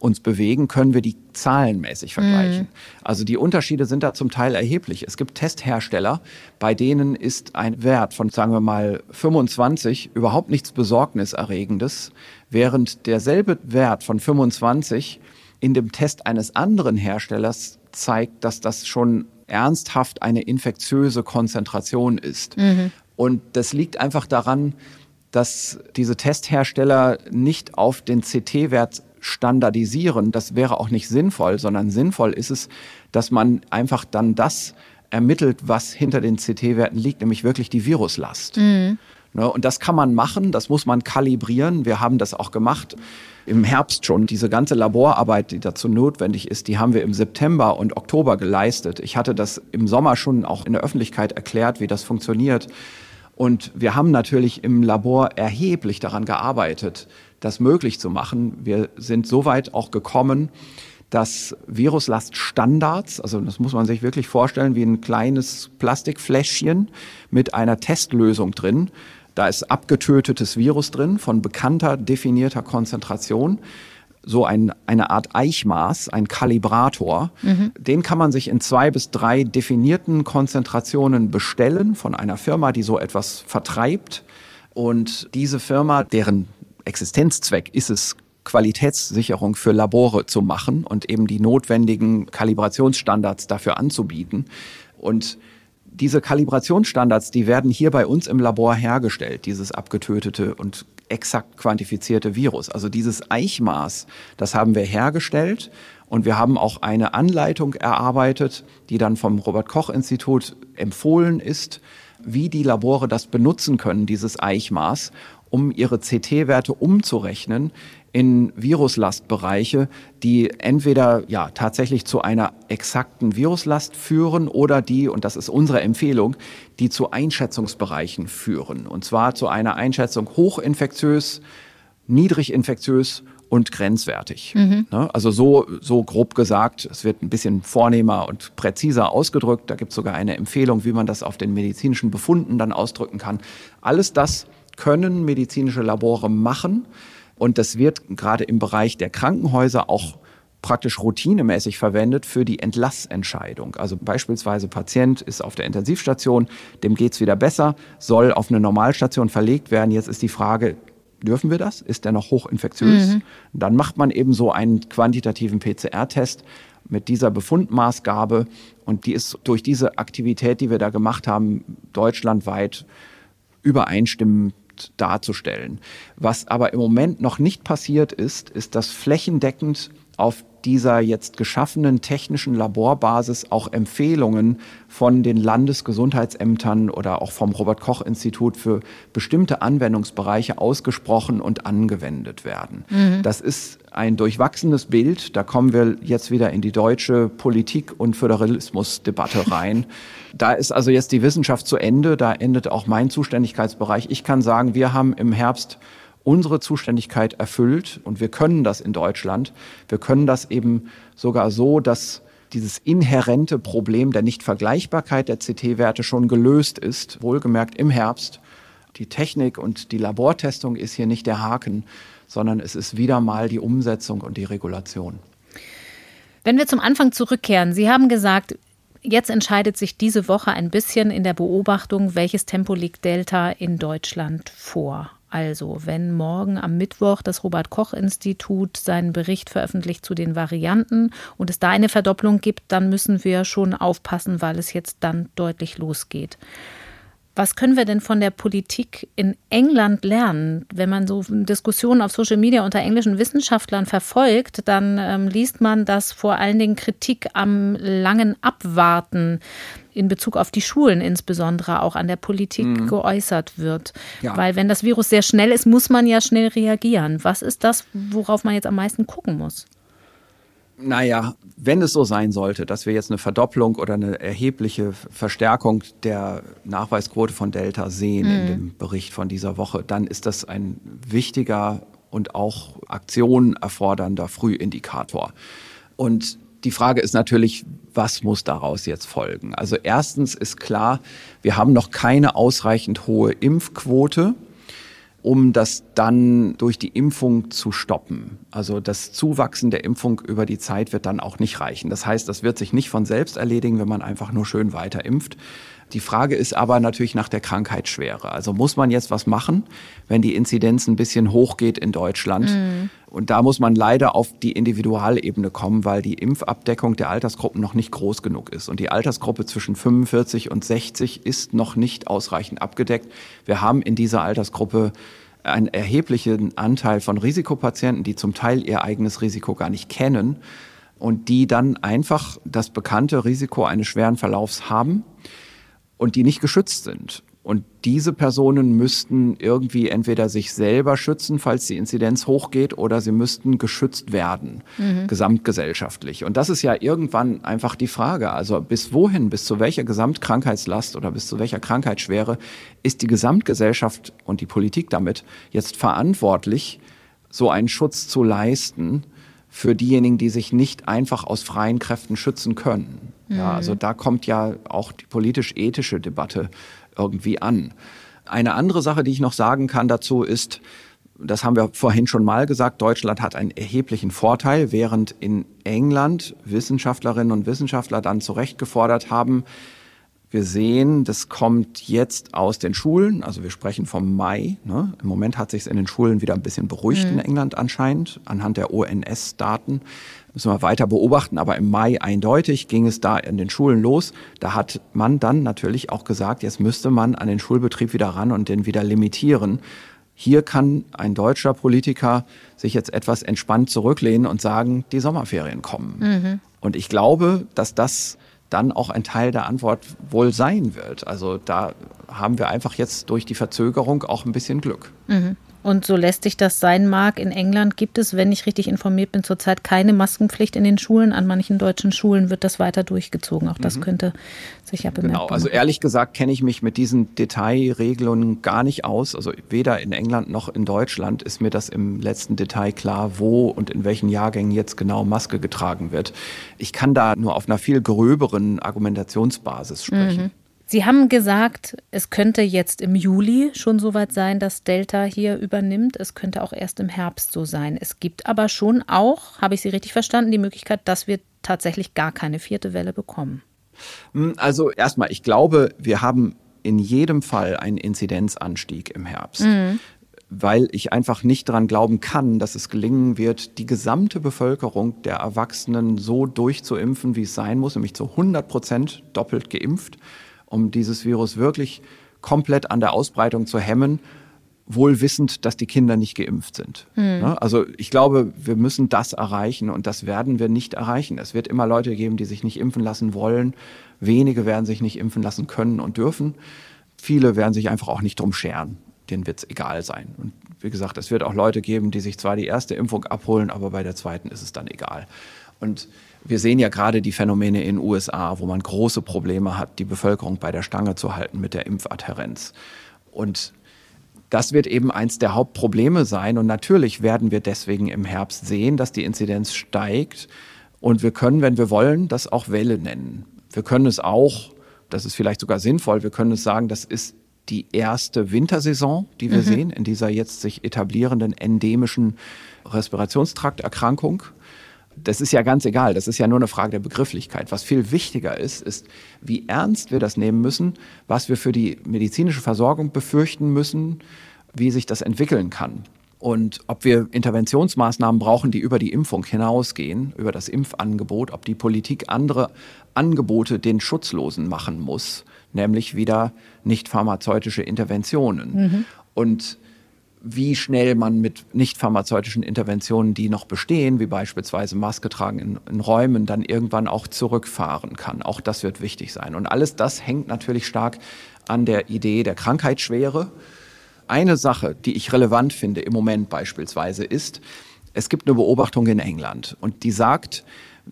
uns bewegen, können wir die zahlenmäßig vergleichen. Mhm. Also die Unterschiede sind da zum Teil erheblich. Es gibt Testhersteller, bei denen ist ein Wert von, sagen wir mal, 25 überhaupt nichts Besorgniserregendes, während derselbe Wert von 25 in dem Test eines anderen Herstellers zeigt, dass das schon ernsthaft eine infektiöse Konzentration ist. Mhm. Und das liegt einfach daran, dass diese Testhersteller nicht auf den CT-Wert standardisieren. Das wäre auch nicht sinnvoll, sondern sinnvoll ist es, dass man einfach dann das ermittelt, was hinter den CT-Werten liegt, nämlich wirklich die Viruslast. Mhm. Ne, und das kann man machen, das muss man kalibrieren. Wir haben das auch gemacht im Herbst schon. Diese ganze Laborarbeit, die dazu notwendig ist, die haben wir im September und Oktober geleistet. Ich hatte das im Sommer schon auch in der Öffentlichkeit erklärt, wie das funktioniert. Und wir haben natürlich im Labor erheblich daran gearbeitet, das möglich zu machen. Wir sind so weit auch gekommen, dass Viruslaststandards, also das muss man sich wirklich vorstellen wie ein kleines Plastikfläschchen mit einer Testlösung drin. Da ist abgetötetes Virus drin von bekannter, definierter Konzentration so ein, eine Art Eichmaß, ein Kalibrator. Mhm. Den kann man sich in zwei bis drei definierten Konzentrationen bestellen von einer Firma, die so etwas vertreibt. Und diese Firma, deren Existenzzweck ist es, Qualitätssicherung für Labore zu machen und eben die notwendigen Kalibrationsstandards dafür anzubieten. Und diese Kalibrationsstandards, die werden hier bei uns im Labor hergestellt, dieses abgetötete und exakt quantifizierte Virus. Also dieses Eichmaß, das haben wir hergestellt und wir haben auch eine Anleitung erarbeitet, die dann vom Robert Koch Institut empfohlen ist, wie die Labore das benutzen können, dieses Eichmaß, um ihre CT-Werte umzurechnen in Viruslastbereiche, die entweder ja tatsächlich zu einer exakten Viruslast führen oder die, und das ist unsere Empfehlung, die zu Einschätzungsbereichen führen. Und zwar zu einer Einschätzung hochinfektiös, niedriginfektiös und grenzwertig. Mhm. Ne? Also so, so grob gesagt, es wird ein bisschen vornehmer und präziser ausgedrückt. Da gibt es sogar eine Empfehlung, wie man das auf den medizinischen Befunden dann ausdrücken kann. Alles das können medizinische Labore machen. Und das wird gerade im Bereich der Krankenhäuser auch praktisch routinemäßig verwendet für die Entlassentscheidung. Also beispielsweise Patient ist auf der Intensivstation, dem geht's wieder besser, soll auf eine Normalstation verlegt werden. Jetzt ist die Frage, dürfen wir das? Ist der noch hochinfektiös? Mhm. Dann macht man eben so einen quantitativen PCR-Test mit dieser Befundmaßgabe und die ist durch diese Aktivität, die wir da gemacht haben, deutschlandweit übereinstimmend darzustellen. Was aber im Moment noch nicht passiert ist, ist, dass flächendeckend auf dieser jetzt geschaffenen technischen Laborbasis auch Empfehlungen von den Landesgesundheitsämtern oder auch vom Robert Koch Institut für bestimmte Anwendungsbereiche ausgesprochen und angewendet werden. Mhm. Das ist ein durchwachsenes Bild. Da kommen wir jetzt wieder in die deutsche Politik- und Föderalismusdebatte rein. <laughs> da ist also jetzt die Wissenschaft zu Ende. Da endet auch mein Zuständigkeitsbereich. Ich kann sagen, wir haben im Herbst unsere Zuständigkeit erfüllt und wir können das in Deutschland. Wir können das eben sogar so, dass dieses inhärente Problem der Nichtvergleichbarkeit der CT-Werte schon gelöst ist, wohlgemerkt im Herbst. Die Technik und die Labortestung ist hier nicht der Haken, sondern es ist wieder mal die Umsetzung und die Regulation. Wenn wir zum Anfang zurückkehren, Sie haben gesagt, jetzt entscheidet sich diese Woche ein bisschen in der Beobachtung, welches Tempo liegt Delta in Deutschland vor. Also, wenn morgen am Mittwoch das Robert Koch Institut seinen Bericht veröffentlicht zu den Varianten und es da eine Verdopplung gibt, dann müssen wir schon aufpassen, weil es jetzt dann deutlich losgeht. Was können wir denn von der Politik in England lernen? Wenn man so Diskussionen auf Social Media unter englischen Wissenschaftlern verfolgt, dann ähm, liest man, dass vor allen Dingen Kritik am langen Abwarten in Bezug auf die Schulen insbesondere auch an der Politik mhm. geäußert wird. Ja. Weil wenn das Virus sehr schnell ist, muss man ja schnell reagieren. Was ist das, worauf man jetzt am meisten gucken muss? Naja, wenn es so sein sollte, dass wir jetzt eine Verdopplung oder eine erhebliche Verstärkung der Nachweisquote von Delta sehen mhm. in dem Bericht von dieser Woche, dann ist das ein wichtiger und auch Aktionen erfordernder Frühindikator. Und die Frage ist natürlich, was muss daraus jetzt folgen? Also erstens ist klar, wir haben noch keine ausreichend hohe Impfquote um das dann durch die Impfung zu stoppen. Also das Zuwachsen der Impfung über die Zeit wird dann auch nicht reichen. Das heißt, das wird sich nicht von selbst erledigen, wenn man einfach nur schön weiter impft. Die Frage ist aber natürlich nach der Krankheitsschwere. Also muss man jetzt was machen, wenn die Inzidenz ein bisschen hochgeht in Deutschland? Mhm. Und da muss man leider auf die Individualebene kommen, weil die Impfabdeckung der Altersgruppen noch nicht groß genug ist. Und die Altersgruppe zwischen 45 und 60 ist noch nicht ausreichend abgedeckt. Wir haben in dieser Altersgruppe einen erheblichen Anteil von Risikopatienten, die zum Teil ihr eigenes Risiko gar nicht kennen und die dann einfach das bekannte Risiko eines schweren Verlaufs haben und die nicht geschützt sind. Und diese Personen müssten irgendwie entweder sich selber schützen, falls die Inzidenz hochgeht, oder sie müssten geschützt werden, mhm. gesamtgesellschaftlich. Und das ist ja irgendwann einfach die Frage. Also bis wohin, bis zu welcher Gesamtkrankheitslast oder bis zu welcher Krankheitsschwere ist die Gesamtgesellschaft und die Politik damit jetzt verantwortlich, so einen Schutz zu leisten für diejenigen, die sich nicht einfach aus freien Kräften schützen können. Mhm. Ja, also da kommt ja auch die politisch-ethische Debatte irgendwie an. Eine andere Sache, die ich noch sagen kann dazu ist, das haben wir vorhin schon mal gesagt, Deutschland hat einen erheblichen Vorteil, während in England Wissenschaftlerinnen und Wissenschaftler dann zu Recht gefordert haben, wir sehen, das kommt jetzt aus den Schulen, also wir sprechen vom Mai. Ne? Im Moment hat sich es in den Schulen wieder ein bisschen beruhigt mhm. in England anscheinend, anhand der ONS-Daten. Müssen wir weiter beobachten, aber im Mai eindeutig ging es da in den Schulen los. Da hat man dann natürlich auch gesagt, jetzt müsste man an den Schulbetrieb wieder ran und den wieder limitieren. Hier kann ein deutscher Politiker sich jetzt etwas entspannt zurücklehnen und sagen, die Sommerferien kommen. Mhm. Und ich glaube, dass das dann auch ein Teil der Antwort wohl sein wird. Also da haben wir einfach jetzt durch die Verzögerung auch ein bisschen Glück. Mhm. Und so lästig das sein mag, in England gibt es, wenn ich richtig informiert bin, zurzeit keine Maskenpflicht in den Schulen. An manchen deutschen Schulen wird das weiter durchgezogen. Auch das mhm. könnte sich ja bemerkbar Genau, also ehrlich gesagt kenne ich mich mit diesen Detailregelungen gar nicht aus. Also weder in England noch in Deutschland ist mir das im letzten Detail klar, wo und in welchen Jahrgängen jetzt genau Maske getragen wird. Ich kann da nur auf einer viel gröberen Argumentationsbasis sprechen. Mhm. Sie haben gesagt, es könnte jetzt im Juli schon soweit sein, dass Delta hier übernimmt. Es könnte auch erst im Herbst so sein. Es gibt aber schon auch, habe ich Sie richtig verstanden, die Möglichkeit, dass wir tatsächlich gar keine vierte Welle bekommen. Hm, also erstmal, ich glaube, wir haben in jedem Fall einen Inzidenzanstieg im Herbst. Mhm weil ich einfach nicht daran glauben kann, dass es gelingen wird, die gesamte Bevölkerung der Erwachsenen so durchzuimpfen, wie es sein muss, nämlich zu 100 Prozent doppelt geimpft um dieses Virus wirklich komplett an der Ausbreitung zu hemmen, wohl wissend, dass die Kinder nicht geimpft sind. Mhm. Also ich glaube, wir müssen das erreichen und das werden wir nicht erreichen. Es wird immer Leute geben, die sich nicht impfen lassen wollen. Wenige werden sich nicht impfen lassen können und dürfen. Viele werden sich einfach auch nicht drum scheren. Denen wird es egal sein. Und wie gesagt, es wird auch Leute geben, die sich zwar die erste Impfung abholen, aber bei der zweiten ist es dann egal. Und wir sehen ja gerade die Phänomene in den USA, wo man große Probleme hat, die Bevölkerung bei der Stange zu halten mit der Impfadhärenz. Und das wird eben eins der Hauptprobleme sein. Und natürlich werden wir deswegen im Herbst sehen, dass die Inzidenz steigt. Und wir können, wenn wir wollen, das auch Welle nennen. Wir können es auch, das ist vielleicht sogar sinnvoll, wir können es sagen, das ist die erste Wintersaison, die wir mhm. sehen, in dieser jetzt sich etablierenden endemischen Respirationstrakterkrankung das ist ja ganz egal. Das ist ja nur eine Frage der Begrifflichkeit. Was viel wichtiger ist, ist, wie ernst wir das nehmen müssen, was wir für die medizinische Versorgung befürchten müssen, wie sich das entwickeln kann. Und ob wir Interventionsmaßnahmen brauchen, die über die Impfung hinausgehen, über das Impfangebot, ob die Politik andere Angebote den Schutzlosen machen muss, nämlich wieder nicht pharmazeutische Interventionen. Mhm. Und wie schnell man mit nicht pharmazeutischen Interventionen, die noch bestehen, wie beispielsweise Maske tragen in, in, Räumen, dann irgendwann auch zurückfahren kann. Auch das wird wichtig sein. Und alles das hängt natürlich stark an der Idee der Krankheitsschwere. Eine Sache, die ich relevant finde im Moment beispielsweise, ist, es gibt eine Beobachtung in England und die sagt,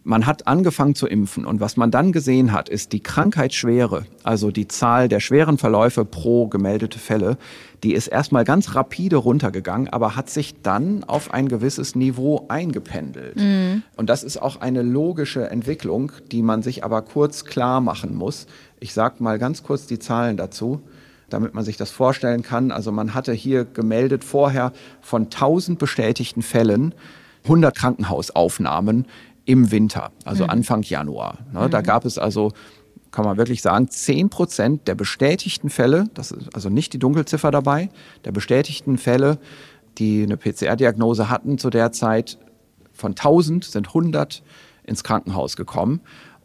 man hat angefangen zu impfen und was man dann gesehen hat, ist die Krankheitsschwere, also die Zahl der schweren Verläufe pro gemeldete Fälle, die ist erstmal ganz rapide runtergegangen, aber hat sich dann auf ein gewisses Niveau eingependelt. Mhm. Und das ist auch eine logische Entwicklung, die man sich aber kurz klar machen muss. Ich sage mal ganz kurz die Zahlen dazu damit man sich das vorstellen kann. Also man hatte hier gemeldet vorher von 1000 bestätigten Fällen 100 Krankenhausaufnahmen im Winter, also mhm. Anfang Januar. Ne, mhm. Da gab es also, kann man wirklich sagen, 10 Prozent der bestätigten Fälle, das ist also nicht die Dunkelziffer dabei, der bestätigten Fälle, die eine PCR-Diagnose hatten zu der Zeit, von 1000 sind 100 ins Krankenhaus gekommen.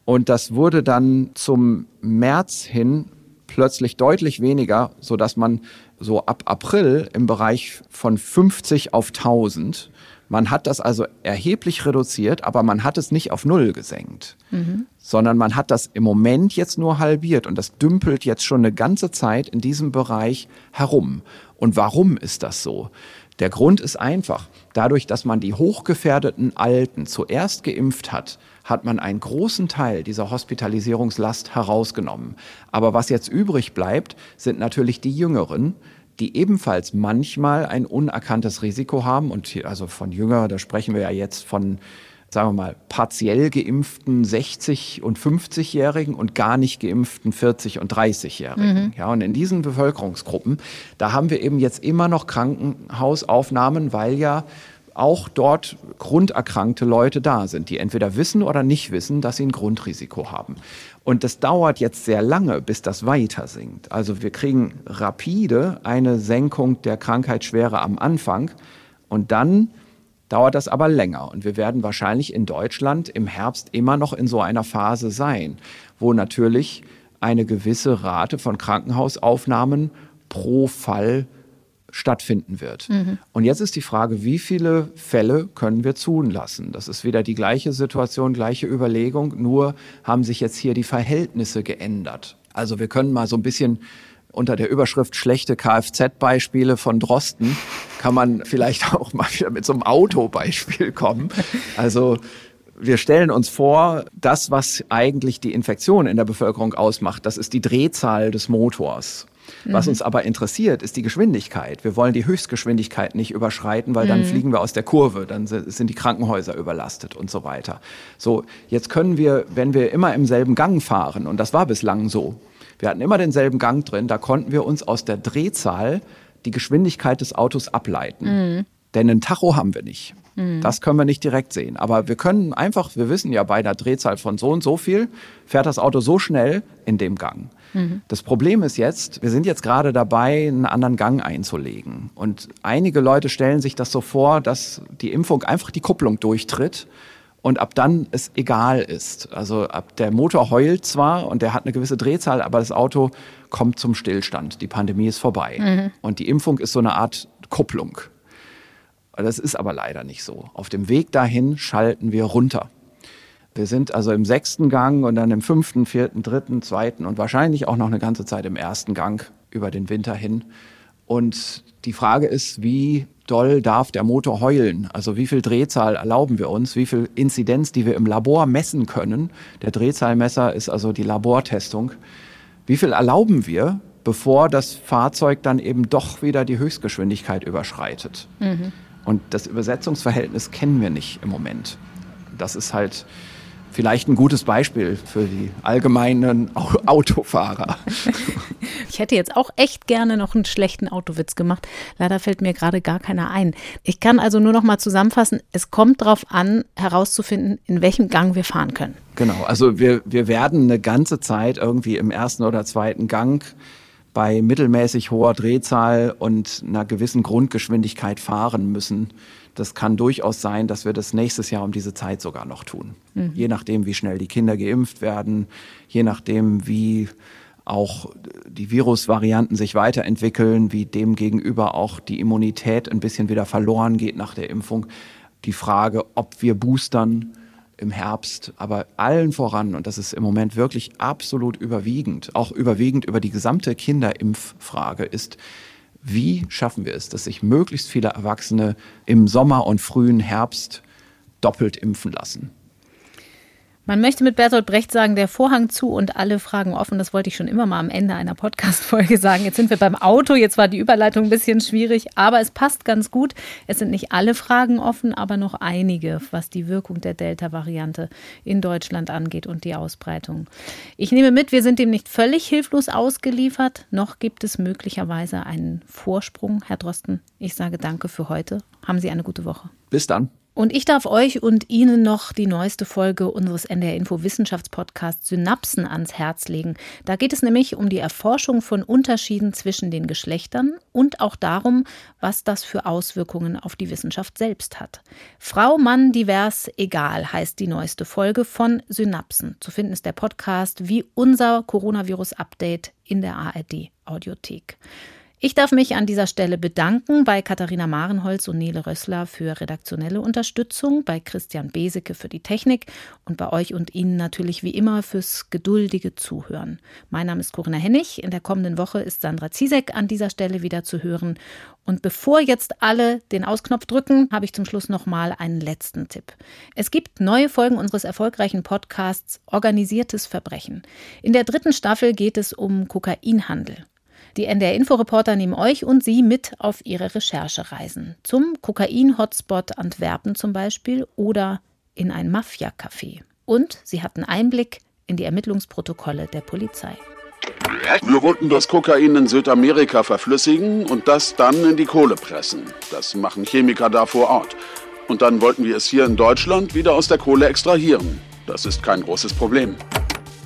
Und das wurde dann zum März hin plötzlich deutlich weniger, so dass man so ab April im Bereich von 50 auf 1000 man hat das also erheblich reduziert, aber man hat es nicht auf Null gesenkt, mhm. sondern man hat das im Moment jetzt nur halbiert und das dümpelt jetzt schon eine ganze Zeit in diesem Bereich herum. Und warum ist das so? Der Grund ist einfach. Dadurch, dass man die hochgefährdeten Alten zuerst geimpft hat, hat man einen großen Teil dieser Hospitalisierungslast herausgenommen. Aber was jetzt übrig bleibt, sind natürlich die Jüngeren, die ebenfalls manchmal ein unerkanntes Risiko haben. Und hier, also von Jünger, da sprechen wir ja jetzt von, sagen wir mal, partiell geimpften 60- und 50-Jährigen und gar nicht geimpften 40- und 30-Jährigen. Mhm. Ja, und in diesen Bevölkerungsgruppen, da haben wir eben jetzt immer noch Krankenhausaufnahmen, weil ja auch dort grunderkrankte Leute da sind, die entweder wissen oder nicht wissen, dass sie ein Grundrisiko haben. Und das dauert jetzt sehr lange, bis das weiter sinkt. Also wir kriegen rapide eine Senkung der Krankheitsschwere am Anfang und dann dauert das aber länger. Und wir werden wahrscheinlich in Deutschland im Herbst immer noch in so einer Phase sein, wo natürlich eine gewisse Rate von Krankenhausaufnahmen pro Fall stattfinden wird. Mhm. Und jetzt ist die Frage, wie viele Fälle können wir zulassen? Das ist wieder die gleiche Situation, gleiche Überlegung, nur haben sich jetzt hier die Verhältnisse geändert. Also wir können mal so ein bisschen unter der Überschrift schlechte Kfz-Beispiele von Drosten kann man vielleicht auch mal wieder mit so einem Autobeispiel kommen. Also wir stellen uns vor, das, was eigentlich die Infektion in der Bevölkerung ausmacht, das ist die Drehzahl des Motors. Was mhm. uns aber interessiert, ist die Geschwindigkeit. Wir wollen die Höchstgeschwindigkeit nicht überschreiten, weil dann mhm. fliegen wir aus der Kurve, dann sind die Krankenhäuser überlastet und so weiter. So, jetzt können wir, wenn wir immer im selben Gang fahren, und das war bislang so, wir hatten immer denselben Gang drin, da konnten wir uns aus der Drehzahl die Geschwindigkeit des Autos ableiten. Mhm. Denn ein Tacho haben wir nicht. Mhm. Das können wir nicht direkt sehen. Aber wir können einfach, wir wissen ja bei einer Drehzahl von so und so viel, fährt das Auto so schnell in dem Gang. Mhm. Das Problem ist jetzt, wir sind jetzt gerade dabei, einen anderen Gang einzulegen. Und einige Leute stellen sich das so vor, dass die Impfung einfach die Kupplung durchtritt und ab dann es egal ist. Also ab der Motor heult zwar und der hat eine gewisse Drehzahl, aber das Auto kommt zum Stillstand. Die Pandemie ist vorbei. Mhm. Und die Impfung ist so eine Art Kupplung. Das ist aber leider nicht so. Auf dem Weg dahin schalten wir runter. Wir sind also im sechsten Gang und dann im fünften, vierten, dritten, zweiten und wahrscheinlich auch noch eine ganze Zeit im ersten Gang über den Winter hin. Und die Frage ist, wie doll darf der Motor heulen? Also wie viel Drehzahl erlauben wir uns? Wie viel Inzidenz, die wir im Labor messen können? Der Drehzahlmesser ist also die Labortestung. Wie viel erlauben wir, bevor das Fahrzeug dann eben doch wieder die Höchstgeschwindigkeit überschreitet? Mhm. Und das Übersetzungsverhältnis kennen wir nicht im Moment. Das ist halt vielleicht ein gutes Beispiel für die allgemeinen <laughs> Autofahrer. <laughs> Ich hätte jetzt auch echt gerne noch einen schlechten Autowitz gemacht. Leider fällt mir gerade gar keiner ein. Ich kann also nur noch mal zusammenfassen, es kommt darauf an, herauszufinden, in welchem Gang wir fahren können. Genau, also wir, wir werden eine ganze Zeit irgendwie im ersten oder zweiten Gang bei mittelmäßig hoher Drehzahl und einer gewissen Grundgeschwindigkeit fahren müssen. Das kann durchaus sein, dass wir das nächstes Jahr um diese Zeit sogar noch tun. Mhm. Je nachdem, wie schnell die Kinder geimpft werden, je nachdem, wie auch die Virusvarianten sich weiterentwickeln, wie demgegenüber auch die Immunität ein bisschen wieder verloren geht nach der Impfung. Die Frage, ob wir boostern, im Herbst, aber allen voran, und das ist im Moment wirklich absolut überwiegend, auch überwiegend über die gesamte Kinderimpffrage, ist, wie schaffen wir es, dass sich möglichst viele Erwachsene im Sommer und frühen Herbst doppelt impfen lassen? Man möchte mit Bertolt Brecht sagen, der Vorhang zu und alle Fragen offen. Das wollte ich schon immer mal am Ende einer Podcast-Folge sagen. Jetzt sind wir beim Auto. Jetzt war die Überleitung ein bisschen schwierig, aber es passt ganz gut. Es sind nicht alle Fragen offen, aber noch einige, was die Wirkung der Delta-Variante in Deutschland angeht und die Ausbreitung. Ich nehme mit, wir sind dem nicht völlig hilflos ausgeliefert. Noch gibt es möglicherweise einen Vorsprung. Herr Drosten, ich sage danke für heute. Haben Sie eine gute Woche. Bis dann. Und ich darf euch und Ihnen noch die neueste Folge unseres NDR Info Wissenschaftspodcasts Synapsen ans Herz legen. Da geht es nämlich um die Erforschung von Unterschieden zwischen den Geschlechtern und auch darum, was das für Auswirkungen auf die Wissenschaft selbst hat. Frau, Mann, divers, egal heißt die neueste Folge von Synapsen. Zu finden ist der Podcast wie unser Coronavirus-Update in der ARD Audiothek. Ich darf mich an dieser Stelle bedanken bei Katharina Marenholz und Nele Rössler für redaktionelle Unterstützung, bei Christian Beseke für die Technik und bei euch und Ihnen natürlich wie immer fürs geduldige Zuhören. Mein Name ist Corinna Hennig. In der kommenden Woche ist Sandra Ziesek an dieser Stelle wieder zu hören. Und bevor jetzt alle den Ausknopf drücken, habe ich zum Schluss noch mal einen letzten Tipp. Es gibt neue Folgen unseres erfolgreichen Podcasts Organisiertes Verbrechen. In der dritten Staffel geht es um Kokainhandel. Die NDR-Inforeporter nehmen euch und Sie mit auf ihre Recherchereisen. Zum Kokain-Hotspot Antwerpen zum Beispiel oder in ein Mafia-Café. Und sie hatten Einblick in die Ermittlungsprotokolle der Polizei. Wir wollten das Kokain in Südamerika verflüssigen und das dann in die Kohle pressen. Das machen Chemiker da vor Ort. Und dann wollten wir es hier in Deutschland wieder aus der Kohle extrahieren. Das ist kein großes Problem.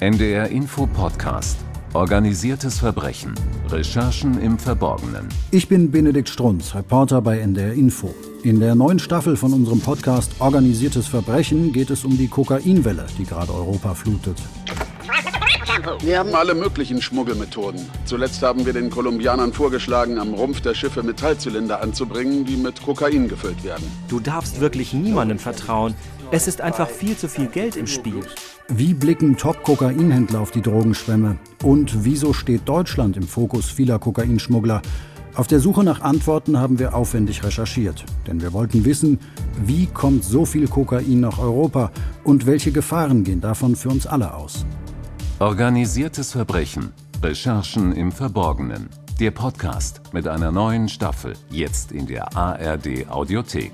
NDR Info Podcast. Organisiertes Verbrechen. Recherchen im Verborgenen. Ich bin Benedikt Strunz, Reporter bei NDR Info. In der neuen Staffel von unserem Podcast Organisiertes Verbrechen geht es um die Kokainwelle, die gerade Europa flutet. Wir haben alle möglichen Schmuggelmethoden. Zuletzt haben wir den Kolumbianern vorgeschlagen, am Rumpf der Schiffe Metallzylinder anzubringen, die mit Kokain gefüllt werden. Du darfst wirklich niemandem vertrauen. Es ist einfach viel zu viel Geld im Spiel. Wie blicken Top-Kokainhändler auf die Drogenschwemme? Und wieso steht Deutschland im Fokus vieler Kokainschmuggler? Auf der Suche nach Antworten haben wir aufwendig recherchiert, denn wir wollten wissen, wie kommt so viel Kokain nach Europa und welche Gefahren gehen davon für uns alle aus? Organisiertes Verbrechen. Recherchen im Verborgenen. Der Podcast mit einer neuen Staffel, jetzt in der ARD Audiothek.